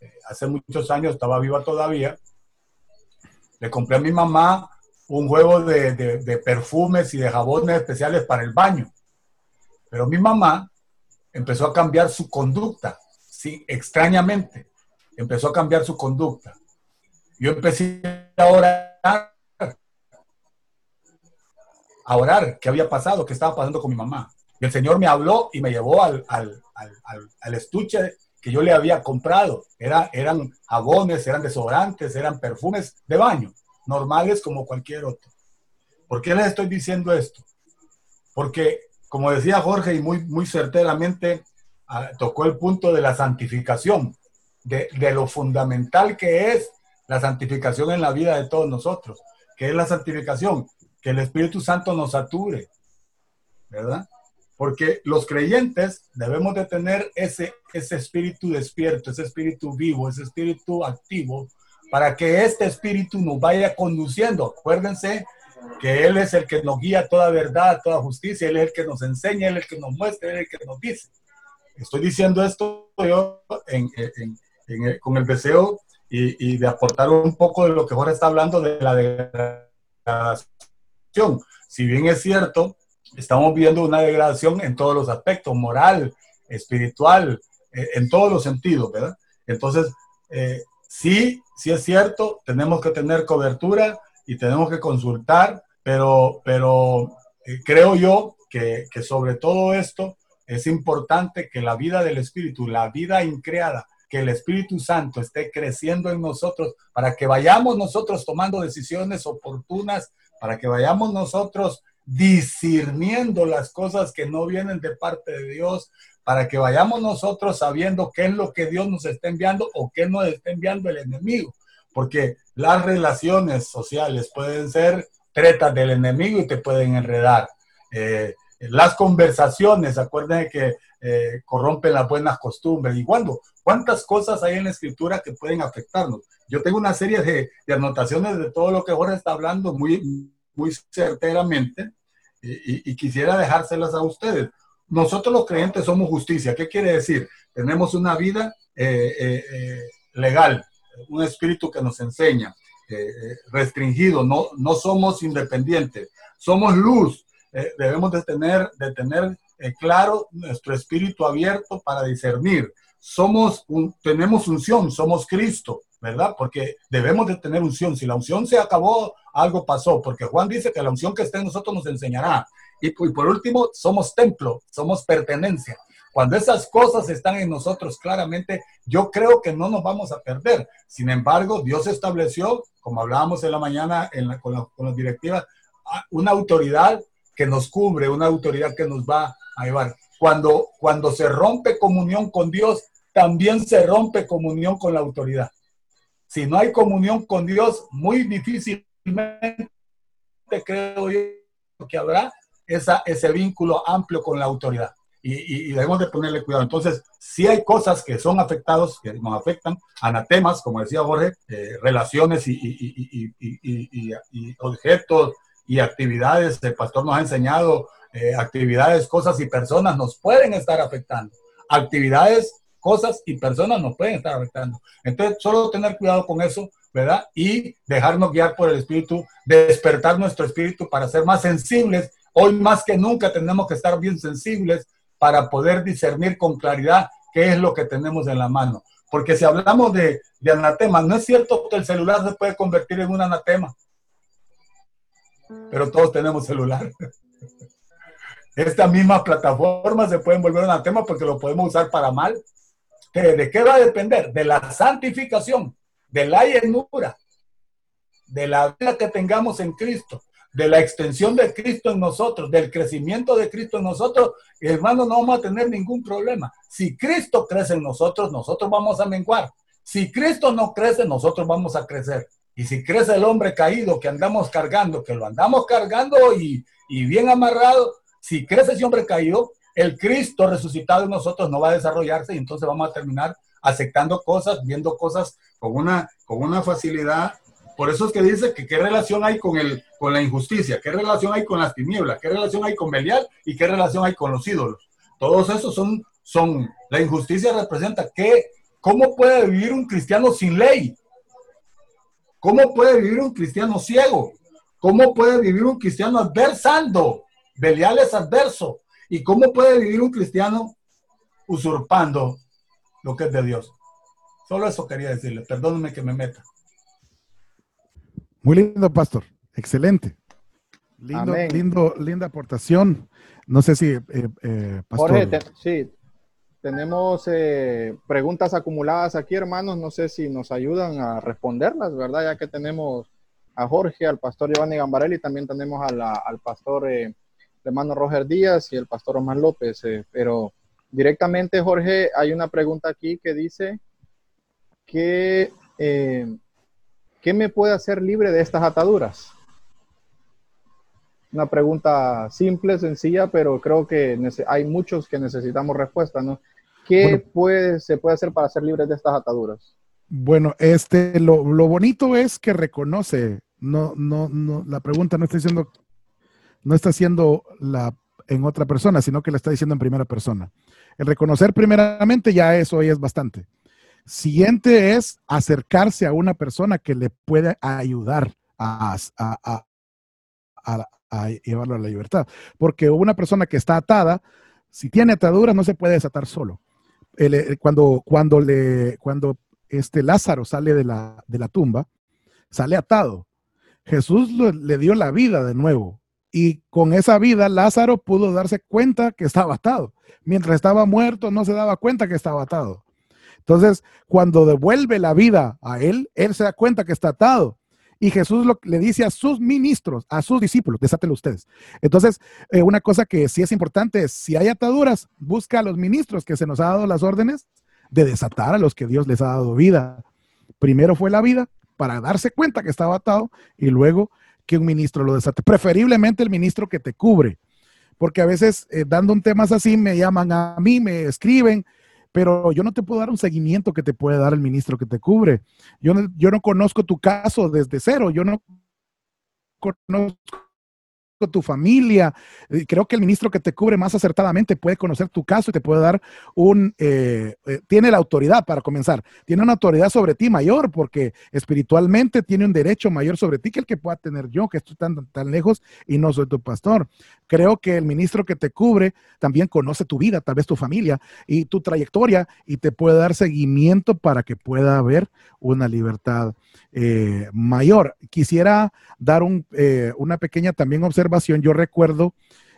eh, hace muchos años, estaba viva todavía. Le compré a mi mamá un juego de, de perfumes y de jabones especiales para el baño. Pero mi mamá empezó a cambiar su conducta, sí, extrañamente, empezó a cambiar su conducta. Yo empecé a orar, a orar qué había pasado, qué estaba pasando con mi mamá. Y el Señor me habló y me llevó al, al, al, al estuche que yo le había comprado. Era, eran jabones, eran desodorantes, eran perfumes de baño, normales como cualquier otro. ¿Por qué les estoy diciendo esto? Porque como decía Jorge y muy, muy certeramente, ah, tocó el punto de la santificación, de, lo fundamental que es la santificación en la vida de todos nosotros. ¿Qué es la santificación? Que el Espíritu Santo nos sature, ¿verdad? Porque los creyentes debemos de tener ese, ese espíritu despierto, ese espíritu vivo, ese espíritu activo, para que este espíritu nos vaya conduciendo. Acuérdense que Él es el que nos guía toda verdad, toda justicia, Él es el que nos enseña, Él es el que nos muestra, Él es el que nos dice. Estoy diciendo esto yo con el deseo y, de aportar un poco de lo que Jorge está hablando de la degradación. Si bien es cierto, estamos viendo una degradación en todos los aspectos, moral, espiritual, eh, en todos los sentidos, ¿verdad? Entonces, eh, sí, sí es cierto, tenemos que tener cobertura, y tenemos que consultar, pero, pero eh, creo yo que, que sobre todo esto es importante que la vida del Espíritu, la vida increada, que el Espíritu Santo esté creciendo en nosotros para que vayamos nosotros tomando decisiones oportunas, para que vayamos nosotros discerniendo las cosas que no vienen de parte de Dios, para que vayamos nosotros sabiendo qué es lo que Dios nos está enviando o qué nos está enviando el enemigo porque las relaciones sociales pueden ser tretas del enemigo y te pueden enredar. Eh, las conversaciones, acuérdense que eh, corrompen las buenas costumbres. ¿Y cuándo? ¿Cuántas cosas hay en la escritura que pueden afectarnos? Yo tengo una serie de, anotaciones de todo lo que Jorge está hablando muy, muy certeramente y, y, quisiera dejárselas a ustedes. Nosotros los creyentes somos justicia. ¿Qué quiere decir? Tenemos una vida eh, legal, un espíritu que nos enseña, eh, eh, restringido, no, no somos independientes, somos luz, eh, debemos de tener, de tener claro nuestro espíritu abierto para discernir. Somos un, tenemos unción, somos Cristo, ¿verdad? Porque debemos de tener unción. Si la unción se acabó, algo pasó, porque Juan dice que la unción que está en nosotros nos enseñará. Y, por último, somos templo, somos pertenencia. Cuando esas cosas están en nosotros claramente, yo creo que no nos vamos a perder. Sin embargo, Dios estableció, como hablábamos en la mañana con, las directivas, una autoridad que nos cubre, una autoridad que nos va a llevar. Cuando, cuando se rompe comunión con Dios, también se rompe comunión con la autoridad. Si no hay comunión con Dios, muy difícilmente creo yo que habrá esa, ese vínculo amplio con la autoridad y, debemos de ponerle cuidado. Entonces, si hay cosas que son afectados, que nos afectan, anatemas, como decía Jorge, eh, relaciones y, objetos y actividades, el pastor nos ha enseñado eh, actividades, cosas y personas nos pueden estar afectando. Actividades, cosas y personas nos pueden estar afectando. Entonces, solo tener cuidado con eso, ¿verdad? Y dejarnos guiar por el Espíritu, despertar nuestro espíritu para ser más sensibles. Hoy más que nunca tenemos que estar bien sensibles para poder discernir con claridad qué es lo que tenemos en la mano. Porque si hablamos de, de anatema, no es cierto que el celular se puede convertir en un anatema, pero todos tenemos celular. Esta misma plataforma se puede volver un anatema porque lo podemos usar para mal ¿Que ¿De qué va a depender? De la santificación, de la llenura, de la vida que tengamos en Cristo, de la extensión de Cristo en nosotros, del crecimiento de Cristo en nosotros, hermano, no vamos a tener ningún problema. Si Cristo crece en nosotros, nosotros vamos a menguar. Si Cristo no crece, nosotros vamos a crecer. Y si crece el hombre caído que andamos cargando, que lo andamos cargando y, y bien amarrado, si crece ese hombre caído, el Cristo resucitado en nosotros no va a desarrollarse y entonces vamos a terminar aceptando cosas, viendo cosas con una, con una facilidad por eso es que dice que qué relación hay con, el, con la injusticia, qué relación hay con las tinieblas, qué relación hay con Belial y qué relación hay con los ídolos. Todos esos son, son la injusticia representa que, ¿cómo puede vivir un cristiano sin ley? ¿Cómo puede vivir un cristiano ciego? ¿Cómo puede vivir un cristiano adversando? Belial es adverso. ¿Y cómo puede vivir un cristiano usurpando lo que es de Dios? Solo eso quería decirle. Perdóneme que me meta. Muy lindo, pastor. Excelente. Lindo, lindo, linda aportación. No sé si, eh, eh, pastor. Jorge, sí, tenemos eh, preguntas acumuladas aquí, hermanos. No sé si nos ayudan a responderlas, ¿verdad? Ya que tenemos a Jorge, al pastor Giovanni Gambarelli, también tenemos al pastor hermano Roger Díaz y el pastor Omar López. pero directamente, Jorge, hay una pregunta aquí que dice que ¿Qué me puede hacer libre de estas ataduras? Una pregunta simple, sencilla, pero creo que hay muchos que necesitamos respuesta, ¿no? ¿Qué puede, se puede hacer para ser libre de estas ataduras? Bueno, este, lo, bonito es que reconoce, no, no, no, la pregunta no está diciendo, no está haciendo la en otra persona, sino que la está diciendo en primera persona. El reconocer primeramente ya eso es bastante. Siguiente es acercarse a una persona que le puede ayudar a, llevarlo a la libertad. Porque una persona que está atada, si tiene atadura, no se puede desatar solo. Eh, cuando, cuando, le, cuando este Lázaro sale de la, de la tumba, sale atado. Jesús le dio la vida de nuevo. Y con esa vida Lázaro pudo darse cuenta que estaba atado. Mientras estaba muerto no se daba cuenta que estaba atado. Entonces, cuando devuelve la vida a él, él se da cuenta que está atado. Y Jesús le dice a sus ministros, a sus discípulos, desátelo ustedes. Entonces, eh, una cosa que sí es importante es, si hay ataduras, busca a los ministros que se nos ha dado las órdenes de desatar a los que Dios les ha dado vida. Primero fue la vida para darse cuenta que estaba atado y luego que un ministro lo desate. Preferiblemente el ministro que te cubre, porque a veces eh, dando un tema así me llaman a mí, me escriben pero yo no te puedo dar un seguimiento que te puede dar el ministro que te cubre. Yo no, yo no conozco tu caso desde cero, yo no conozco tu familia. Eh, creo que el ministro que te cubre más acertadamente puede conocer tu caso y te puede dar un, eh, eh, tiene la autoridad para comenzar, tiene una autoridad sobre ti mayor porque espiritualmente tiene un derecho mayor sobre ti que el que pueda tener yo, que estoy tan, tan lejos y no soy tu pastor. Creo que el ministro que te cubre también conoce tu vida, tal vez tu familia y tu trayectoria y te puede dar seguimiento para que pueda haber una libertad mayor. Quisiera dar un, una pequeña también observación yo recuerdo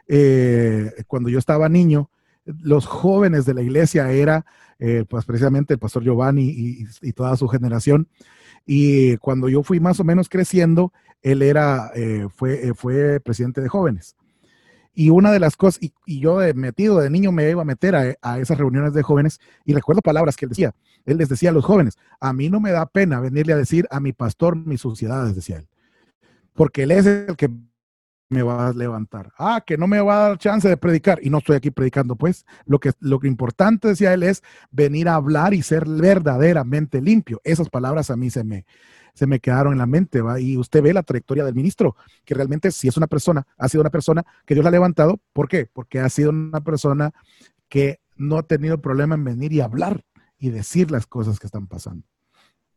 eh, cuando yo estaba niño, los jóvenes de la iglesia era, eh, pues precisamente el pastor Giovanni y, toda su generación. Y cuando yo fui más o menos creciendo, él era, eh, fue, fue presidente de jóvenes. Y una de las cosas, y, yo de metido de niño me iba a meter a, esas reuniones de jóvenes y recuerdo palabras que él decía. Él les decía a los jóvenes, a mí no me da pena venirle a decir a mi pastor mis suciedades, decía él. Porque él es el que me va a levantar. Ah, que no me va a dar chance de predicar. Y no estoy aquí predicando, pues. Lo que, lo que importante, decía él, es venir a hablar y ser verdaderamente limpio. Esas palabras a mí se me, se me quedaron en la mente, ¿va? Y usted ve la trayectoria del ministro, que realmente si es una persona, ha sido una persona que Dios la ha levantado. ¿Por qué? Porque ha sido una persona que no ha tenido problema en venir y hablar y decir las cosas que están pasando.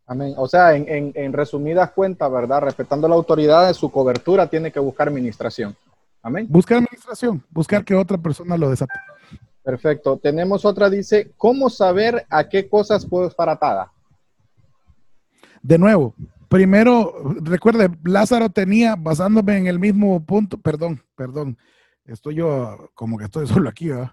Amén. O sea, en, resumidas cuentas, ¿verdad? Respetando la autoridad de su cobertura, tiene que buscar administración. Amén. Buscar administración, buscar que otra persona lo desate. Perfecto. Tenemos otra, dice, ¿cómo saber a qué cosas puedo estar atada? De nuevo, primero, recuerde, Lázaro tenía, basándome en el mismo punto, perdón, perdón, estoy yo como que estoy solo aquí, ¿verdad?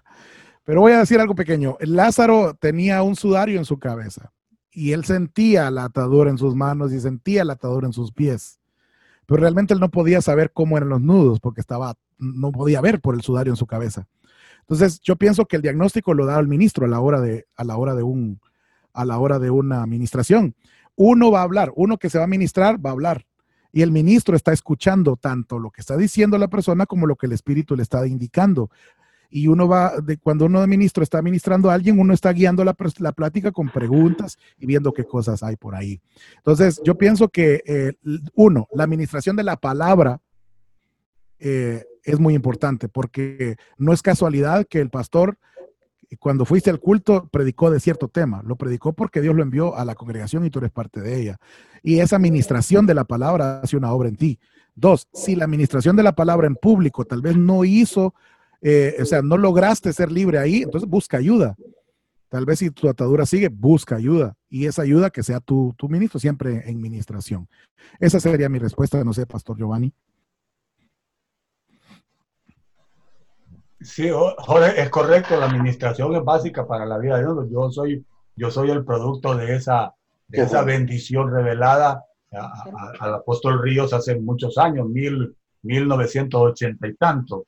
Pero voy a decir algo pequeño. Lázaro tenía un sudario en su cabeza y él sentía la atadura en sus manos y sentía la atadura en sus pies. Pero realmente él no podía saber cómo eran los nudos porque estaba, no podía ver por el sudario en su cabeza. Entonces, yo pienso que el diagnóstico lo da el ministro a la hora de, a la hora de, un, a la hora de una administración. Uno va a hablar, uno que se va a ministrar va a hablar. Y el ministro está escuchando tanto lo que está diciendo la persona como lo que el espíritu le está indicando y uno va, de, cuando uno de ministro está ministrando a alguien, uno está guiando la, la, plática con preguntas y viendo qué cosas hay por ahí. Entonces, yo pienso que, eh, uno, la administración de la palabra eh, es muy importante porque no es casualidad que el pastor, cuando fuiste al culto, predicó de cierto tema. Lo predicó porque Dios lo envió a la congregación y tú eres parte de ella. Y esa administración de la palabra hace una obra en ti. Dos, si la administración de la palabra en público tal vez no hizo eh, o sea, no lograste ser libre ahí, entonces busca ayuda. Tal vez si tu atadura sigue, busca ayuda. Y esa ayuda que sea tu, tu ministro, siempre en ministración. Esa sería mi respuesta, no sé, Pastor Giovanni. Sí, Jorge, es correcto, la administración es básica para la vida de Dios. Yo soy, yo soy el producto de esa, de esa bendición revelada al apóstol Ríos hace muchos años, mil, 1980 y tanto.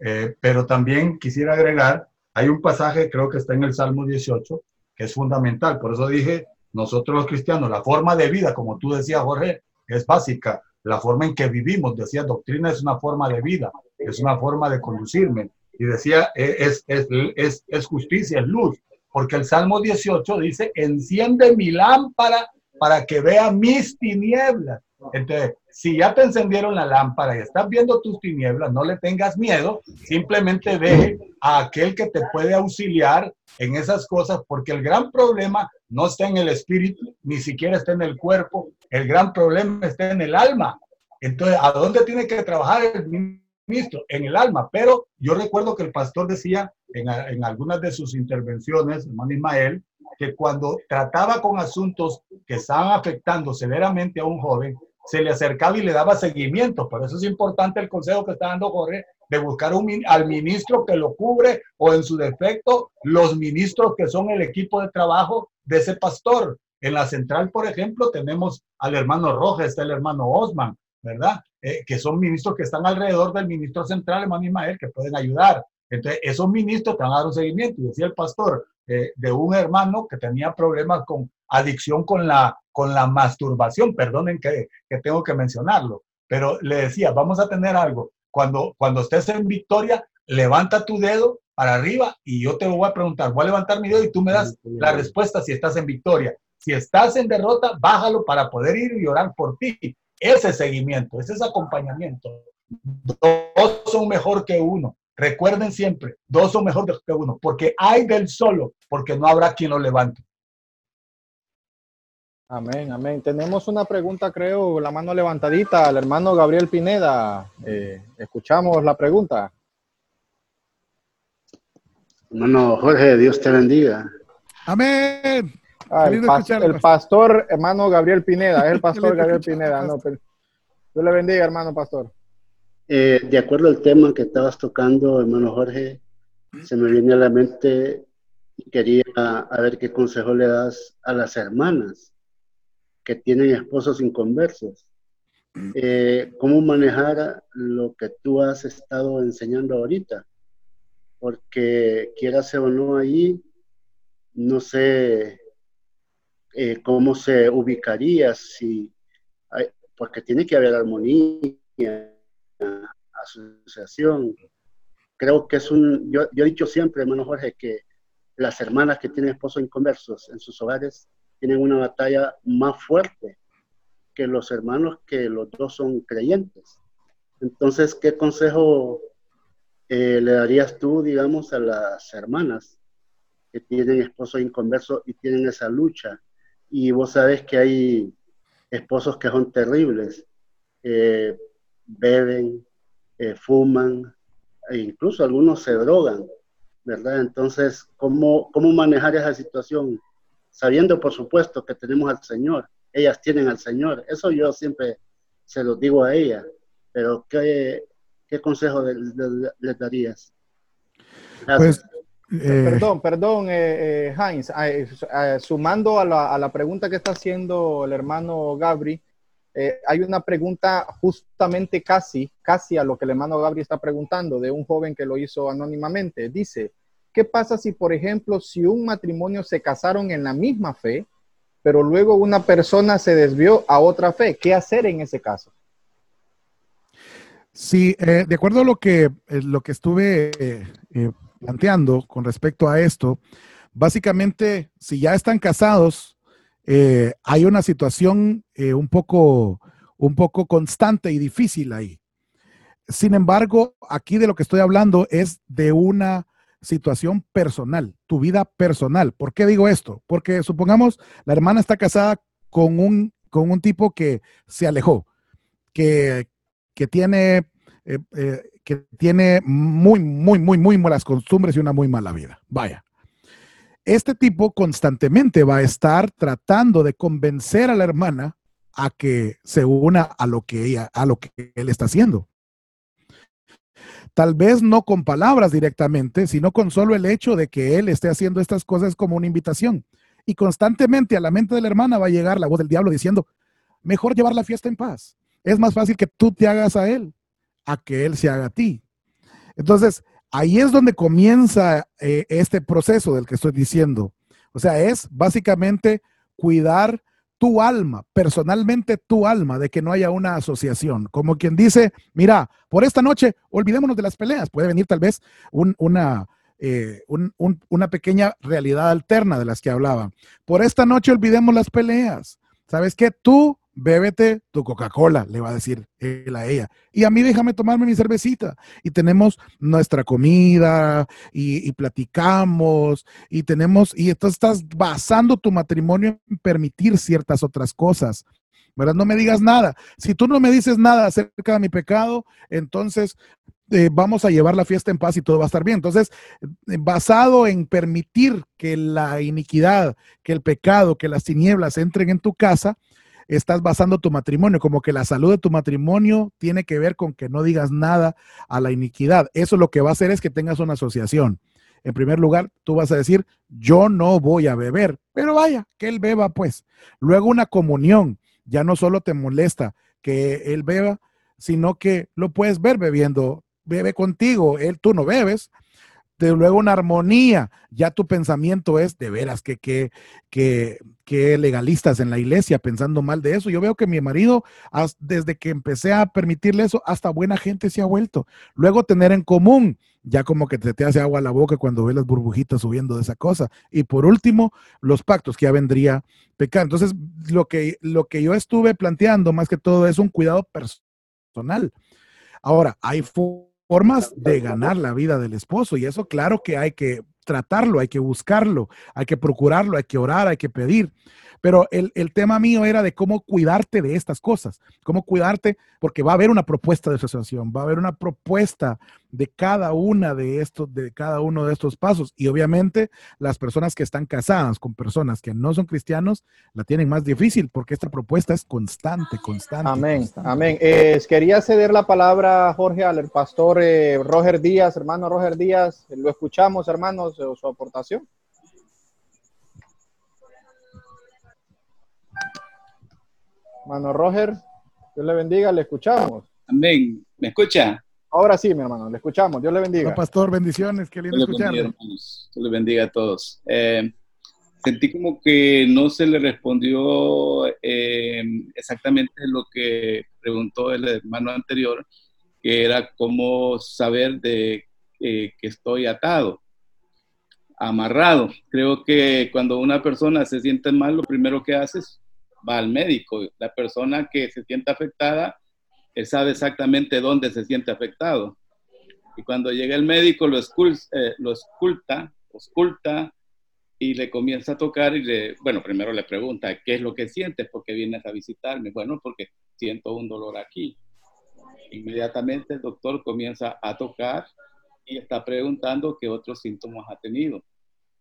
Eh, pero también quisiera agregar, hay un pasaje, creo que está en el Salmo 18, que es fundamental. Por eso dije, nosotros los cristianos, la forma de vida, como tú decías, Jorge, es básica. La forma en que vivimos, decía, doctrina es una forma de vida, es una forma de conducirme. Y decía, e, es, es, es, es justicia, es luz. Porque el Salmo 18 dice, enciende mi lámpara para que vea mis tinieblas. Entonces, si ya te encendieron la lámpara y estás viendo tus tinieblas, no le tengas miedo, simplemente deje a aquel que te puede auxiliar en esas cosas, porque el gran problema no está en el espíritu, ni siquiera está en el cuerpo, el gran problema está en el alma. Entonces, ¿a dónde tiene que trabajar el ministro? En el alma. Pero yo recuerdo que el pastor decía en, en algunas de sus intervenciones, hermano Ismael, que cuando trataba con asuntos que estaban afectando severamente a un joven, se le acercaba y le daba seguimiento. Por eso es importante el consejo que está dando Jorge de buscar un, al ministro que lo cubre o en su defecto los ministros que son el equipo de trabajo de ese pastor. En la central, por ejemplo, tenemos al hermano Rojas, está el hermano Osman, ¿verdad? Eh, que son ministros que están alrededor del ministro central, hermano Ismael, que pueden ayudar. Entonces, esos ministros te van a dar un seguimiento. Y decía el pastor eh, de un hermano que tenía problemas con adicción con la, con la masturbación, perdonen que, que tengo que mencionarlo, pero le decía, vamos a tener algo. Cuando, cuando estés en victoria, levanta tu dedo para arriba y yo te voy a preguntar, voy a levantar mi dedo y tú me das la respuesta si estás en victoria. Si estás en derrota, bájalo para poder ir y orar por ti. Ese seguimiento, ese es acompañamiento. Dos son mejor que uno. Recuerden siempre, dos son mejor que uno, porque hay del solo, porque no habrá quien lo levante. Amén, amén. Tenemos una pregunta, creo, la mano levantadita al hermano Gabriel Pineda. Eh, escuchamos la pregunta. Hermano Jorge, Dios te bendiga. Amén. Ah, el, pastor, hermano Gabriel Pineda, es el pastor Gabriel Pineda. No, Dios le bendiga, hermano pastor. Eh, de acuerdo al tema que estabas tocando, hermano Jorge, se me viene a la mente y quería a ver qué consejo le das a las hermanas que tienen esposos inconversos. Eh, ¿Cómo manejar lo que tú has estado enseñando ahorita? Porque quieras o no ahí, no sé eh, cómo se ubicaría, si porque tiene que haber armonía, asociación. Creo que es un, yo, yo he dicho siempre, hermano Jorge, que las hermanas que tienen esposos inconversos en sus hogares tienen una batalla más fuerte que los hermanos que los dos son creyentes. Entonces, ¿qué consejo eh, le darías tú, digamos, a las hermanas que tienen esposos inconversos y tienen esa lucha? Y vos sabes que hay esposos que son terribles, eh, beben, eh, fuman, e incluso algunos se drogan, ¿verdad? Entonces, ¿cómo, ¿cómo manejar esa situación? Sabiendo por supuesto que tenemos al Señor. Ellas tienen al Señor. Eso yo siempre se lo digo a ellas. Pero ¿qué, qué consejo les, darías? Pues Eh, Perdón, perdón, eh, eh, Heinz. Ah, eh, eh, sumando a la, a la pregunta que está haciendo el hermano Gabri, eh, hay una pregunta justamente casi, casi a lo que el hermano Gabri está preguntando de un joven que lo hizo anónimamente. Dice, ¿qué pasa si, por ejemplo, si un matrimonio se casaron en la misma fe, pero luego una persona se desvió a otra fe? ¿Qué hacer en ese caso? Sí, eh, de acuerdo a lo que, eh, lo que estuve eh, planteando con respecto a esto, básicamente, si ya están casados, hay una situación un, poco, un poco constante y difícil ahí. Sin embargo, aquí de lo que estoy hablando es de una situación personal, tu vida personal. ¿Por qué digo esto? Porque supongamos la hermana está casada con un, con un tipo que se alejó, que, que tiene, eh, eh, que tiene muy, muy, muy, muy malas costumbres y una muy mala vida. Vaya. Este tipo constantemente va a estar tratando de convencer a la hermana a que se una a lo que ella, a lo que él está haciendo. Tal vez no con palabras directamente, sino con solo el hecho de que él esté haciendo estas cosas como una invitación. Y constantemente a la mente de la hermana va a llegar la voz del diablo diciendo, mejor llevar la fiesta en paz. Es más fácil que tú te hagas a él, a que él se haga a ti. Entonces, ahí es donde comienza eh, este proceso del que estoy diciendo. O sea, es básicamente cuidar tu alma, personalmente tu alma, de que no haya una asociación. Como quien dice, mira, por esta noche olvidémonos de las peleas. Puede venir tal vez un- una, eh, un- un- una pequeña realidad alterna de las que hablaba. Por esta noche olvidemos las peleas. ¿Sabes qué? Tú bébete tu Coca-Cola, le va a decir él a ella. Y a mí déjame tomarme mi cervecita. Y tenemos nuestra comida y, platicamos y tenemos, y entonces estás basando tu matrimonio en permitir ciertas otras cosas. ¿Verdad? No me digas nada. Si tú no me dices nada acerca de mi pecado, entonces eh, vamos a llevar la fiesta en paz y todo va a estar bien. Entonces, eh, basado en permitir que la iniquidad, que el pecado, que las tinieblas entren en tu casa, estás basando tu matrimonio, como que la salud de tu matrimonio tiene que ver con que no digas nada a la iniquidad. Eso lo que va a hacer es que tengas una asociación. En primer lugar, tú vas a decir, yo no voy a beber, pero vaya, que él beba pues. Luego una comunión, ya no solo te molesta que él beba, sino que lo puedes ver bebiendo, bebe contigo, él tú no bebes. De luego una armonía, ya tu pensamiento es de veras que, que, que, que legalistas en la iglesia pensando mal de eso. Yo veo que mi marido, desde que empecé a permitirle eso, hasta buena gente se ha vuelto. Luego tener en común, ya como que te, te hace agua a la boca cuando ves las burbujitas subiendo de esa cosa. Y por último, los pactos que ya vendría pecar. Entonces, lo que, lo que yo estuve planteando más que todo es un cuidado personal. Ahora, hay formas de ganar la vida del esposo y eso claro que hay que tratarlo, hay que buscarlo, hay que procurarlo, hay que orar, hay que pedir. Pero el, el tema mío era de cómo cuidarte de estas cosas, cómo cuidarte, porque va a haber una propuesta de asociación, va a haber una propuesta de cada una de estos, de cada uno de estos pasos. Y obviamente las personas que están casadas con personas que no son cristianos la tienen más difícil porque esta propuesta es constante, constante. Amén, constante. amén. Eh, quería ceder la palabra, Jorge, al pastor eh, Roger Díaz, hermano Roger Díaz. Lo escuchamos, hermanos, eh, su aportación. Hermano Roger, Dios le bendiga, le escuchamos. Amén. ¿Me escucha? Ahora sí, mi hermano, le escuchamos. Dios le bendiga. Hola, pastor, bendiciones, qué lindo Dios escucharle. les bendiga a todos. Eh, sentí como que no se le respondió eh, exactamente lo que preguntó el hermano anterior, que era cómo saber de eh, que estoy atado, amarrado. Creo que cuando una persona se siente mal, lo primero que hace es va al médico. La persona que se siente afectada, él sabe exactamente dónde se siente afectado. Y cuando llega el médico, lo, escul- eh, lo esculta, osculta y le comienza a tocar y le, bueno, primero le pregunta, ¿qué es lo que sientes? ¿Por qué vienes a visitarme? Bueno, porque siento un dolor aquí. Inmediatamente el doctor comienza a tocar y está preguntando qué otros síntomas ha tenido.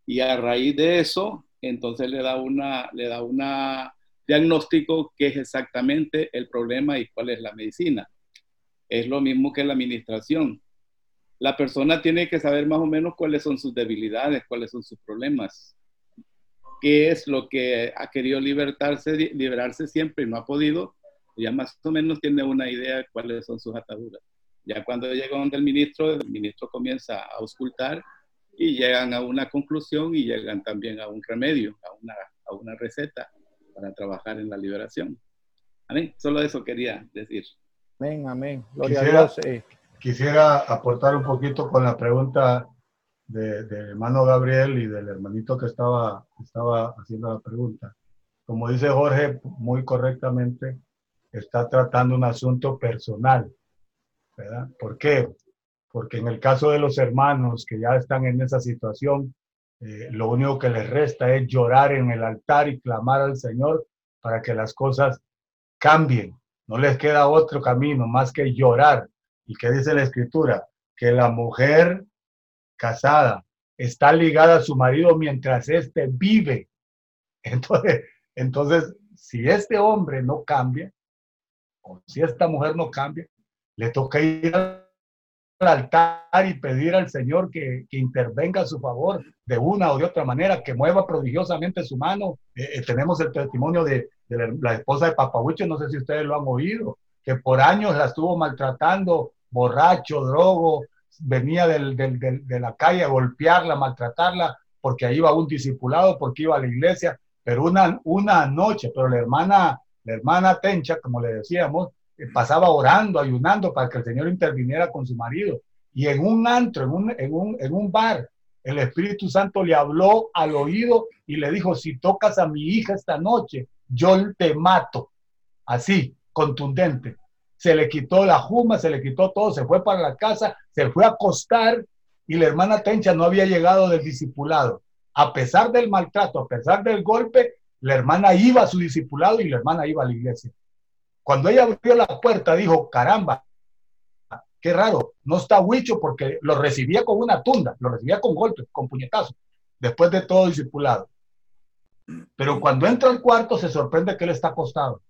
Y a raíz de eso, entonces le da una, le da una diagnóstico qué es exactamente el problema y cuál es la medicina. Es lo mismo que la administración. la persona tiene que saber más o menos cuáles son sus debilidades, cuáles son sus problemas, qué es lo que ha querido libertarse, liberarse siempre y no ha podido, ya más o menos tiene una idea de cuáles son sus ataduras. Ya cuando llega donde el ministro, el ministro comienza a auscultar y llegan a una conclusión y llegan también a un remedio, a una, a una receta para trabajar en la liberación. Amén. Solo eso quería decir. Amén, amén. Gloria Quisiera- a Dios. eh, Quisiera aportar un poquito con la pregunta de- del hermano Gabriel y del hermanito que estaba, estaba haciendo la pregunta. Como dice Jorge muy correctamente, está tratando un asunto personal, ¿verdad? ¿Por qué? Porque en el caso de los hermanos que ya están en esa situación, eh, lo único que les resta es llorar en el altar y clamar al Señor para que las cosas cambien. No les queda otro camino más que llorar. ¿Y qué dice la escritura? Que la mujer casada está ligada a su marido mientras éste vive. Entonces, entonces, si este hombre no cambia, o si esta mujer no cambia, le toca ir al altar y pedir al Señor que, que intervenga a su favor de una o de otra manera, que mueva prodigiosamente su mano. Eh, eh, tenemos el testimonio de, de la, esposa de Papahuicho, no sé si ustedes lo han oído, que por años la estuvo maltratando, borracho, drogo, venía del, del- del- de la calle a golpearla, maltratarla, porque iba un discipulado, porque iba a la iglesia, pero una, una noche, pero la hermana, la hermana Tencha, como le decíamos, pasaba orando, ayunando para que el Señor interviniera con su marido. Y en un antro, en un, en un, en un bar, el Espíritu Santo le habló al oído y le dijo, si tocas a mi hija esta noche, yo te mato. Así, contundente. Se le quitó la juma, se le quitó todo, se fue para la casa, se fue a acostar y la hermana Tencha no había llegado del discipulado. A pesar del maltrato, a pesar del golpe, la hermana iba a su discipulado y la hermana iba a la iglesia. Cuando ella abrió la puerta, dijo, caramba, qué raro, no está Huicho porque lo recibía con una tunda, lo recibía con golpes, con puñetazos, después de todo discipulado. Pero cuando entra al cuarto se sorprende que él está acostado.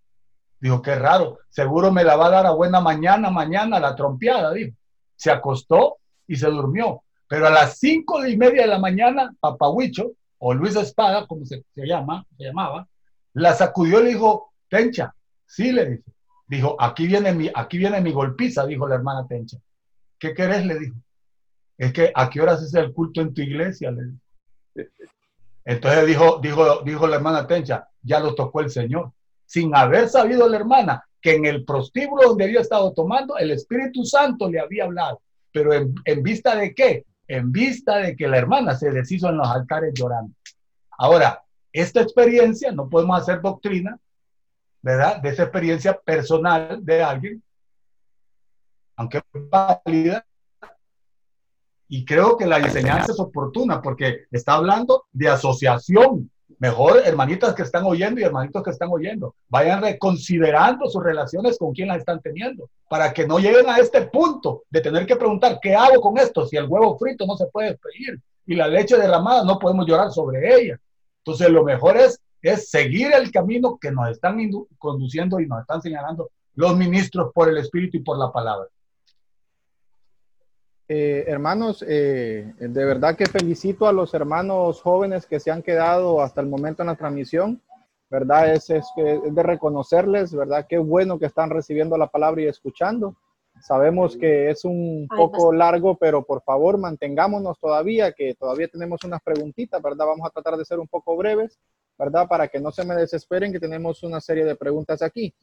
Dijo, qué raro, seguro me la va a dar a buena mañana, mañana, la trompeada, dijo. Se acostó y se durmió. Pero a las cinco y media de la mañana, Papahuicho, o Luis Espada, como se, se llama, se llamaba, la sacudió y le dijo, Tencha, sí, le dijo. Dijo, aquí viene mi, aquí viene mi golpiza, dijo la hermana Tencha. ¿Qué querés? Le dijo. Es que a qué horas es el culto en tu iglesia, le dijo. Entonces dijo, dijo, dijo la hermana Tencha, ya lo tocó el Señor. Sin haber sabido la hermana que en el prostíbulo donde había estado tomando, el Espíritu Santo le había hablado. Pero en, en vista de qué? En vista de que la hermana se deshizo en los altares llorando. Ahora, esta experiencia, no podemos hacer doctrina, ¿verdad? De esa experiencia personal de alguien, aunque válida, y creo que la enseñanza es oportuna porque está hablando de asociación. Mejor, hermanitas que están oyendo y hermanitos que están oyendo, vayan reconsiderando sus relaciones con quien las están teniendo, para que no lleguen a este punto de tener que preguntar, ¿qué hago con esto? Si el huevo frito no se puede despedir y la leche derramada no podemos llorar sobre ella. Entonces, lo mejor es, es seguir el camino que nos están conduciendo y nos están señalando los ministros por el Espíritu y por la palabra. Eh, hermanos, eh, de verdad que felicito a los hermanos jóvenes que se han quedado hasta el momento en la transmisión. ¿Verdad? Es, es, es de reconocerles, ¿verdad? Qué bueno que están recibiendo la palabra y escuchando. Sabemos que es un poco largo, pero por favor mantengámonos todavía, que todavía tenemos unas preguntitas, ¿verdad? Vamos a tratar de ser un poco breves, ¿verdad? Para que no se me desesperen, que tenemos una serie de preguntas aquí.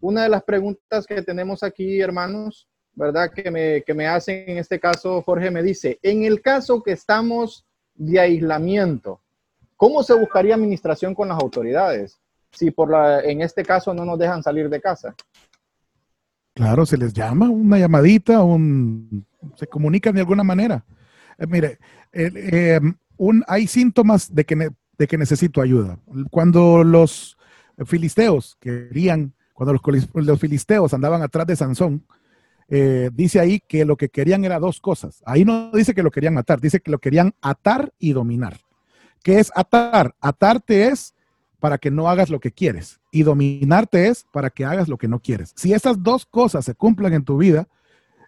Una de las preguntas que tenemos aquí, hermanos, ¿verdad? Que me, que me hacen en este caso, Jorge me dice, en el caso que estamos de aislamiento, ¿cómo se buscaría administración con las autoridades? Si por la, en este caso no nos dejan salir de casa. Claro, se les llama, una llamadita, un, se comunican de alguna manera. Eh, mire, eh, un, hay síntomas de que, ne- de que necesito ayuda. Cuando los filisteos querían, cuando los, los filisteos andaban atrás de Sansón, eh, dice ahí que lo que querían era dos cosas. Ahí no dice que lo querían matar, dice que lo querían atar y dominar. ¿Qué es atar? Atarte es para que no hagas lo que quieres y dominarte es para que hagas lo que no quieres. Si esas dos cosas se cumplen en tu vida,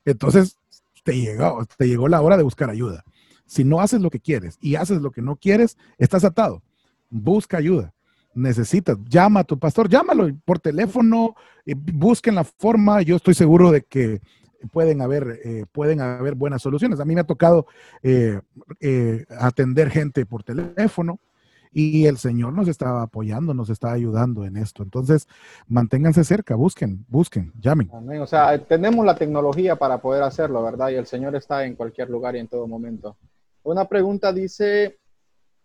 entonces te llegó, te llegó la hora de buscar ayuda. Si no haces lo que quieres y haces lo que no quieres, estás atado. Busca ayuda. Necesitas, llama a tu pastor, llámalo por teléfono, eh, busquen la forma. Yo estoy seguro de que pueden haber, eh, pueden haber buenas soluciones. A mí me ha tocado eh, eh, atender gente por teléfono y el Señor nos está apoyando, nos está ayudando en esto. Entonces, manténganse cerca, busquen, busquen, llamen. Amén. O sea, tenemos la tecnología para poder hacerlo, ¿verdad? Y el Señor está en cualquier lugar y en todo momento. Una pregunta dice,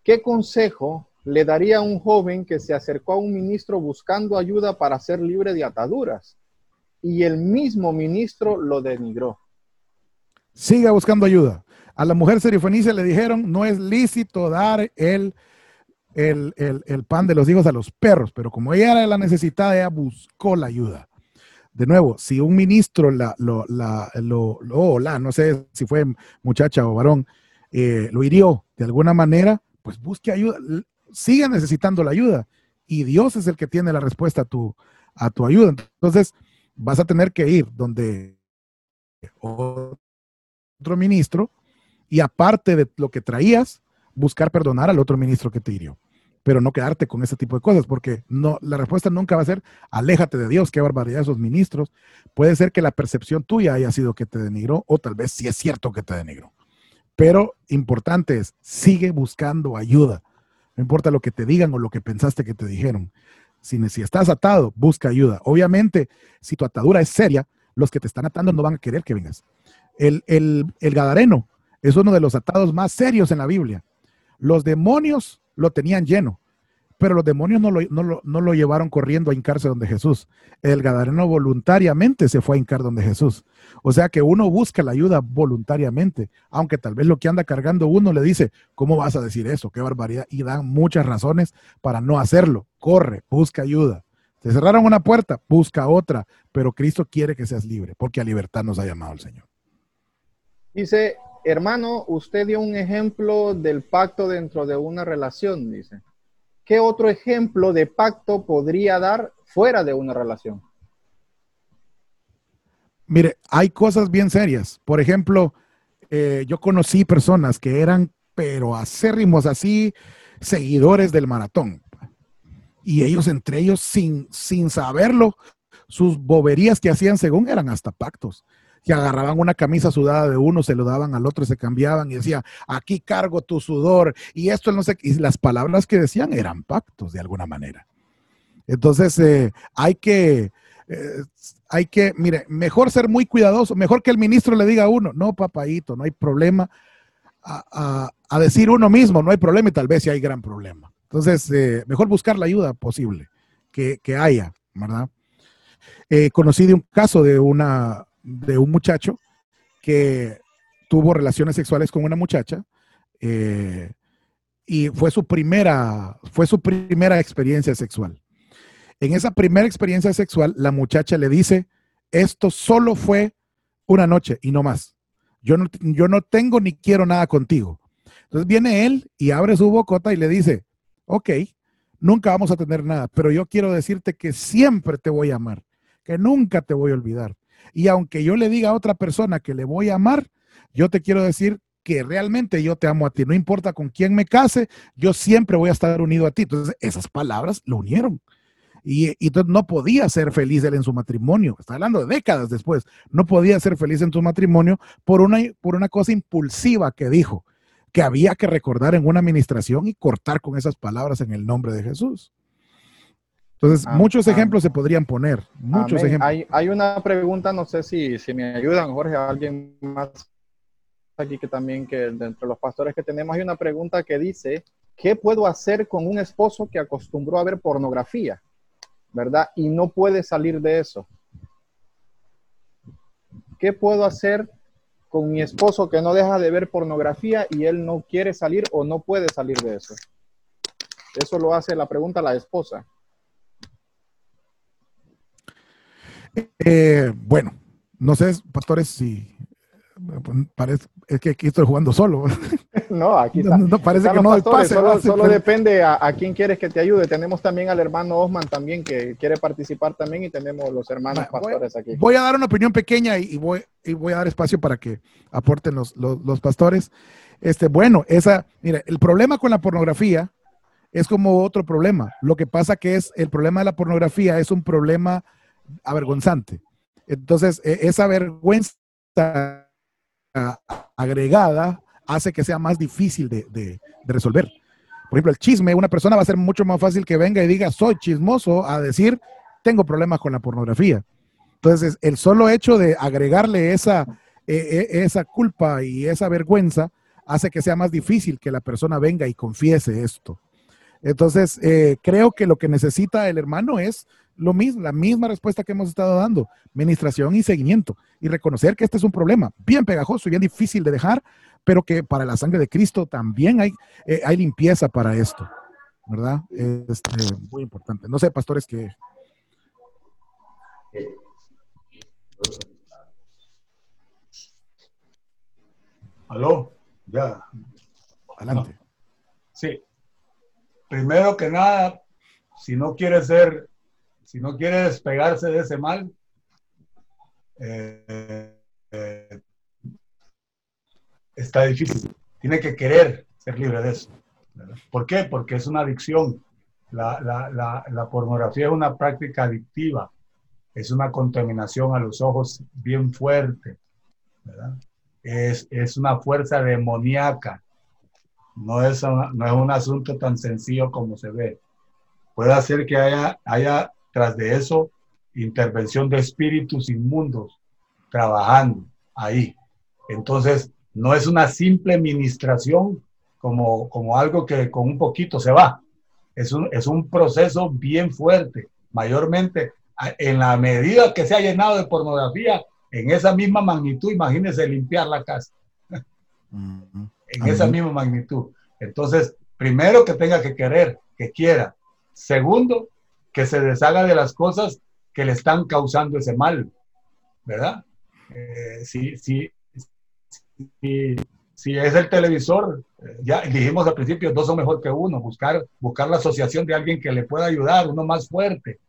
¿qué consejo le daría a un joven que se acercó a un ministro buscando ayuda para ser libre de ataduras? Y el mismo ministro lo denigró. Siga buscando ayuda. A la mujer serifenicia le dijeron, no es lícito dar el, el, el, el pan de los hijos a los perros, pero como ella era la necesitada, ella buscó la ayuda. De nuevo, si un ministro la, lo, la, lo, la, no sé si fue muchacha o varón, eh, lo hirió de alguna manera, pues busque ayuda, siga necesitando la ayuda y Dios es el que tiene la respuesta a tu, a tu ayuda. Entonces, vas a tener que ir donde otro ministro y aparte de lo que traías, buscar perdonar al otro ministro que te hirió. Pero no quedarte con ese tipo de cosas, porque no, la respuesta nunca va a ser aléjate de Dios, qué barbaridad esos ministros. Puede ser que la percepción tuya haya sido que te denigró, o tal vez sí es cierto que te denigró. Pero importante es, sigue buscando ayuda. No importa lo que te digan o lo que pensaste que te dijeron. Si, si estás atado, busca ayuda. Obviamente, si tu atadura es seria, los que te están atando no van a querer que vengas. El, el, el Gadareno es uno de los atados más serios en la Biblia. Los demonios lo tenían lleno, pero los demonios no lo, no lo, no lo llevaron corriendo a hincarse donde Jesús. El Gadareno voluntariamente se fue a hincar donde Jesús. O sea que uno busca la ayuda voluntariamente, aunque tal vez lo que anda cargando uno le dice, ¿cómo vas a decir eso? Qué barbaridad. Y dan muchas razones para no hacerlo. Corre, busca ayuda. Te cerraron una puerta, busca otra, pero Cristo quiere que seas libre, porque a libertad nos ha llamado el Señor. Dice, hermano, usted dio un ejemplo del pacto dentro de una relación, dice. ¿Qué otro ejemplo de pacto podría dar fuera de una relación? Mire, hay cosas bien serias. Por ejemplo, eh, yo conocí personas que eran, pero acérrimos así, seguidores del maratón. Y ellos entre ellos, sin, sin saberlo, sus boberías que hacían según eran hasta pactos. Que agarraban una camisa sudada de uno, se lo daban al otro, se cambiaban y decía, aquí cargo tu sudor. Y esto no sé, y las palabras que decían eran pactos de alguna manera. Entonces, eh, hay que, eh, hay que, mire, mejor ser muy cuidadoso, mejor que el ministro le diga a uno, no, papayito, no hay problema, a, a, a decir uno mismo, no hay problema y tal vez sí hay gran problema. Entonces, eh, mejor buscar la ayuda posible que, que haya, ¿verdad? Conocí de un caso de, una, de un muchacho que tuvo relaciones sexuales con una muchacha eh, y fue su primera, fue su primera experiencia sexual. En esa primera experiencia sexual, la muchacha le dice, esto solo fue una noche y no más. Yo no, yo no tengo ni quiero nada contigo. Entonces viene él y abre su bocota y le dice, ok, nunca vamos a tener nada, pero yo quiero decirte que siempre te voy a amar, que nunca te voy a olvidar. Y aunque yo le diga a otra persona que le voy a amar, yo te quiero decir que realmente yo te amo a ti. No importa con quién me case, yo siempre voy a estar unido a ti. Entonces, esas palabras lo unieron. Y, entonces no podía ser feliz él en su matrimonio. Está hablando de décadas después. No podía ser feliz en su matrimonio por una, por una cosa impulsiva que dijo, que había que recordar en una administración y cortar con esas palabras en el nombre de Jesús. Entonces, Ah, muchos ah. ejemplos se podrían poner. Muchos Amén. ejemplos. Hay, hay una pregunta, no sé si, si me ayudan, Jorge, alguien más aquí que también, que dentro de los pastores que tenemos, hay una pregunta que dice, ¿qué puedo hacer con un esposo que acostumbró a ver pornografía? ¿Verdad? Y no puede salir de eso. ¿Qué puedo hacer con mi esposo que no deja de ver pornografía y él no quiere salir o no puede salir de eso? Eso lo hace la pregunta la esposa. Eh, bueno, no sé, pastores, si parece, es que aquí estoy jugando solo. no, aquí está. No, no, parece que no pastores, pase, Solo, depende a, a quién quieres que te ayude. Tenemos también al hermano Osman también que quiere participar también y tenemos los hermanos pastores aquí. Voy a dar una opinión pequeña y, y voy, y voy a dar espacio para que aporten los, los- los pastores. Este, bueno, esa, mira, el problema con la pornografía es como otro problema. Lo que pasa que es el problema de la pornografía es un problema avergonzante. Entonces, e- esa vergüenza agregada hace que sea más difícil de, resolver. Por ejemplo, el chisme, una persona va a ser mucho más fácil que venga y diga soy chismoso a decir tengo problemas con la pornografía. Entonces, el solo hecho de agregarle esa, eh, eh, esa culpa y esa vergüenza hace que sea más difícil que la persona venga y confiese esto. Entonces, eh, creo que lo que necesita el hermano es lo mismo, la misma respuesta que hemos estado dando, administración y seguimiento, y reconocer que este es un problema bien pegajoso y bien difícil de dejar, pero que para la sangre de Cristo también hay, eh, hay limpieza para esto, ¿verdad? Este, muy importante. No sé, pastores, que Aló, ya. adelante. Sí. Primero que nada, si no quiere ser, si no quiere despegarse de ese mal, eh, eh, está difícil. Tiene que querer ser libre de eso. ¿Por qué? Porque es una adicción. La, la- la- la pornografía es una práctica adictiva. Es una contaminación a los ojos bien fuerte. Es, es una fuerza demoníaca. No es, no es un asunto tan sencillo como se ve. Puede hacer que haya, haya tras de eso intervención de espíritus inmundos trabajando ahí. Entonces, no es una simple ministración como, como algo que con un poquito se va. Es un, es un proceso bien fuerte, mayormente en la medida que se ha llenado de pornografía, en esa misma magnitud, imagínense limpiar la casa en esa misma magnitud. Entonces, primero que tenga que querer, que quiera. Segundo, que se deshaga de las cosas que le están causando ese mal, ¿verdad? Eh, si, si, si, si es el televisor, eh, ya dijimos al principio, dos son mejor que uno, buscar, buscar la asociación de alguien que le pueda ayudar, uno más fuerte,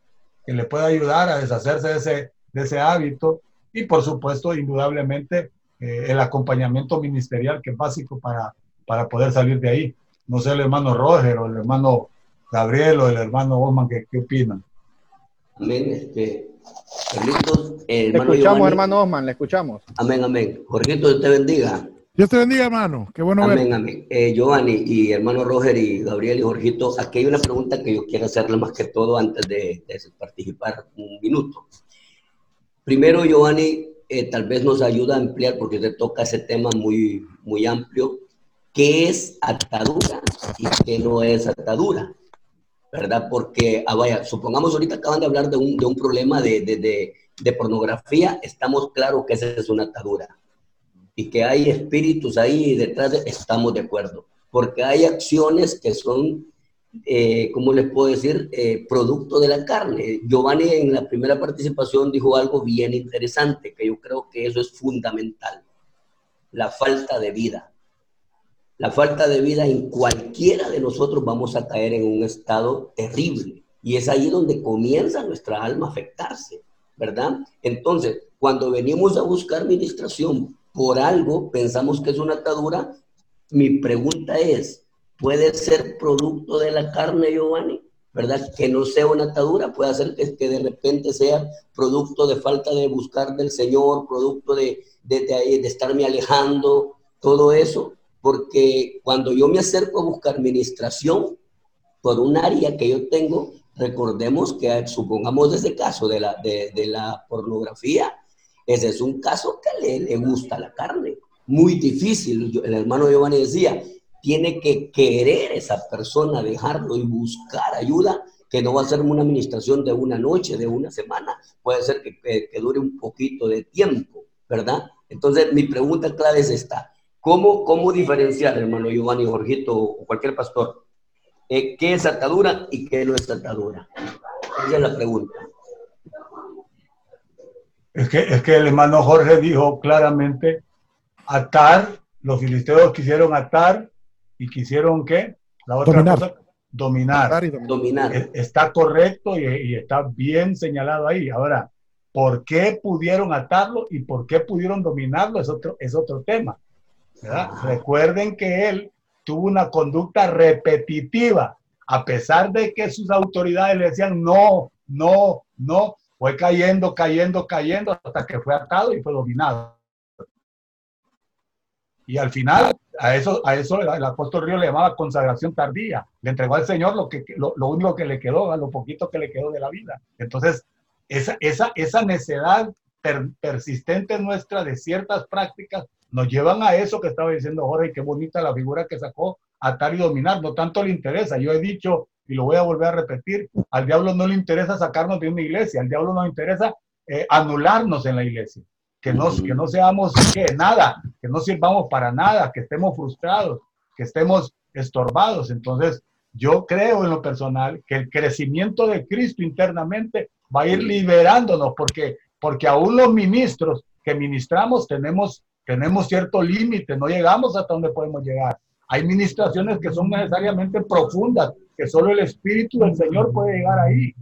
que le pueda ayudar a deshacerse de ese, de ese hábito y por supuesto, indudablemente, eh, el acompañamiento ministerial que es básico para, para poder salir de ahí. No sé el hermano Roger o el hermano Gabriel o el hermano Osman, ¿qué, qué opinan? Amén. Este, Carlitos, eh, Le hermano escuchamos, Giovanni. hermano Osman, le escuchamos. Amén, amén. Jorgito, Dios te bendiga. Dios te bendiga, hermano. Qué bueno ver. Amén, amén. Eh, Giovanni y hermano Roger y Gabriel y Jorgito, aquí hay una pregunta que yo quiero hacerle más que todo antes de, de participar un minuto. Primero, Giovanni, eh, tal vez nos ayuda a ampliar, porque usted toca ese tema muy, muy amplio, ¿qué es atadura y qué no es atadura? ¿Verdad? Porque, ah, vaya, supongamos ahorita acaban de hablar de un, de un problema de, de, de, pornografía, estamos claros que esa es una atadura y que hay espíritus ahí detrás, de- estamos de acuerdo, porque hay acciones que son, eh, ¿cómo les puedo decir?, Eh, producto de la carne. Giovanni en la primera participación dijo algo bien interesante, que yo creo que eso es fundamental, la falta de vida. La falta de vida en cualquiera de nosotros vamos a caer en un estado terrible. Y es ahí donde comienza nuestra alma a afectarse, ¿verdad? Entonces, cuando venimos a buscar ministración por algo, pensamos que es una atadura. Mi pregunta es, ¿puede ser producto de la carne, Giovanni? ¿Verdad? Que no sea una atadura, puede ser que, de repente sea producto de falta de buscar del Señor, producto de- de estarme alejando, todo eso, porque cuando yo me acerco a buscar ministración por un área que yo tengo, recordemos que supongamos ese caso de la, de, de la pornografía, ese es un caso que le, le gusta la carne, muy difícil. Yo- el hermano Giovanni decía, tiene que querer esa persona dejarlo y buscar ayuda, que no va a ser una administración de una noche, de una semana, puede ser que, que- que dure un poquito de tiempo, ¿verdad? Entonces, mi pregunta clave es esta. ¿Cómo, cómo diferenciar, hermano Giovanni, Jorgito o cualquier pastor, eh, qué es atadura y qué no es atadura? Esa es la pregunta. Es que, es que el hermano Jorge dijo claramente, atar los filisteos quisieron atar y quisieron qué? La otra Dominar. cosa, dominar. Atar y dominar. Dominar. E- Está correcto y, y está bien señalado ahí. Ahora, ¿por qué pudieron atarlo y por qué pudieron dominarlo? Es otro, es otro tema. Recuerden que él tuvo una conducta repetitiva, a pesar de que sus autoridades le decían no, no, no, fue cayendo, cayendo, cayendo hasta que fue atado y fue dominado. Y al final, a eso, a eso el, apóstol Río le llamaba consagración tardía. Le entregó al Señor lo, que, lo, lo único que le quedó, lo poquito que le quedó de la vida. Entonces, esa, esa, esa necedad per- persistente nuestra de ciertas prácticas nos llevan a eso que estaba diciendo Jorge, qué bonita la figura que sacó, atar y dominar. No tanto le interesa. Yo he dicho, y lo voy a volver a repetir, al diablo no le interesa sacarnos de una iglesia, al diablo nos interesa eh, anularnos en la iglesia. Que no, que no seamos ¿qué? nada, que no sirvamos para nada, que estemos frustrados, que estemos estorbados. Entonces, yo creo en lo personal que el crecimiento de Cristo internamente va a ir liberándonos, porque, porque aún los ministros que ministramos tenemos, tenemos cierto límite, no llegamos hasta donde podemos llegar. Hay ministraciones que son necesariamente profundas, que solo el Espíritu del Señor puede llegar ahí,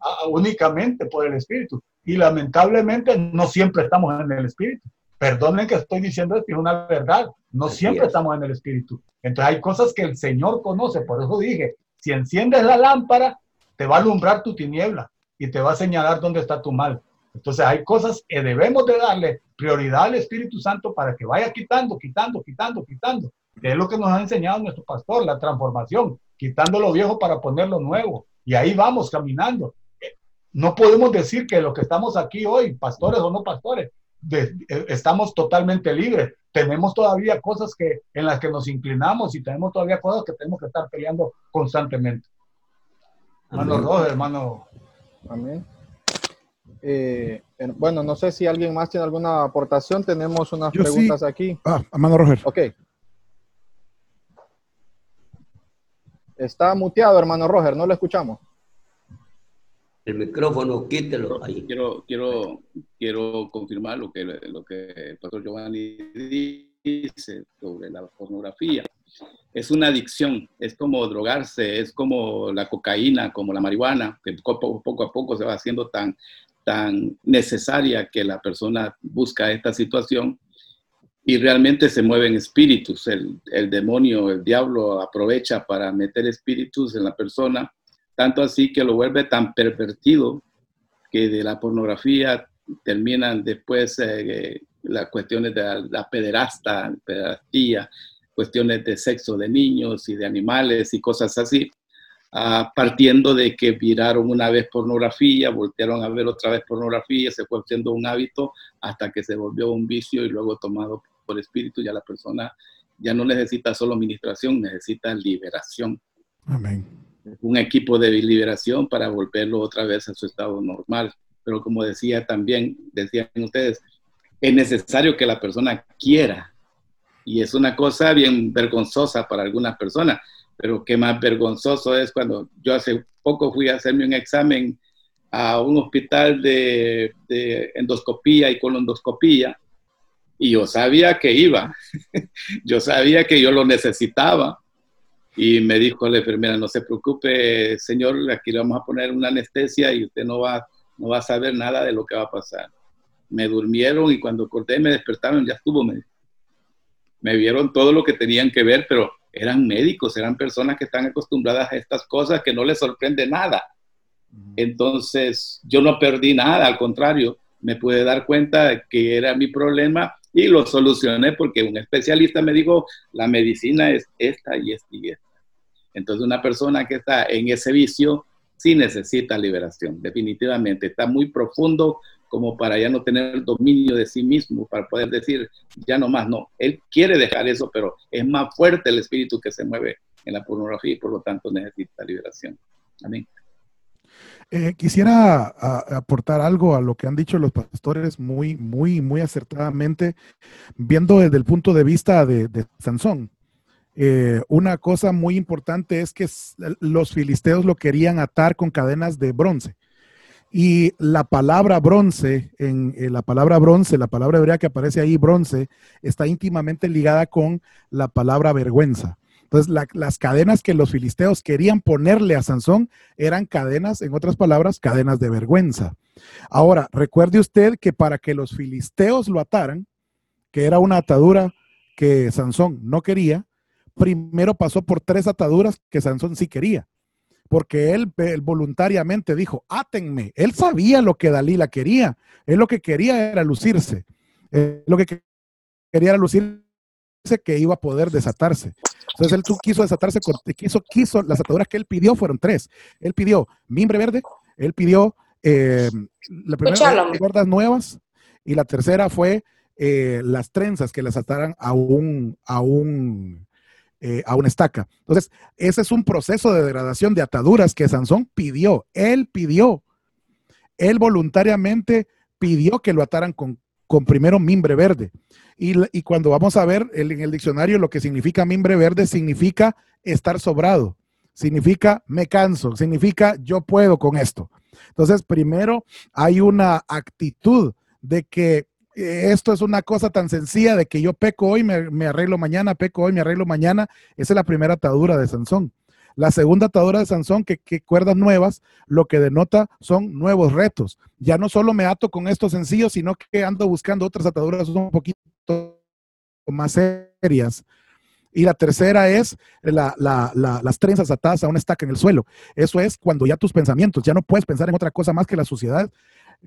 a- únicamente por el Espíritu. Y lamentablemente no siempre estamos en el Espíritu. Perdonen que estoy diciendo esto, es una verdad. No Así siempre es. estamos en el Espíritu. Entonces hay cosas que el Señor conoce. Por eso dije, si enciendes la lámpara, te va a alumbrar tu tiniebla y te va a señalar dónde está tu mal. Entonces hay cosas que debemos de darle prioridad al Espíritu Santo para que vaya quitando, quitando, quitando, quitando. Que es lo que nos ha enseñado nuestro pastor, la transformación, quitando lo viejo para poner lo nuevo. Y ahí vamos caminando. No podemos decir que los que estamos aquí hoy, pastores o no pastores, de- eh, estamos totalmente libres. Tenemos todavía cosas que, en las que nos inclinamos y tenemos todavía cosas que tenemos que estar peleando constantemente. Hermano. Roger, hermano Amén. Eh, bueno, no sé si alguien más tiene alguna aportación. Tenemos unas Yo sí. preguntas aquí. Ah, hermano Roger. Ok. Está muteado, hermano Roger, no lo escuchamos. El micrófono, quítelo ahí. Quiero, quiero, quiero confirmar lo que, lo que el pastor Giovanni dice sobre la pornografía. Es una adicción, es como drogarse, es como la cocaína, como la marihuana, que poco, poco a poco se va haciendo tan, tan necesaria que la persona busca esta situación y realmente se mueven espíritus. El, el demonio, el diablo aprovecha para meter espíritus en la persona, tanto así que lo vuelve tan pervertido que de la pornografía terminan después eh, las cuestiones de la, la pederasta, pederastía, cuestiones de sexo de niños y de animales y cosas así, ah, partiendo de que miraron una vez pornografía, voltearon a ver otra vez pornografía, se fue haciendo un hábito hasta que se volvió un vicio y luego tomado por espíritu, ya la persona ya no necesita solo administración, necesita liberación Amén. un equipo de liberación para volverlo otra vez a su estado normal. Pero como decía también, decían ustedes, es necesario que la persona quiera. Y es una cosa bien vergonzosa para algunas personas, pero qué más vergonzoso es cuando yo hace poco fui a hacerme un examen a un hospital de, de endoscopía y colondoscopía y yo sabía que iba, yo sabía que yo lo necesitaba y me dijo la enfermera, no se preocupe, señor, aquí le vamos a poner una anestesia y usted no va, no va a saber nada de lo que va a pasar. Me durmieron y cuando corté me despertaron, ya estuvo. Me, me vieron todo lo que tenían que ver, pero eran médicos, eran personas que están acostumbradas a estas cosas que no les sorprende nada. Entonces, yo no perdí nada, al contrario, me pude dar cuenta de que era mi problema y lo solucioné porque un especialista me dijo, la medicina es esta y esta y esta. Entonces, una persona que está en ese vicio sí necesita liberación, definitivamente. Está muy profundo como para ya no tener dominio de sí mismo, para poder decir, ya no más, no. Él quiere dejar eso, pero es más fuerte el espíritu que se mueve en la pornografía y por lo tanto necesita liberación. Amén. Eh, quisiera aportar algo a lo que han dicho los pastores muy, muy, muy acertadamente, viendo desde el punto de vista de, de Sansón. Eh, una cosa muy importante es que los filisteos lo querían atar con cadenas de bronce. Y la palabra bronce, en, en la palabra bronce, la palabra hebrea que aparece ahí, bronce, está íntimamente ligada con la palabra vergüenza. Entonces, la- las cadenas que los filisteos querían ponerle a Sansón eran cadenas, en otras palabras, cadenas de vergüenza. Ahora, recuerde usted que para que los filisteos lo ataran, que era una atadura que Sansón no quería, primero pasó por tres ataduras que Sansón sí quería. Porque él, él voluntariamente dijo, átenme. Él sabía lo que Dalila quería. Él lo que quería era lucirse. Él lo que que- quería era lucirse que iba a poder desatarse. Entonces él quiso desatarse, con, quiso, quiso, las ataduras que él pidió fueron tres. Él pidió mimbre verde, él pidió eh, la primera cuerdas nuevas y la tercera fue eh, las trenzas que las ataran a un, a un, eh, a una estaca. Entonces, ese es un proceso de degradación de ataduras que Sansón pidió. Él pidió. Él voluntariamente pidió que lo ataran con, con primero mimbre verde. Y, y cuando vamos a ver el- en el diccionario lo que significa mimbre verde, significa estar sobrado, significa me canso, significa yo puedo con esto. Entonces, primero hay una actitud de que esto es una cosa tan sencilla de que yo peco hoy, me, arreglo mañana, peco hoy, me arreglo mañana. Esa es la primera atadura de Sansón. La segunda atadura de Sansón, que, cuerdas nuevas, lo que denota son nuevos retos. Ya no solo me ato con esto sencillo, sino que ando buscando otras ataduras un poquito más serias. Y la tercera es la- la- la- las trenzas atadas a una estaca en el suelo. Eso es cuando ya tus pensamientos, ya no puedes pensar en otra cosa más que la sociedad.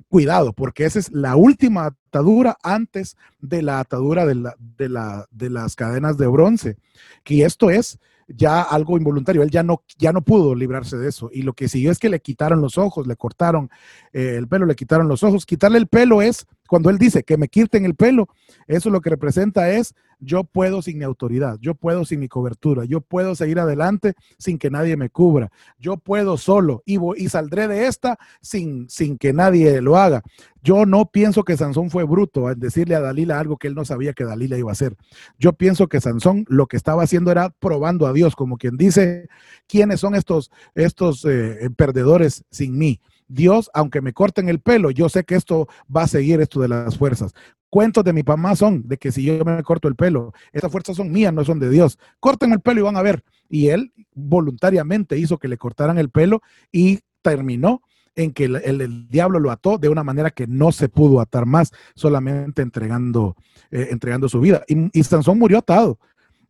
Cuidado, porque esa es la última atadura antes de la atadura de, la- de la- de las cadenas de bronce. Que esto es ya algo involuntario. Él ya no, ya no pudo librarse de eso. Y lo que siguió es que le quitaron los ojos, le cortaron eh, el pelo, le quitaron los ojos. Quitarle el pelo es, cuando él dice que me quiten el pelo, eso lo que representa es yo puedo sin mi autoridad, yo puedo sin mi cobertura, yo puedo seguir adelante sin que nadie me cubra, yo puedo solo y, vo- y saldré de esta sin, que nadie lo haga. Yo no pienso que Sansón fue bruto al decirle a Dalila algo que él no sabía que Dalila iba a hacer. Yo pienso que Sansón lo que estaba haciendo era probando a Dios, como quien dice, ¿quiénes son estos, estos eh, perdedores sin mí? Dios, aunque me corten el pelo, yo sé que esto va a seguir esto de las fuerzas. Cuentos de mi mamá son de que si yo me corto el pelo, esas fuerzas son mías, no son de Dios. Corten el pelo y van a ver. Y él voluntariamente hizo que le cortaran el pelo y terminó en que el, el- diablo lo ató de una manera que no se pudo atar más, solamente entregando, eh, entregando su vida. Y, y Sansón murió atado,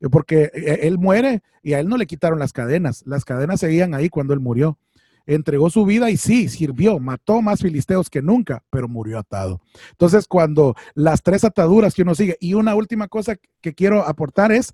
eh, porque eh, él muere y a él no le quitaron las cadenas. Las cadenas seguían ahí cuando él murió. Entregó su vida y sí, sirvió, mató más filisteos que nunca, pero murió atado. Entonces, cuando las tres ataduras que uno sigue, y una última cosa que quiero aportar es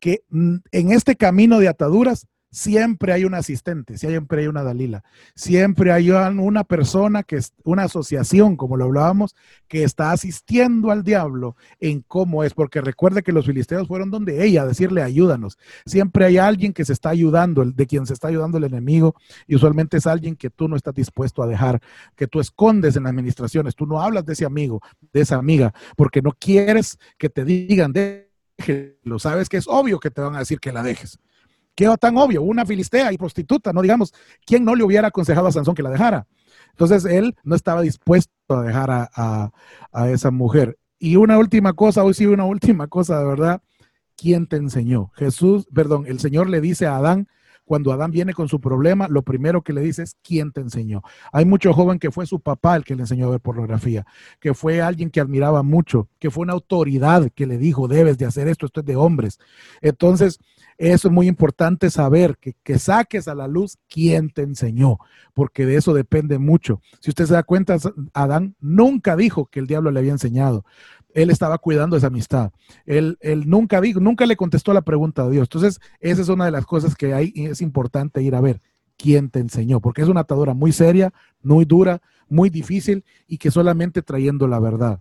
que mm, en este camino de ataduras siempre hay un asistente, siempre hay una Dalila, siempre hay un- una persona que es una asociación, como lo hablábamos, que está asistiendo al diablo en cómo es, porque recuerde que los filisteos fueron donde ella a decirle ayúdanos. Siempre hay alguien que se está ayudando, de quien se está ayudando el enemigo, y usualmente es alguien que tú no estás dispuesto a dejar, que tú escondes en las administraciones, tú no hablas de ese amigo, de esa amiga, porque no quieres que te digan, déjelo, sabes que es obvio que te van a decir que la dejes. ¿Qué tan obvio? Una filistea y prostituta, no digamos, ¿quién no le hubiera aconsejado a Sansón que la dejara? Entonces él no estaba dispuesto a dejar a, a- a esa mujer. Y una última cosa, hoy sí una última cosa, de verdad, ¿quién te enseñó? Jesús, perdón, el Señor le dice a Adán, cuando Adán viene con su problema, lo primero que le dice es, ¿quién te enseñó? Hay mucho joven que fue su papá el que le enseñó a ver pornografía, que fue alguien que admiraba mucho, que fue una autoridad que le dijo, debes de hacer esto, esto es de hombres. Entonces, eso es muy importante saber, que, que saques a la luz quién te enseñó, porque de eso depende mucho. Si usted se da cuenta, Adán nunca dijo que el diablo le había enseñado. Él estaba cuidando esa amistad. Él, él nunca dijo, nunca le contestó la pregunta a Dios. Entonces, esa es una de las cosas que hay es importante ir a ver quién te enseñó, porque es una atadura muy seria, muy dura, muy difícil y que solamente trayendo la verdad.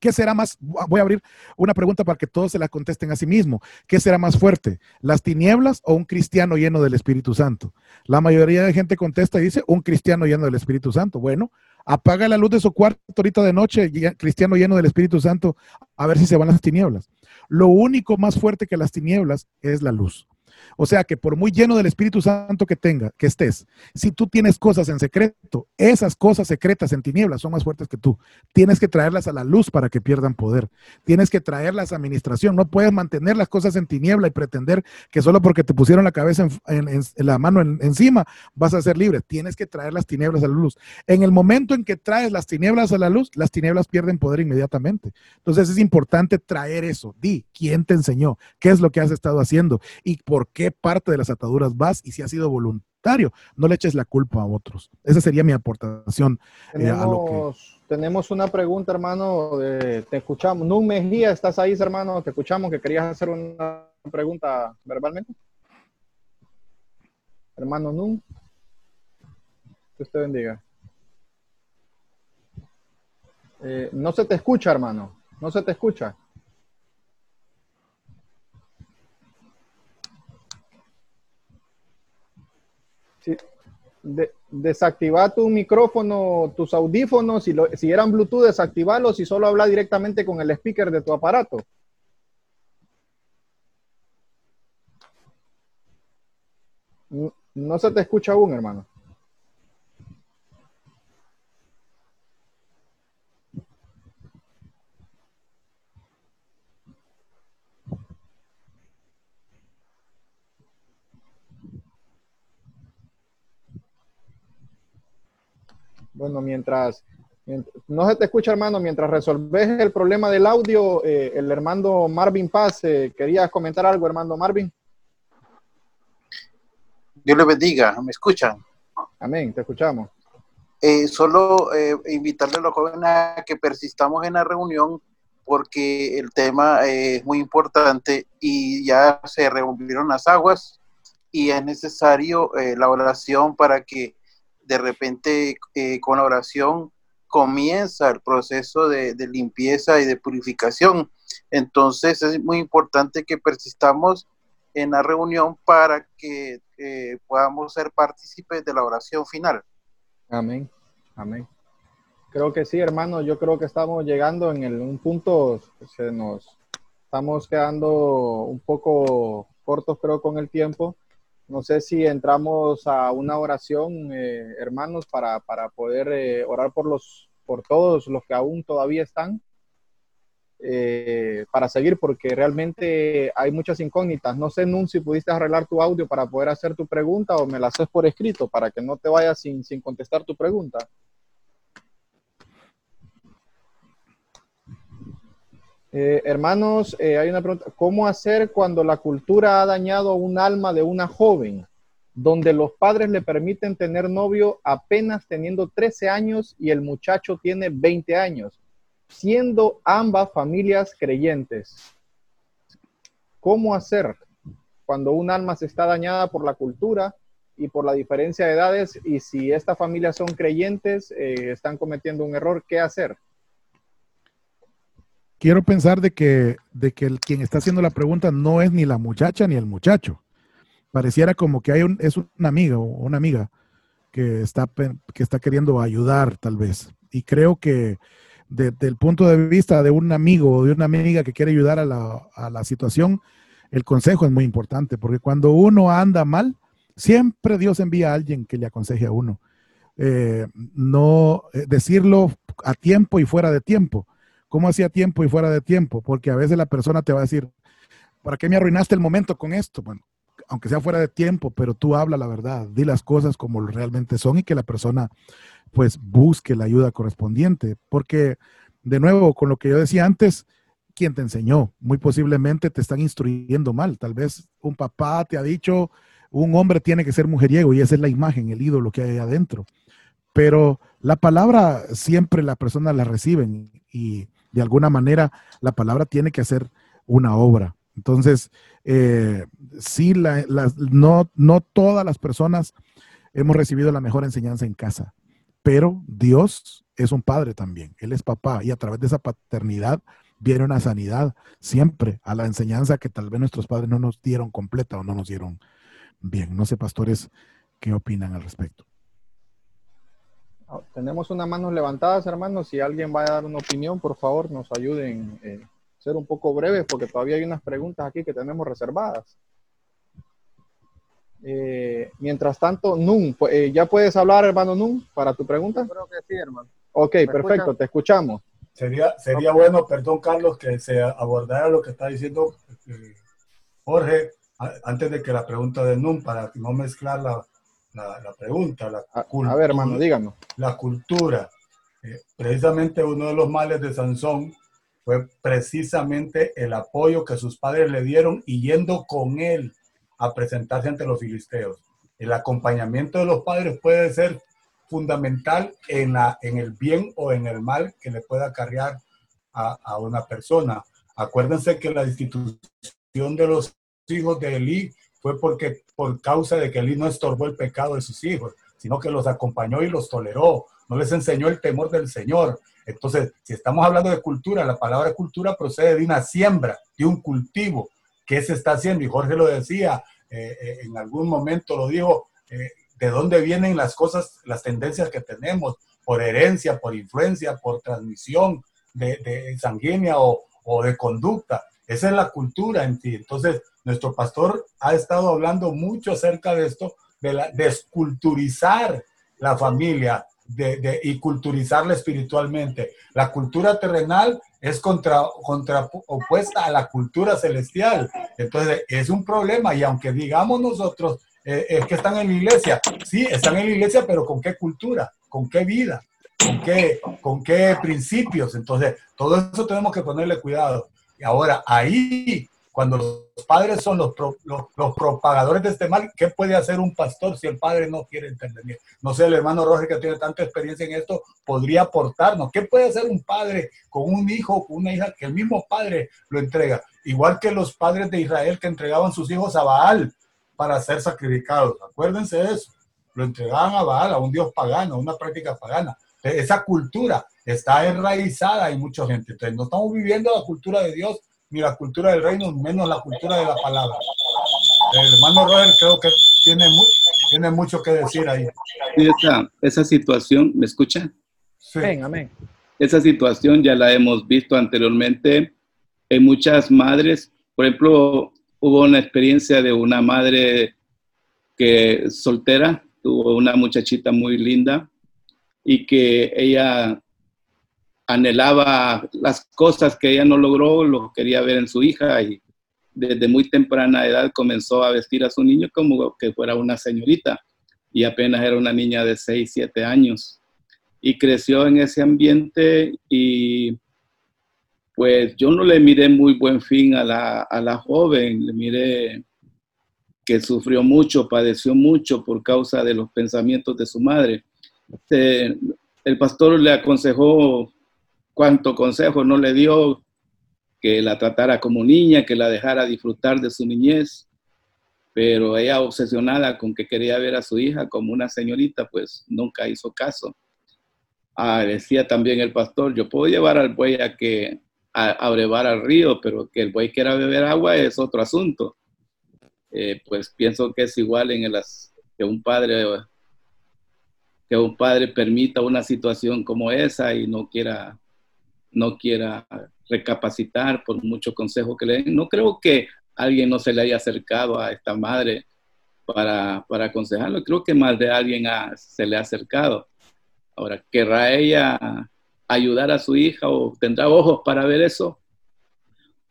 ¿Qué será más? Voy a abrir una pregunta para que todos se la contesten a sí mismo. ¿Qué será más fuerte? ¿Las tinieblas o un cristiano lleno del Espíritu Santo? La mayoría de gente contesta y dice un cristiano lleno del Espíritu Santo. Bueno, apaga la luz de su cuarto ahorita de noche, cristiano lleno del Espíritu Santo, a ver si se van las tinieblas. Lo único más fuerte que las tinieblas es la luz. O sea que por muy lleno del Espíritu Santo que tenga, que estés, si tú tienes cosas en secreto, esas cosas secretas en tinieblas son más fuertes que tú. Tienes que traerlas a la luz para que pierdan poder. Tienes que traerlas a administración. No puedes mantener las cosas en tiniebla y pretender que solo porque te pusieron la cabeza en, la mano encima vas a ser libre. Tienes que traer las tinieblas a la luz. En el momento en que traes las tinieblas a la luz, las tinieblas pierden poder inmediatamente. Entonces es importante traer eso. Di, ¿quién te enseñó? ¿Qué es lo que has estado haciendo? ¿Y por qué parte de las ataduras vas? Y si ha sido voluntario, no le eches la culpa a otros. Esa sería mi aportación tenemos, a lo que... Tenemos una pregunta, hermano. te escuchamos. Nun Mejía, ¿estás ahí, hermano? Te escuchamos que querías hacer una pregunta verbalmente. Hermano Nun. Que usted bendiga. Eh, no se te escucha, hermano. No se te escucha. Sí. Desactiva tu micrófono, tus audífonos, si, si eran Bluetooth, desactivarlos y solo habla directamente con el speaker de tu aparato. No se te escucha aún, hermano. Bueno, mientras, no se te escucha, hermano, mientras resolves el problema del audio, eh, el hermano Marvin Paz, eh, ¿querías comentar algo, hermano Marvin? Dios le bendiga, ¿me escuchan? Amén, te escuchamos. Eh, solo invitarle a los jóvenes a que persistamos en la reunión porque el tema es muy importante y ya se revolvieron las aguas y es necesario la oración para que de repente eh, con la oración comienza el proceso de, limpieza y de purificación. Entonces es muy importante que persistamos en la reunión para que eh, podamos ser partícipes de la oración final. Amén, amén. Creo que sí, hermano, yo creo que estamos llegando en el, un punto, se nos estamos quedando un poco cortos, creo, con el tiempo. No sé si entramos a una oración, eh, hermanos, para, poder eh, orar por, los, por todos los que aún todavía están, eh, para seguir, porque realmente hay muchas incógnitas. No sé, Nun, si pudiste arreglar tu audio para poder hacer tu pregunta o me la haces por escrito para que no te vayas sin, sin contestar tu pregunta. Eh, hermanos, eh, hay una pregunta. ¿Cómo hacer cuando la cultura ha dañado un alma de una joven, donde los padres le permiten tener novio apenas teniendo 13 años y el muchacho tiene 20 años, siendo ambas familias creyentes? ¿Cómo hacer cuando un alma se está dañada por la cultura y por la diferencia de edades y si estas familias son creyentes, eh, están cometiendo un error? ¿Qué hacer? Quiero pensar de que, de que el, quien está haciendo la pregunta no es ni la muchacha ni el muchacho. Pareciera como que hay un, es una amiga o una amiga que está, que está queriendo ayudar tal vez. Y creo que desde el punto de vista de un amigo o de una amiga que quiere ayudar a la, a la situación, el consejo es muy importante, porque cuando uno anda mal, siempre Dios envía a alguien que le aconseje a uno. Eh, no eh, decirlo a tiempo y fuera de tiempo cómo hacía tiempo y fuera de tiempo, porque a veces la persona te va a decir, ¿para qué me arruinaste el momento con esto? Bueno, aunque sea fuera de tiempo, pero tú habla la verdad, di las cosas como realmente son y que la persona pues busque la ayuda correspondiente, porque de nuevo, con lo que yo decía antes, ¿quién te enseñó? Muy posiblemente te están instruyendo mal, tal vez un papá te ha dicho, un hombre tiene que ser mujeriego y esa es la imagen, el ídolo que hay adentro. Pero la palabra siempre la persona la reciben y de alguna manera la palabra tiene que hacer una obra. Entonces, eh, sí, no, no todas las personas hemos recibido la mejor enseñanza en casa, pero Dios es un padre también, Él es papá y a través de esa paternidad viene una sanidad siempre a la enseñanza que tal vez nuestros padres no nos dieron completa o no nos dieron bien. No sé, pastores, qué opinan al respecto. Tenemos unas manos levantadas, hermanos. Si alguien va a dar una opinión, por favor, nos ayuden a eh, ser un poco breves porque todavía hay unas preguntas aquí que tenemos reservadas. Eh, mientras tanto, Nun, eh, ¿ya puedes hablar, hermano Nun, para tu pregunta? Creo que sí, hermano. Ok, ¿Me perfecto, escuchan? te escuchamos. Sería, sería bueno, perdón Carlos, que se abordara lo que está diciendo eh, Jorge a- antes de que la pregunta de NUM, para no mezclar la, la, la pregunta. La A, cultura, a ver, hermano, díganos. La cultura. Eh, precisamente uno de los males de Sansón fue precisamente el apoyo que sus padres le dieron y yendo con él a presentarse ante los filisteos. El acompañamiento de los padres puede ser fundamental en, la, en el bien o en el mal que le pueda acarrear a, a una persona. Acuérdense que la institución de los hijos de Elí fue porque por causa de que Elí no estorbó el pecado de sus hijos, sino que los acompañó y los toleró, no les enseñó el temor del Señor. Entonces, si estamos hablando de cultura, la palabra cultura procede de una siembra, de un cultivo. ¿Qué se está haciendo? Y Jorge lo decía, eh, eh, en algún momento lo dijo, eh, de dónde vienen las cosas, las tendencias que tenemos, por herencia, por influencia, por transmisión de, de sanguínea o, o de conducta. Esa es la cultura en ti. Entonces, nuestro pastor ha estado hablando mucho acerca de esto, de desculturizar la familia y culturizarla espiritualmente. La cultura terrenal es contra, contra, opuesta a la cultura celestial. Entonces, es un problema y aunque digamos nosotros, eh, es que están en la iglesia, sí, están en la iglesia, pero ¿con qué cultura? ¿Con qué vida? ¿Con qué, con qué principios? Entonces, todo eso tenemos que ponerle cuidado. Y ahora, ahí, cuando los padres son los, pro, los, los, propagadores de este mal, ¿qué puede hacer un pastor si el padre no quiere entender? No sé, el hermano Roger, que tiene tanta experiencia en esto, podría aportarnos. ¿Qué puede hacer un padre con un hijo con una hija que el mismo padre lo entrega? Igual que los padres de Israel que entregaban sus hijos a Baal para ser sacrificados. Acuérdense de eso. Lo entregaban a Baal, a un dios pagano, a una práctica pagana. Esa cultura está enraizada en mucha gente. Entonces, no estamos viviendo la cultura de Dios ni la cultura del reino, menos la cultura de la palabra. El hermano Roger creo que tiene, mu tiene mucho que decir ahí. Esa, esa situación, ¿me escucha? Sí. Amén, amén. Esa situación ya la hemos visto anteriormente en muchas madres. Por ejemplo, hubo una experiencia de una madre que soltera, tuvo una muchachita muy linda y que ella anhelaba las cosas que ella no logró, lo quería ver en su hija y desde muy temprana edad comenzó a vestir a su niño como que fuera una señorita. Y apenas era una niña de 6, 7 años. Y creció en ese ambiente y pues yo no le miré muy buen fin a la, a la joven, le miré que sufrió mucho, padeció mucho por causa de los pensamientos de su madre. Eh, el pastor le aconsejó cuánto consejo no le dio, que la tratara como niña, que la dejara disfrutar de su niñez, pero ella obsesionada con que quería ver a su hija como una señorita, pues nunca hizo caso. Ah, decía también el pastor, yo puedo llevar al buey a que a, a al río, pero que el buey quiera beber agua es otro asunto. Eh, pues pienso que es igual en el que un padre que un padre permita una situación como esa y no quiera no quiera recapacitar por mucho consejo que le den. No creo que alguien no se le haya acercado a esta madre para, para aconsejarlo. Creo que más de alguien se le ha acercado. Ahora, ¿querrá ella ayudar a su hija o tendrá ojos para ver eso?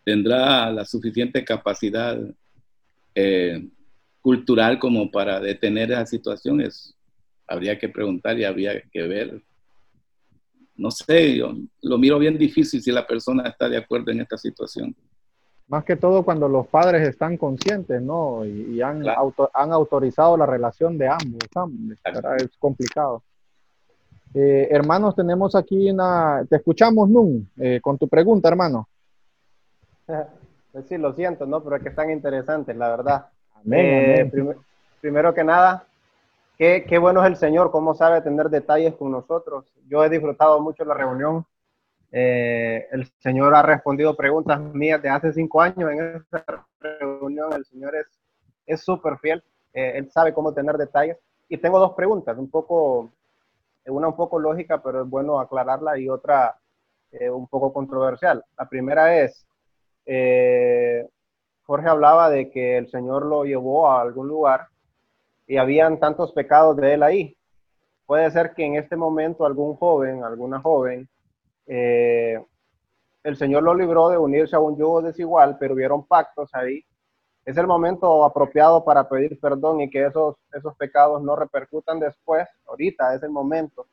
¿Tendrá la suficiente capacidad eh, cultural como para detener esas situaciones? Habría que preguntar y habría que ver no sé, yo lo miro bien difícil si la persona está de acuerdo en esta situación. Más que todo cuando los padres están conscientes, ¿no? Y, y han, claro. auto, han, autorizado la relación de ambos. ambos es complicado. Eh, hermanos, tenemos aquí una... Te escuchamos, Nun, eh, con tu pregunta, hermano. Pues sí, lo siento, ¿no? Pero es que están interesantes, la verdad. Amén, eh, amén. Prim primero que nada, Qué, qué, bueno es el Señor, cómo sabe tener detalles con nosotros. Yo he disfrutado mucho la reunión. Eh, el Señor ha respondido preguntas mías de hace cinco años en esa reunión. El Señor es súper fiel. Eh, él sabe cómo tener detalles. Y tengo dos preguntas, un poco, una un poco lógica, pero es bueno aclararla, y otra eh, un poco controversial. La primera es, Jorge hablaba de que el Señor lo llevó a algún lugar y habían tantos pecados de él ahí. Puede ser que en este momento algún joven, alguna joven, eh, el Señor lo libró de unirse a un yugo desigual, pero hubieron pactos ahí. Es el momento apropiado para pedir perdón y que esos, esos pecados no repercutan después. Ahorita es el momento.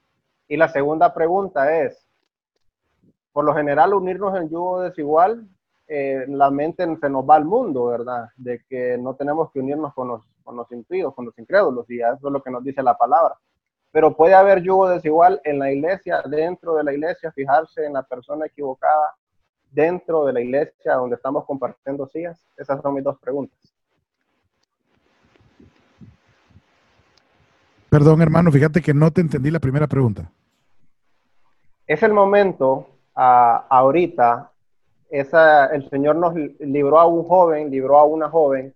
Y la segunda pregunta es, por lo general unirnos en yugo desigual, eh, la mente se nos va al mundo, ¿verdad? De que no tenemos que unirnos con los, con los impíos, con los incrédulos, y eso es lo que nos dice la palabra. Pero puede haber yugo desigual en la iglesia, dentro de la iglesia, fijarse en la persona equivocada, dentro de la iglesia donde estamos compartiendo sillas. Esas son mis dos preguntas. Perdón, hermano, fíjate que no te entendí la primera pregunta. Es el momento, ah, ahorita, esa, el Señor nos libró a un joven, libró a una joven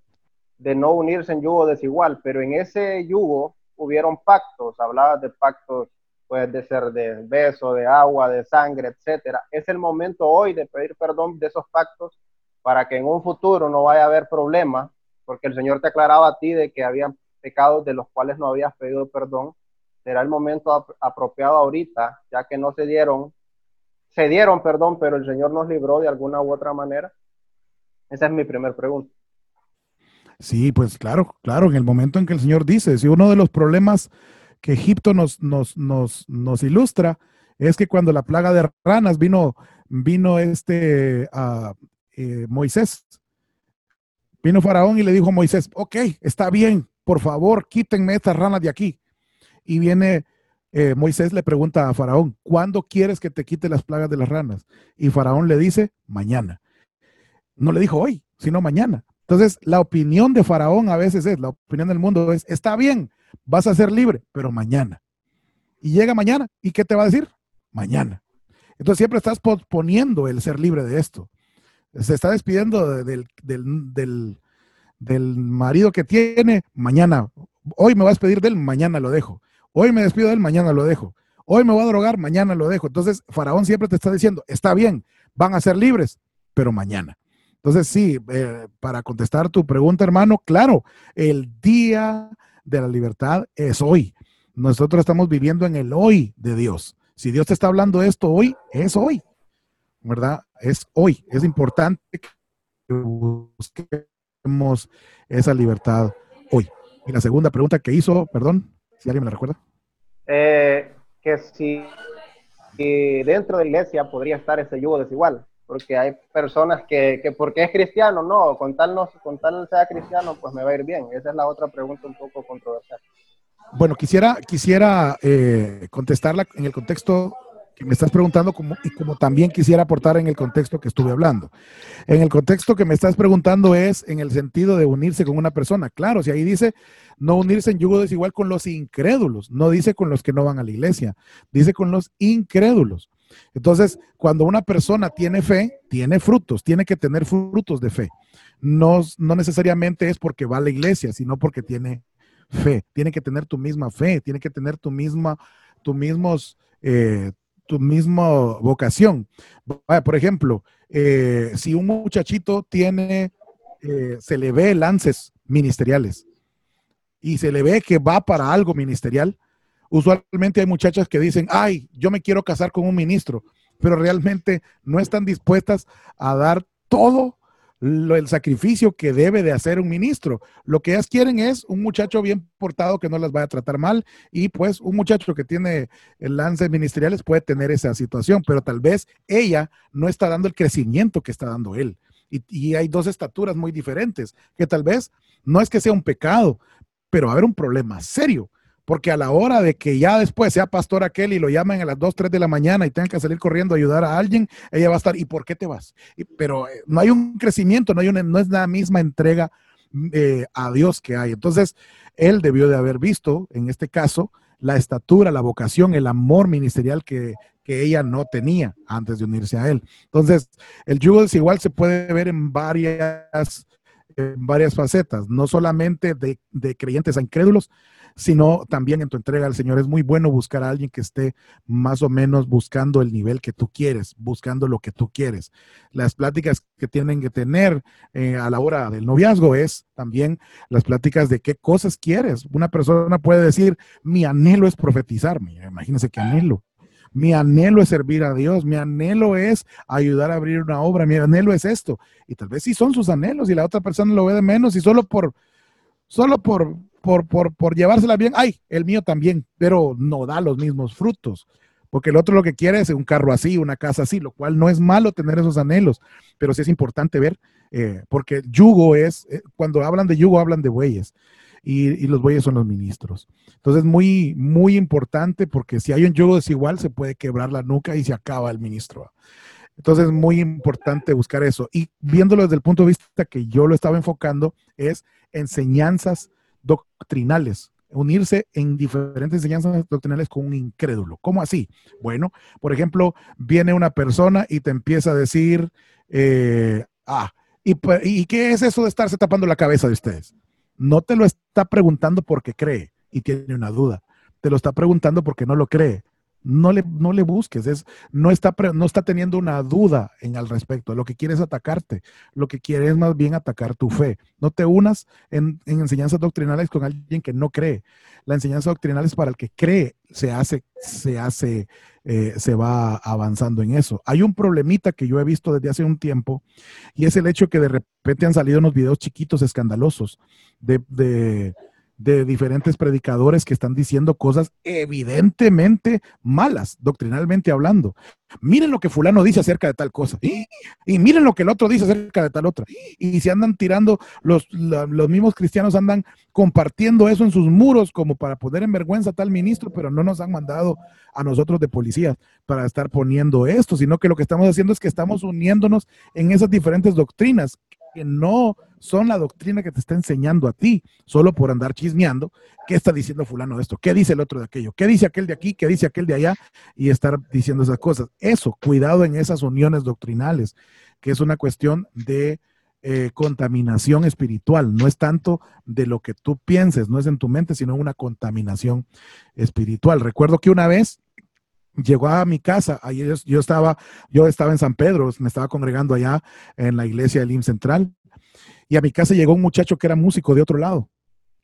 de no unirse en yugo desigual, pero en ese yugo hubieron pactos, hablaba de pactos, puede ser de beso, de agua, de sangre, etcétera. Es el momento hoy de pedir perdón de esos pactos para que en un futuro no vaya a haber problema, porque el Señor te aclaraba a ti de que había pecados de los cuales no habías pedido perdón. Será el momento apropiado ahorita, ya que no se dieron se dieron perdón, pero el Señor nos libró de alguna u otra manera? Esa es mi primera pregunta. Sí, pues claro, claro, en el momento en que el Señor dice, si uno de los problemas que Egipto nos, nos, nos, nos ilustra es que cuando la plaga de ranas vino, vino este uh, Moisés, vino Faraón y le dijo a Moisés, ok, está bien, por favor, quítenme estas ranas de aquí. Y viene eh, Moisés le pregunta a Faraón, ¿cuándo quieres que te quite las plagas de las ranas? Y Faraón le dice, mañana. No le dijo hoy, sino mañana. Entonces, la opinión de Faraón a veces es, la opinión del mundo es, está bien, vas a ser libre, pero mañana. Y llega mañana, ¿y qué te va a decir? Mañana. Entonces, siempre estás posponiendo el ser libre de esto. Se está despidiendo del, del, del marido que tiene, mañana. Hoy me vas a despedir de él, mañana lo dejo. Hoy me despido de él, mañana lo dejo. Hoy me voy a drogar, mañana lo dejo. Entonces, Faraón siempre te está diciendo, está bien, van a ser libres, pero mañana. Entonces, sí, eh, para contestar tu pregunta, hermano, claro, el día de la libertad es hoy. Nosotros estamos viviendo en el hoy de Dios. Si Dios te está hablando esto hoy, es hoy, ¿verdad? Es hoy. Es importante que busquemos esa libertad hoy. Y la segunda pregunta que hizo, perdón. Si alguien me la recuerda. Eh, que si, dentro de la iglesia podría estar ese yugo desigual, porque hay personas que, que porque es cristiano, no, con tal, no, con tal sea cristiano, pues me va a ir bien. Esa es la otra pregunta un poco controversial. Bueno, quisiera, quisiera eh, contestarla en el contexto me estás preguntando como, y como también quisiera aportar en el contexto que estuve hablando. En el contexto que me estás preguntando es en el sentido de unirse con una persona. Claro, si ahí dice no unirse en yugo desigual con los incrédulos, no dice con los que no van a la iglesia, dice con los incrédulos. Entonces, cuando una persona tiene fe, tiene frutos, tiene que tener frutos de fe. No, no necesariamente es porque va a la iglesia, sino porque tiene fe. Tiene que tener tu misma fe, tiene que tener tu misma, tu mismos, eh, tu misma vocación. Por ejemplo, eh, si un muchachito tiene, eh, se le ve lances ministeriales y se le ve que va para algo ministerial, usualmente hay muchachas que dicen, ay, yo me quiero casar con un ministro, pero realmente no están dispuestas a dar todo el sacrificio que debe de hacer un ministro. Lo que ellas quieren es un muchacho bien portado que no las vaya a tratar mal y pues un muchacho que tiene lances ministeriales puede tener esa situación, pero tal vez ella no está dando el crecimiento que está dando él. Y, y hay dos estaturas muy diferentes, que tal vez no es que sea un pecado, pero va a haber un problema serio porque a la hora de que ya después sea pastor aquel y lo llamen a las 2, 3 de la mañana y tengan que salir corriendo a ayudar a alguien, ella va a estar, ¿y por qué te vas? pero eh, no hay un crecimiento, no, hay una, no es la misma entrega eh, a Dios que hay. Entonces, él debió de haber visto, en este caso, la estatura, la vocación, el amor ministerial que, que ella no tenía antes de unirse a él. Entonces, el yugo desigual se puede ver en varias varias facetas, no solamente de, de creyentes a incrédulos, sino también en tu entrega al Señor. Es muy bueno buscar a alguien que esté más o menos buscando el nivel que tú quieres, buscando lo que tú quieres. Las pláticas que tienen que tener eh, a la hora del noviazgo es también las pláticas de qué cosas quieres. Una persona puede decir, mi anhelo es profetizar. Imagínense qué anhelo. Mi anhelo es servir a Dios, mi anhelo es ayudar a abrir una obra, mi anhelo es esto. Y tal vez sí son sus anhelos y la otra persona lo ve de menos y solo por, solo por, por, por, llevársela bien, ay, el mío también, pero no da los mismos frutos. Porque el otro lo que quiere es un carro así, una casa así, lo cual no es malo tener esos anhelos, pero sí es importante ver, eh, porque yugo es, eh, cuando hablan de yugo hablan de bueyes, y, los bueyes son los ministros. Entonces, muy, muy importante, porque si hay un yugo desigual, se puede quebrar la nuca y se acaba el ministro. Entonces, es muy importante buscar eso. Y viéndolo desde el punto de vista que yo lo estaba enfocando, es enseñanzas doctrinales, unirse en diferentes enseñanzas doctrinales con un incrédulo. ¿Cómo así? Bueno, por ejemplo, viene una persona y te empieza a decir, eh, ah, ¿y, ¿y qué es eso de estarse tapando la cabeza de ustedes? No te lo está preguntando porque cree y tiene una duda. Te lo está preguntando porque no lo cree. No le, no le busques, es, no, está, no está teniendo una duda en al respecto. Lo que quiere es atacarte. Lo que quiere es más bien atacar tu fe. No te unas en, en enseñanzas doctrinales con alguien que no cree. La enseñanza doctrinal es para el que cree, se hace, se hace, eh, se va avanzando en eso. Hay un problemita que yo he visto desde hace un tiempo y es el hecho que de repente han salido unos videos chiquitos escandalosos de, de, de diferentes predicadores que están diciendo cosas evidentemente malas, doctrinalmente hablando. Miren lo que fulano dice acerca de tal cosa. Y, miren lo que el otro dice acerca de tal otra. Y se andan tirando, los, los mismos cristianos andan compartiendo eso en sus muros como para poner en vergüenza a tal ministro, pero no nos han mandado a nosotros de policía para estar poniendo esto, sino que lo que estamos haciendo es que estamos uniéndonos en esas diferentes doctrinas que no son la doctrina que te está enseñando a ti, solo por andar chismeando, ¿qué está diciendo fulano de esto? ¿Qué dice el otro de aquello? ¿Qué dice aquel de aquí? ¿Qué dice aquel de allá? Y estar diciendo esas cosas. Eso, cuidado en esas uniones doctrinales, que es una cuestión de eh, contaminación espiritual. No es tanto de lo que tú pienses, no es en tu mente, sino una contaminación espiritual. Recuerdo que una vez llegó a mi casa, ayer yo, estaba, yo estaba en San Pedro, me estaba congregando allá en la iglesia del IM Central, y a mi casa llegó un muchacho que era músico de otro lado,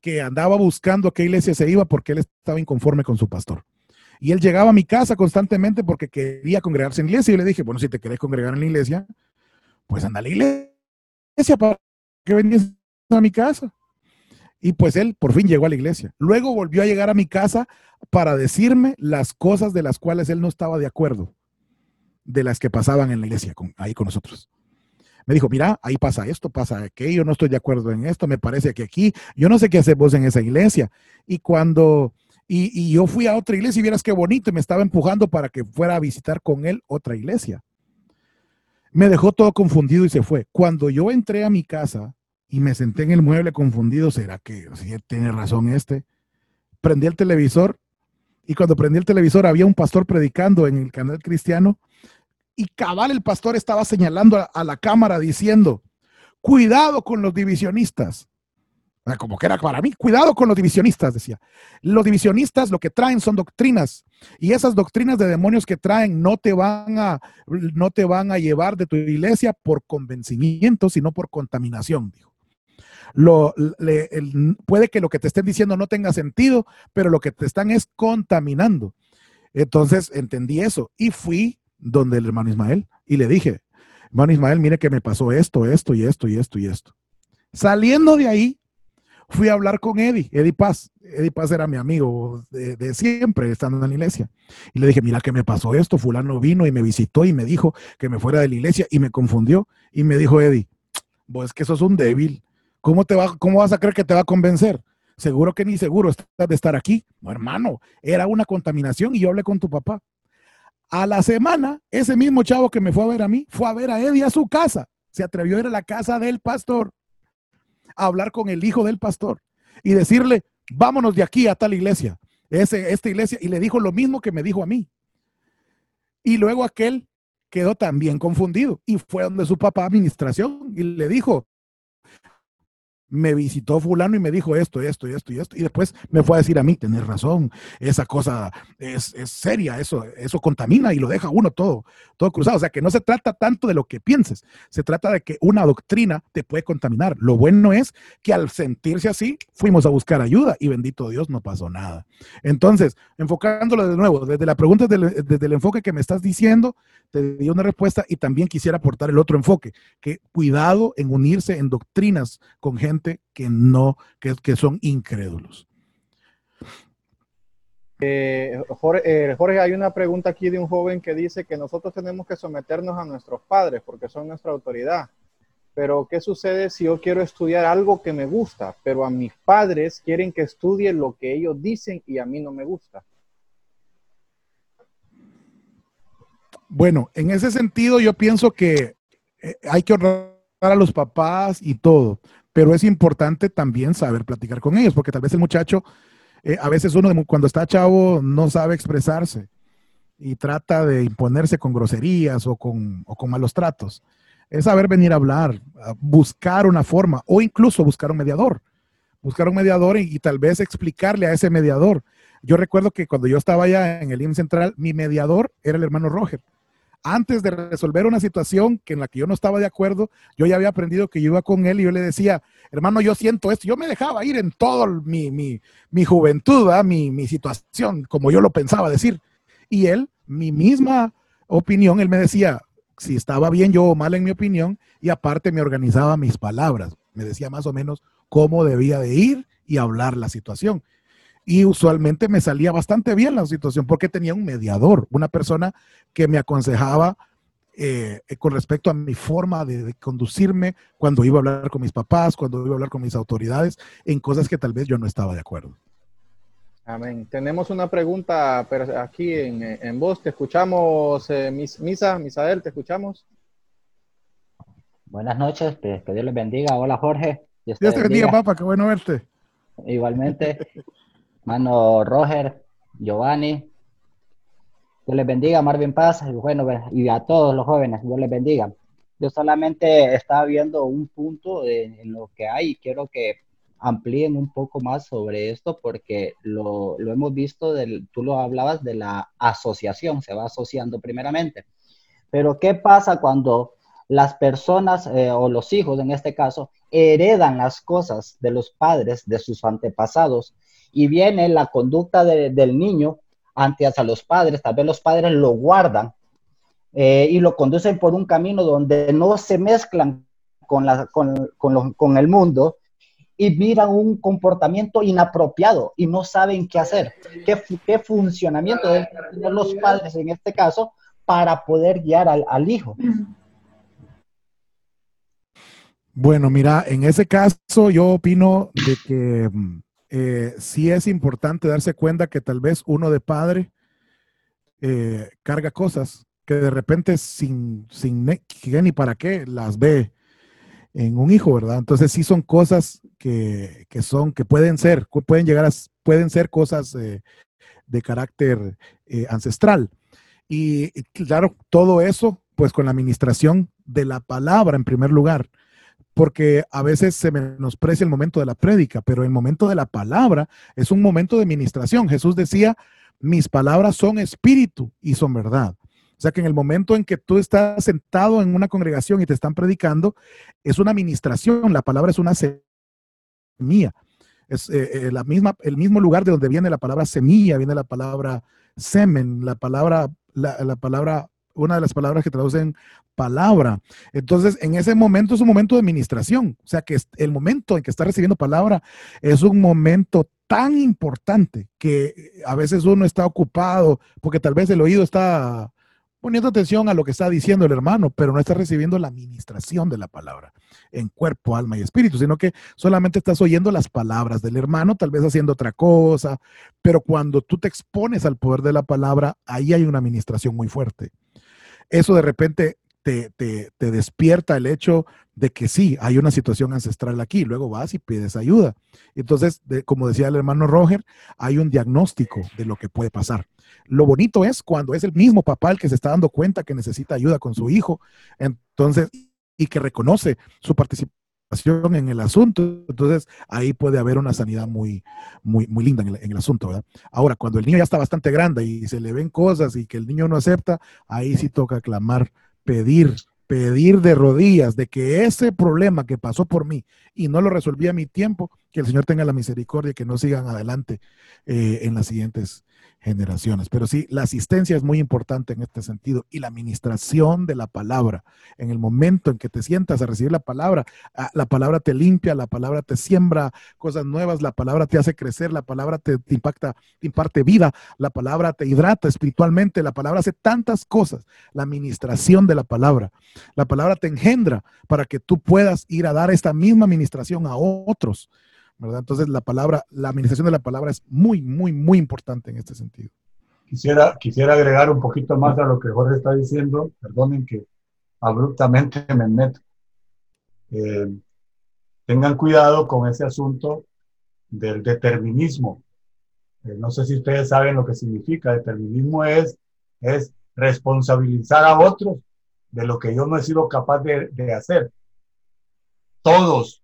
que andaba buscando a qué iglesia se iba porque él estaba inconforme con su pastor. Y él llegaba a mi casa constantemente porque quería congregarse en la iglesia. Y yo le dije, bueno, si te querés congregar en la iglesia, pues anda a la iglesia para que vengas a mi casa. Y pues él por fin llegó a la iglesia. Luego volvió a llegar a mi casa para decirme las cosas de las cuales él no estaba de acuerdo, de las que pasaban en la iglesia, con, ahí con nosotros. Me dijo, mira, ahí pasa esto, pasa aquello, no estoy de acuerdo en esto, me parece que aquí, yo no sé qué hacer vos en esa iglesia. Y cuando, y, yo fui a otra iglesia y vieras qué bonito, y me estaba empujando para que fuera a visitar con él otra iglesia. Me dejó todo confundido y se fue. Cuando yo entré a mi casa y me senté en el mueble confundido, ¿será que sí, tiene razón este? Prendí el televisor y cuando prendí el televisor había un pastor predicando en el canal cristiano y cabal el pastor estaba señalando a, a la cámara diciendo, cuidado con los divisionistas. Ah, Como que era para mí, cuidado con los divisionistas, decía. Los divisionistas lo que traen son doctrinas y esas doctrinas de demonios que traen no te van a, no te van a llevar de tu iglesia por convencimiento, sino por contaminación, dijo. Lo, le- puede que lo que te estén diciendo no tenga sentido, pero lo que te están es contaminando. Entonces entendí eso y fui donde el hermano Ismael y le dije, hermano Ismael, mire que me pasó esto, esto y esto y esto y esto. Saliendo de ahí, fui a hablar con Eddie, Eddie Paz. Eddie Paz era mi amigo de, de siempre, estando en la iglesia. Y le dije, mira que me pasó esto, fulano vino y me visitó y me dijo que me fuera de la iglesia y me confundió. Y me dijo Eddie, vos es que sos un débil. ¿Cómo, te va, ¿Cómo vas a creer que te va a convencer? Seguro que ni seguro estás de estar aquí. No, hermano, era una contaminación y yo hablé con tu papá. A la semana, ese mismo chavo que me fue a ver a mí, fue a ver a Eddie a su casa. Se atrevió a ir a la casa del pastor, a hablar con el hijo del pastor y decirle, vámonos de aquí a tal iglesia, ese, esta iglesia, y le dijo lo mismo que me dijo a mí. Y luego aquel quedó también confundido y fue donde su papá administración y le dijo, me visitó fulano y me dijo esto, esto, esto y esto, y después me fue a decir a mí, tenés razón, esa cosa es, es, seria, eso, eso contamina y lo deja uno todo, todo cruzado. O sea, que no se trata tanto de lo que pienses, se trata de que una doctrina te puede contaminar. Lo bueno es que al sentirse así, fuimos a buscar ayuda y bendito Dios, no pasó nada. Entonces, enfocándolo de nuevo, desde la pregunta, desde, desde el enfoque que me estás diciendo, te di una respuesta y también quisiera aportar el otro enfoque, que cuidado en unirse en doctrinas con gente que no, que, que son incrédulos. Eh, Jorge, eh, Jorge, hay una pregunta aquí de un joven que dice que nosotros tenemos que someternos a nuestros padres porque son nuestra autoridad. Pero, ¿qué sucede si yo quiero estudiar algo que me gusta, pero a mis padres quieren que estudie lo que ellos dicen y a mí no me gusta? Bueno, en ese sentido yo pienso que eh, hay que honrar a los papás y todo, pero es importante también saber platicar con ellos, porque tal vez el muchacho, eh, a veces uno cuando está chavo no sabe expresarse y trata de imponerse con groserías o con, malos tratos. Es saber venir a hablar, buscar una forma o incluso buscar un mediador. Buscar un mediador y, y, tal vez explicarle a ese mediador. Yo recuerdo que cuando yo estaba allá en el IM Central, mi mediador era el hermano Roger antes de resolver una situación que en la que yo no estaba de acuerdo, yo ya había aprendido que iba con él y yo le decía, hermano, yo siento esto. Yo me dejaba ir en toda mi, mi, mi, juventud, mi, mi situación, como yo lo pensaba decir. Y él, mi misma opinión, él me decía si estaba bien yo o mal en mi opinión, y aparte me organizaba mis palabras. Me decía más o menos cómo debía de ir y hablar la situación y usualmente me salía bastante bien la situación porque tenía un mediador, una persona que me aconsejaba eh, con respecto a mi forma de, de, conducirme cuando iba a hablar con mis papás, cuando iba a hablar con mis autoridades, en cosas que tal vez yo no estaba de acuerdo. Amén. Tenemos una pregunta pero aquí en, en voz. Te escuchamos, eh, Misa, Misael, te escuchamos. Buenas noches, que Dios les bendiga. Hola, Jorge. Dios te, bendiga, papá, qué bueno verte. Igualmente. Mano Roger, Giovanni. Dios les bendiga, Marvin Paz, y bueno, y a todos los jóvenes, Dios les bendiga. Yo solamente estaba viendo un punto en lo que hay y quiero que amplíen un poco más sobre esto porque lo, hemos visto, tú lo hablabas de la asociación, se va asociando primeramente. Pero ¿qué pasa cuando las personas eh, o los hijos en este caso heredan las cosas de los padres, de sus antepasados y viene la conducta de, del niño ante a los padres, tal vez los padres lo guardan eh, y lo conducen por un camino donde no se mezclan con, la, con, con, con el mundo y miran un comportamiento inapropiado y no saben qué hacer, qué, qué funcionamiento deben tener los padres en este caso para poder guiar al, al hijo. Bueno, mira, en ese caso yo opino de que mm, eh, sí es importante darse cuenta que tal vez uno de padre eh, carga cosas que de repente sin, sin ni para qué las ve en un hijo, ¿verdad? Entonces sí son cosas que, que son, que pueden ser, pueden llegar a, pueden ser cosas eh, de carácter ancestral. Y claro, todo eso, pues con la administración de la palabra en primer lugar porque a veces se menosprecia el momento de la prédica, pero el momento de la palabra es un momento de ministración. Jesús decía, mis palabras son espíritu y son verdad. O sea que en el momento en que tú estás sentado en una congregación y te están predicando, es una ministración, la palabra es una semilla. Es eh, eh, la misma, el mismo lugar de donde viene la palabra semilla, viene la palabra semen, la palabra, la, la palabra una de las palabras que traducen palabra. Entonces, en ese momento es un momento de administración. O sea, que el momento en que está recibiendo palabra es un momento tan importante que a veces uno está ocupado porque tal vez el oído está poniendo atención a lo que está diciendo el hermano, pero no está recibiendo la administración de la palabra en cuerpo, alma y espíritu, sino que solamente estás oyendo las palabras del hermano, tal vez haciendo otra cosa, pero cuando tú te expones al poder de la palabra, ahí hay una administración muy fuerte eso de repente te, te, te, despierta el hecho de que sí, hay una situación ancestral aquí, luego vas y pides ayuda. Entonces, como decía el hermano Roger, hay un diagnóstico de lo que puede pasar. Lo bonito es cuando es el mismo papá el que se está dando cuenta que necesita ayuda con su hijo, entonces, y que reconoce su participación en el asunto. Entonces, ahí puede haber una sanidad muy, muy, muy linda en el, en el asunto, ¿verdad? Ahora, cuando el niño ya está bastante grande y se le ven cosas y que el niño no acepta, ahí sí toca clamar, pedir, pedir de rodillas de que ese problema que pasó por mí y no lo resolví a mi tiempo, que el Señor tenga la misericordia y que no sigan adelante eh, en las siguientes generaciones. Pero sí, la asistencia es muy importante en este sentido y la administración de la palabra. En el momento en que te sientas a recibir la palabra, ah, la palabra te limpia, la palabra te siembra cosas nuevas, la palabra te hace crecer, la palabra te, te impacta, te imparte vida, la palabra te hidrata espiritualmente, la palabra hace tantas cosas. La administración de la palabra. La palabra te engendra para que tú puedas ir a dar esta misma administración a otros. ¿Verdad? Entonces la palabra, la administración de la palabra es muy, muy, muy importante en este sentido. Quisiera, quisiera agregar un poquito más a lo que Jorge está diciendo. Perdonen que abruptamente me meto. Eh, tengan cuidado con ese asunto del determinismo. Eh, no sé si ustedes saben lo que significa. Determinismo es, es responsabilizar a otros de lo que yo no he sido capaz de, de hacer. Todos,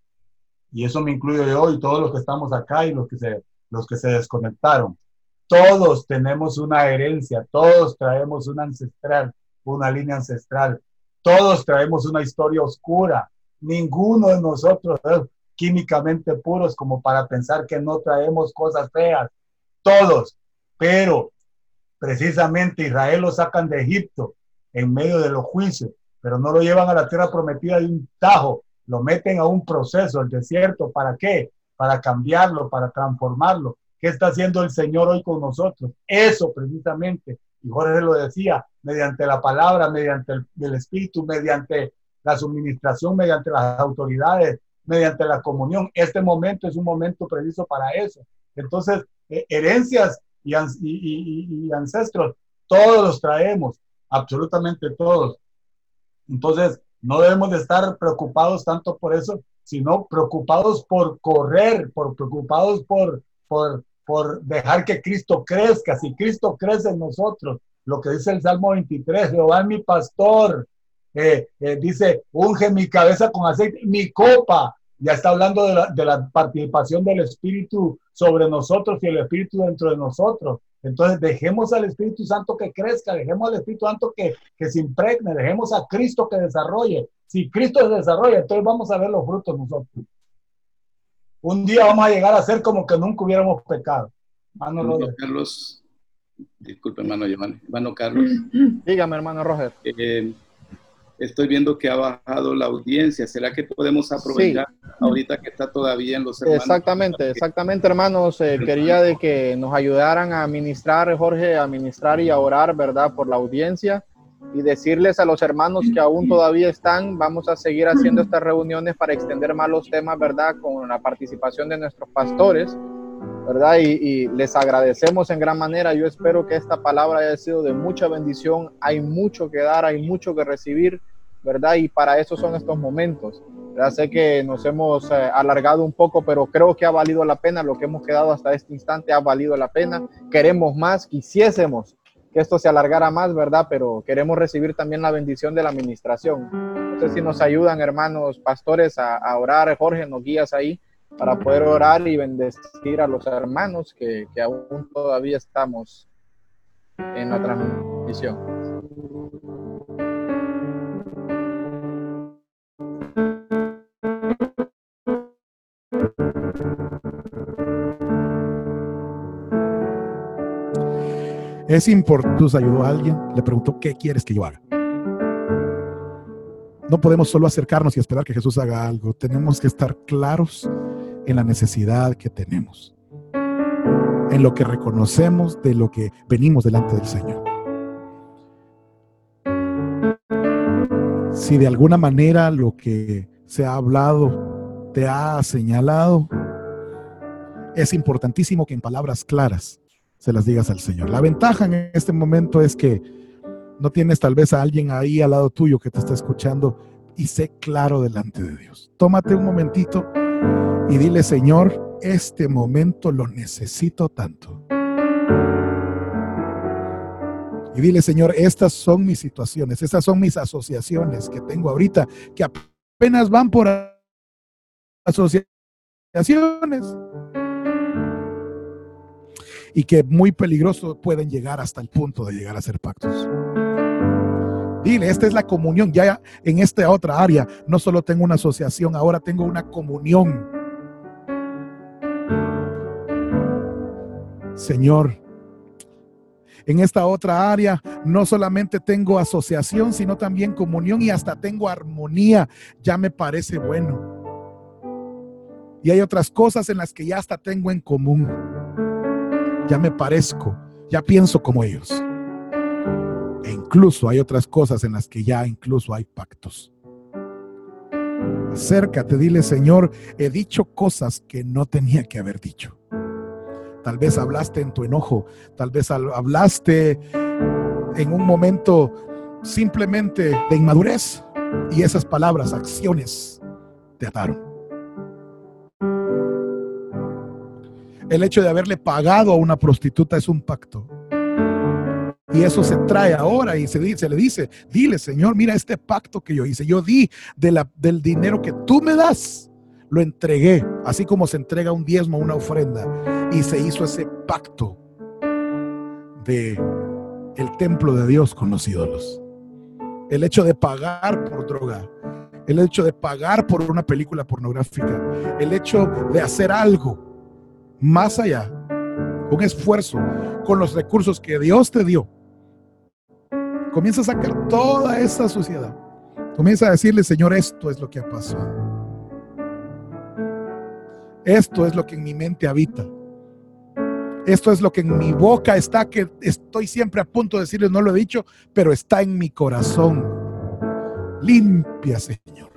y eso me incluyo yo y todos los que estamos acá y los que se, los que se desconectaron. Todos tenemos una herencia, todos traemos una ancestral, una línea ancestral, todos traemos una historia oscura. Ninguno de nosotros es químicamente puros como para pensar que no traemos cosas feas. Todos. Pero precisamente Israel lo sacan de Egipto en medio de los juicios, pero no lo llevan a la tierra prometida de un tajo, lo meten a un proceso, el desierto, ¿para qué? Para cambiarlo, para transformarlo. ¿Qué está haciendo el Señor hoy con nosotros? Eso precisamente, y Jorge lo decía, mediante la palabra, mediante el, Espíritu, mediante la suministración, mediante las autoridades, mediante la comunión. Este momento es un momento preciso para eso. Entonces, eh, herencias y, y, ancestros, todos los traemos, absolutamente todos. Entonces, no debemos de estar preocupados tanto por eso, sino preocupados por correr, por preocupados por, por, por dejar que Cristo crezca. Si Cristo crece en nosotros, lo que dice el Salmo 23, Jehová es mi pastor, eh, eh, dice, unge mi cabeza con aceite, mi copa, ya está hablando de la, de la, participación del Espíritu sobre nosotros y el Espíritu dentro de nosotros. Entonces dejemos al Espíritu Santo que crezca, dejemos al Espíritu Santo que, que se impregne, dejemos a Cristo que desarrolle. Si Cristo se desarrolla, entonces vamos a ver los frutos nosotros. Un día vamos a llegar a ser como que nunca hubiéramos pecado. Hermano Carlos, disculpe hermano Giovanni, hermano Carlos. Dígame hermano Roger. Eh, estoy viendo que ha bajado la audiencia. ¿Será que podemos aprovechar ahorita que está todavía en los hermanos? Exactamente, exactamente, hermanos. Eh, quería de que nos ayudaran a ministrar, Jorge, a ministrar y a orar, ¿verdad? Por la audiencia y decirles a los hermanos que aún todavía están, vamos a seguir haciendo estas reuniones para extender más los temas, ¿verdad? Con la participación de nuestros pastores. ¿verdad? Y, y, les agradecemos en gran manera. Yo espero que esta palabra haya sido de mucha bendición. Hay mucho que dar, hay mucho que recibir. ¿Verdad? Y para eso son estos momentos. Ya sé que nos hemos eh, alargado un poco, pero creo que ha valido la pena. Lo que hemos quedado hasta este instante ha valido la pena. Queremos más, quisiésemos que esto se alargara más, ¿verdad? Pero queremos recibir también la bendición de la administración. No sé si nos ayudan, hermanos pastores, a, a orar. Jorge, nos guías ahí para poder orar y bendecir a los hermanos que, que aún todavía estamos en la transmisión. Es importante, ayudó a alguien, le preguntó, ¿qué quieres que yo haga? No podemos solo acercarnos y esperar que Jesús haga algo. Tenemos que estar claros en la necesidad que tenemos, en lo que reconocemos de lo que venimos delante del Señor. Si de alguna manera lo que se ha hablado te ha señalado, es importantísimo que en palabras claras se las digas al Señor. La ventaja en este momento es que no tienes tal vez a alguien ahí al lado tuyo que te está escuchando y sé claro delante de Dios. Tómate un momentito y dile, Señor, este momento lo necesito tanto. Y dile, Señor, estas son mis situaciones, estas son mis asociaciones que tengo ahorita, que apenas van por asociaciones y que muy peligroso pueden llegar hasta el punto de llegar a ser pactos. Dile, esta es la comunión. Ya en esta otra área no solo tengo una asociación, ahora tengo una comunión. Señor, en esta otra área no solamente tengo asociación, sino también comunión y hasta tengo armonía. Ya me parece bueno. Y hay otras cosas en las que ya hasta tengo en común. Ya me parezco, ya pienso como ellos. E incluso hay otras cosas en las que ya incluso hay pactos. Acércate, dile, Señor, he dicho cosas que no tenía que haber dicho. Tal vez hablaste en tu enojo, tal vez hablaste en un momento simplemente de inmadurez y esas palabras, acciones, te ataron. El hecho de haberle pagado a una prostituta es un pacto. Y eso se trae ahora y se, le dice, dile Señor, mira este pacto que yo hice. Yo di del dinero que tú me das, lo entregué, así como se entrega un diezmo, una ofrenda. Y se hizo ese pacto de el templo de Dios con los ídolos. El hecho de pagar por droga, el hecho de pagar por una película pornográfica, el hecho de hacer algo más allá, un esfuerzo con los recursos que Dios te dio Comienza a sacar toda esa suciedad. Comienza a decirle, Señor, esto es lo que ha pasado. Esto es lo que en mi mente habita. Esto es lo que en mi boca está, que estoy siempre a punto de decirle, no lo he dicho, pero está en mi corazón. Limpia, Señor.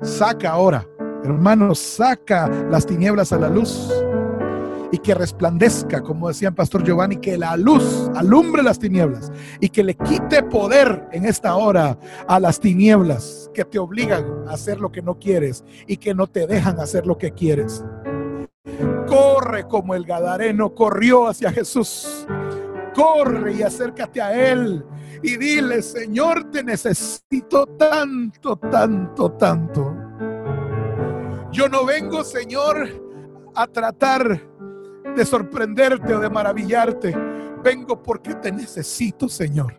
Saca ahora, hermano, saca las tinieblas a la luz y que resplandezca, como decía el pastor Giovanni, que la luz alumbre las tinieblas y que le quite poder en esta hora a las tinieblas que te obligan a hacer lo que no quieres y que no te dejan hacer lo que quieres. Corre como el Gadareno corrió hacia Jesús. Corre y acércate a Él y dile, Señor, te necesito tanto, tanto, tanto. Yo no vengo, Señor, a tratar de sorprenderte o de maravillarte. Vengo porque te necesito, Señor.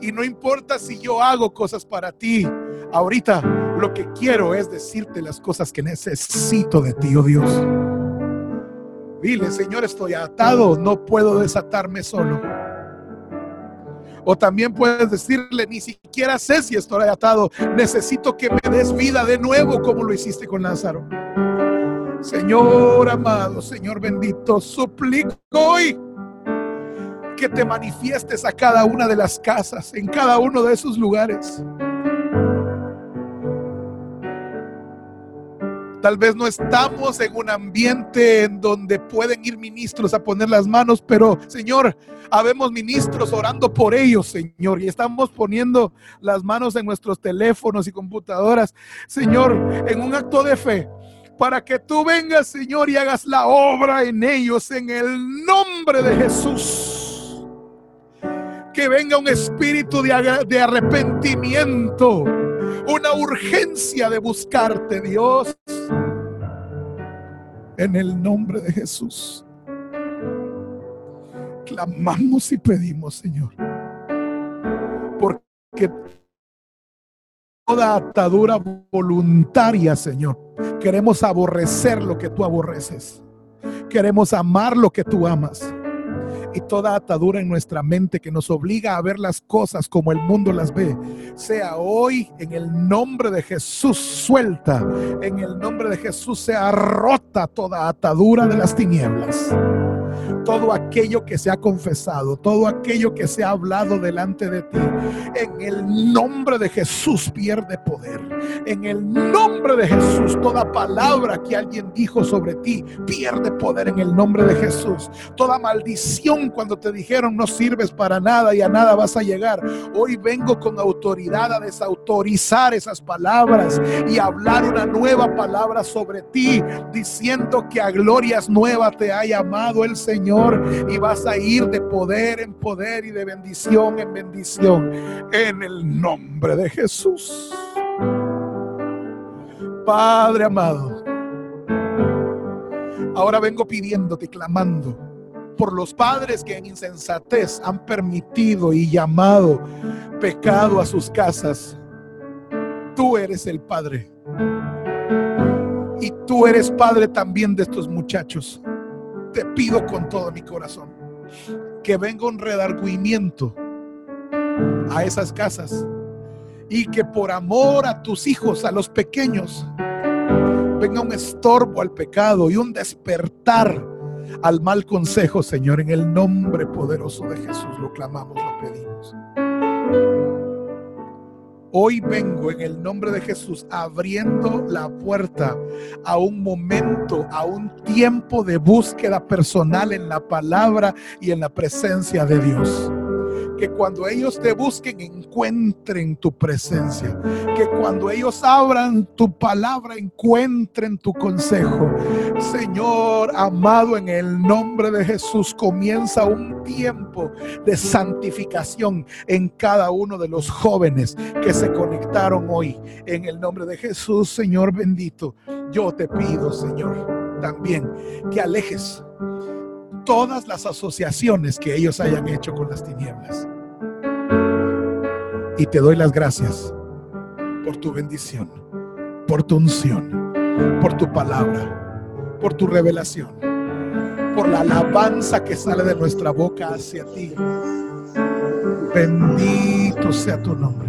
Y no importa si yo hago cosas para ti. Ahorita lo que quiero es decirte las cosas que necesito de ti, oh Dios. Dile, Señor, estoy atado, no puedo desatarme solo. O también puedes decirle, ni siquiera sé si estoy atado, necesito que me des vida de nuevo como lo hiciste con Lázaro. Señor amado, Señor bendito, suplico hoy que te manifiestes a cada una de las casas, en cada uno de esos lugares. Tal vez no estamos en un ambiente en donde pueden ir ministros a poner las manos, pero Señor, habemos ministros orando por ellos, Señor, y estamos poniendo las manos en nuestros teléfonos y computadoras, Señor, en un acto de fe para que tú vengas, Señor, y hagas la obra en ellos en el nombre de Jesús. Que venga un espíritu de, de arrepentimiento, una urgencia de buscarte, Dios, en el nombre de Jesús. Clamamos y pedimos, Señor, porque toda atadura voluntaria, Señor. Queremos aborrecer lo que tú aborreces. Queremos amar lo que tú amas. Y toda atadura en nuestra mente que nos obliga a ver las cosas como el mundo las ve, sea hoy en el nombre de Jesús suelta. En el nombre de Jesús sea rota toda atadura de las tinieblas todo aquello que se ha confesado, todo aquello que se ha hablado delante de ti, en el nombre de Jesús pierde poder. En el nombre de Jesús, toda palabra que alguien dijo sobre ti pierde poder en el nombre de Jesús. Toda maldición cuando te dijeron no sirves para nada y a nada vas a llegar. Hoy vengo con autoridad a desautorizar esas palabras y hablar una nueva palabra sobre ti, diciendo que a glorias nuevas te ha llamado el Señor Señor, y vas a ir de poder en poder y de bendición en bendición. En el nombre de Jesús. Padre amado, ahora vengo pidiéndote, clamando por los padres que en insensatez han permitido y llamado pecado a sus casas. Tú eres el Padre. Y tú eres Padre también de estos muchachos. Te pido con todo mi corazón que venga un redarguimiento a esas casas y que por amor a tus hijos, a los pequeños, venga un estorbo al pecado y un despertar al mal consejo, Señor, en el nombre poderoso de Jesús. Lo clamamos, lo pedimos. Hoy vengo en el nombre de Jesús abriendo la puerta a un momento, a un tiempo de búsqueda personal en la palabra y en la presencia de Dios que cuando ellos te busquen encuentren tu presencia, que cuando ellos abran tu palabra encuentren tu consejo. Señor amado, en el nombre de Jesús comienza un tiempo de santificación en cada uno de los jóvenes que se conectaron hoy. En el nombre de Jesús, Señor bendito, yo te pido, Señor, también que alejes todas las asociaciones que ellos hayan hecho con las tinieblas. Y te doy las gracias por tu bendición, por tu unción, por tu palabra, por tu revelación, por la alabanza que sale de nuestra boca hacia ti. Bendito sea tu nombre.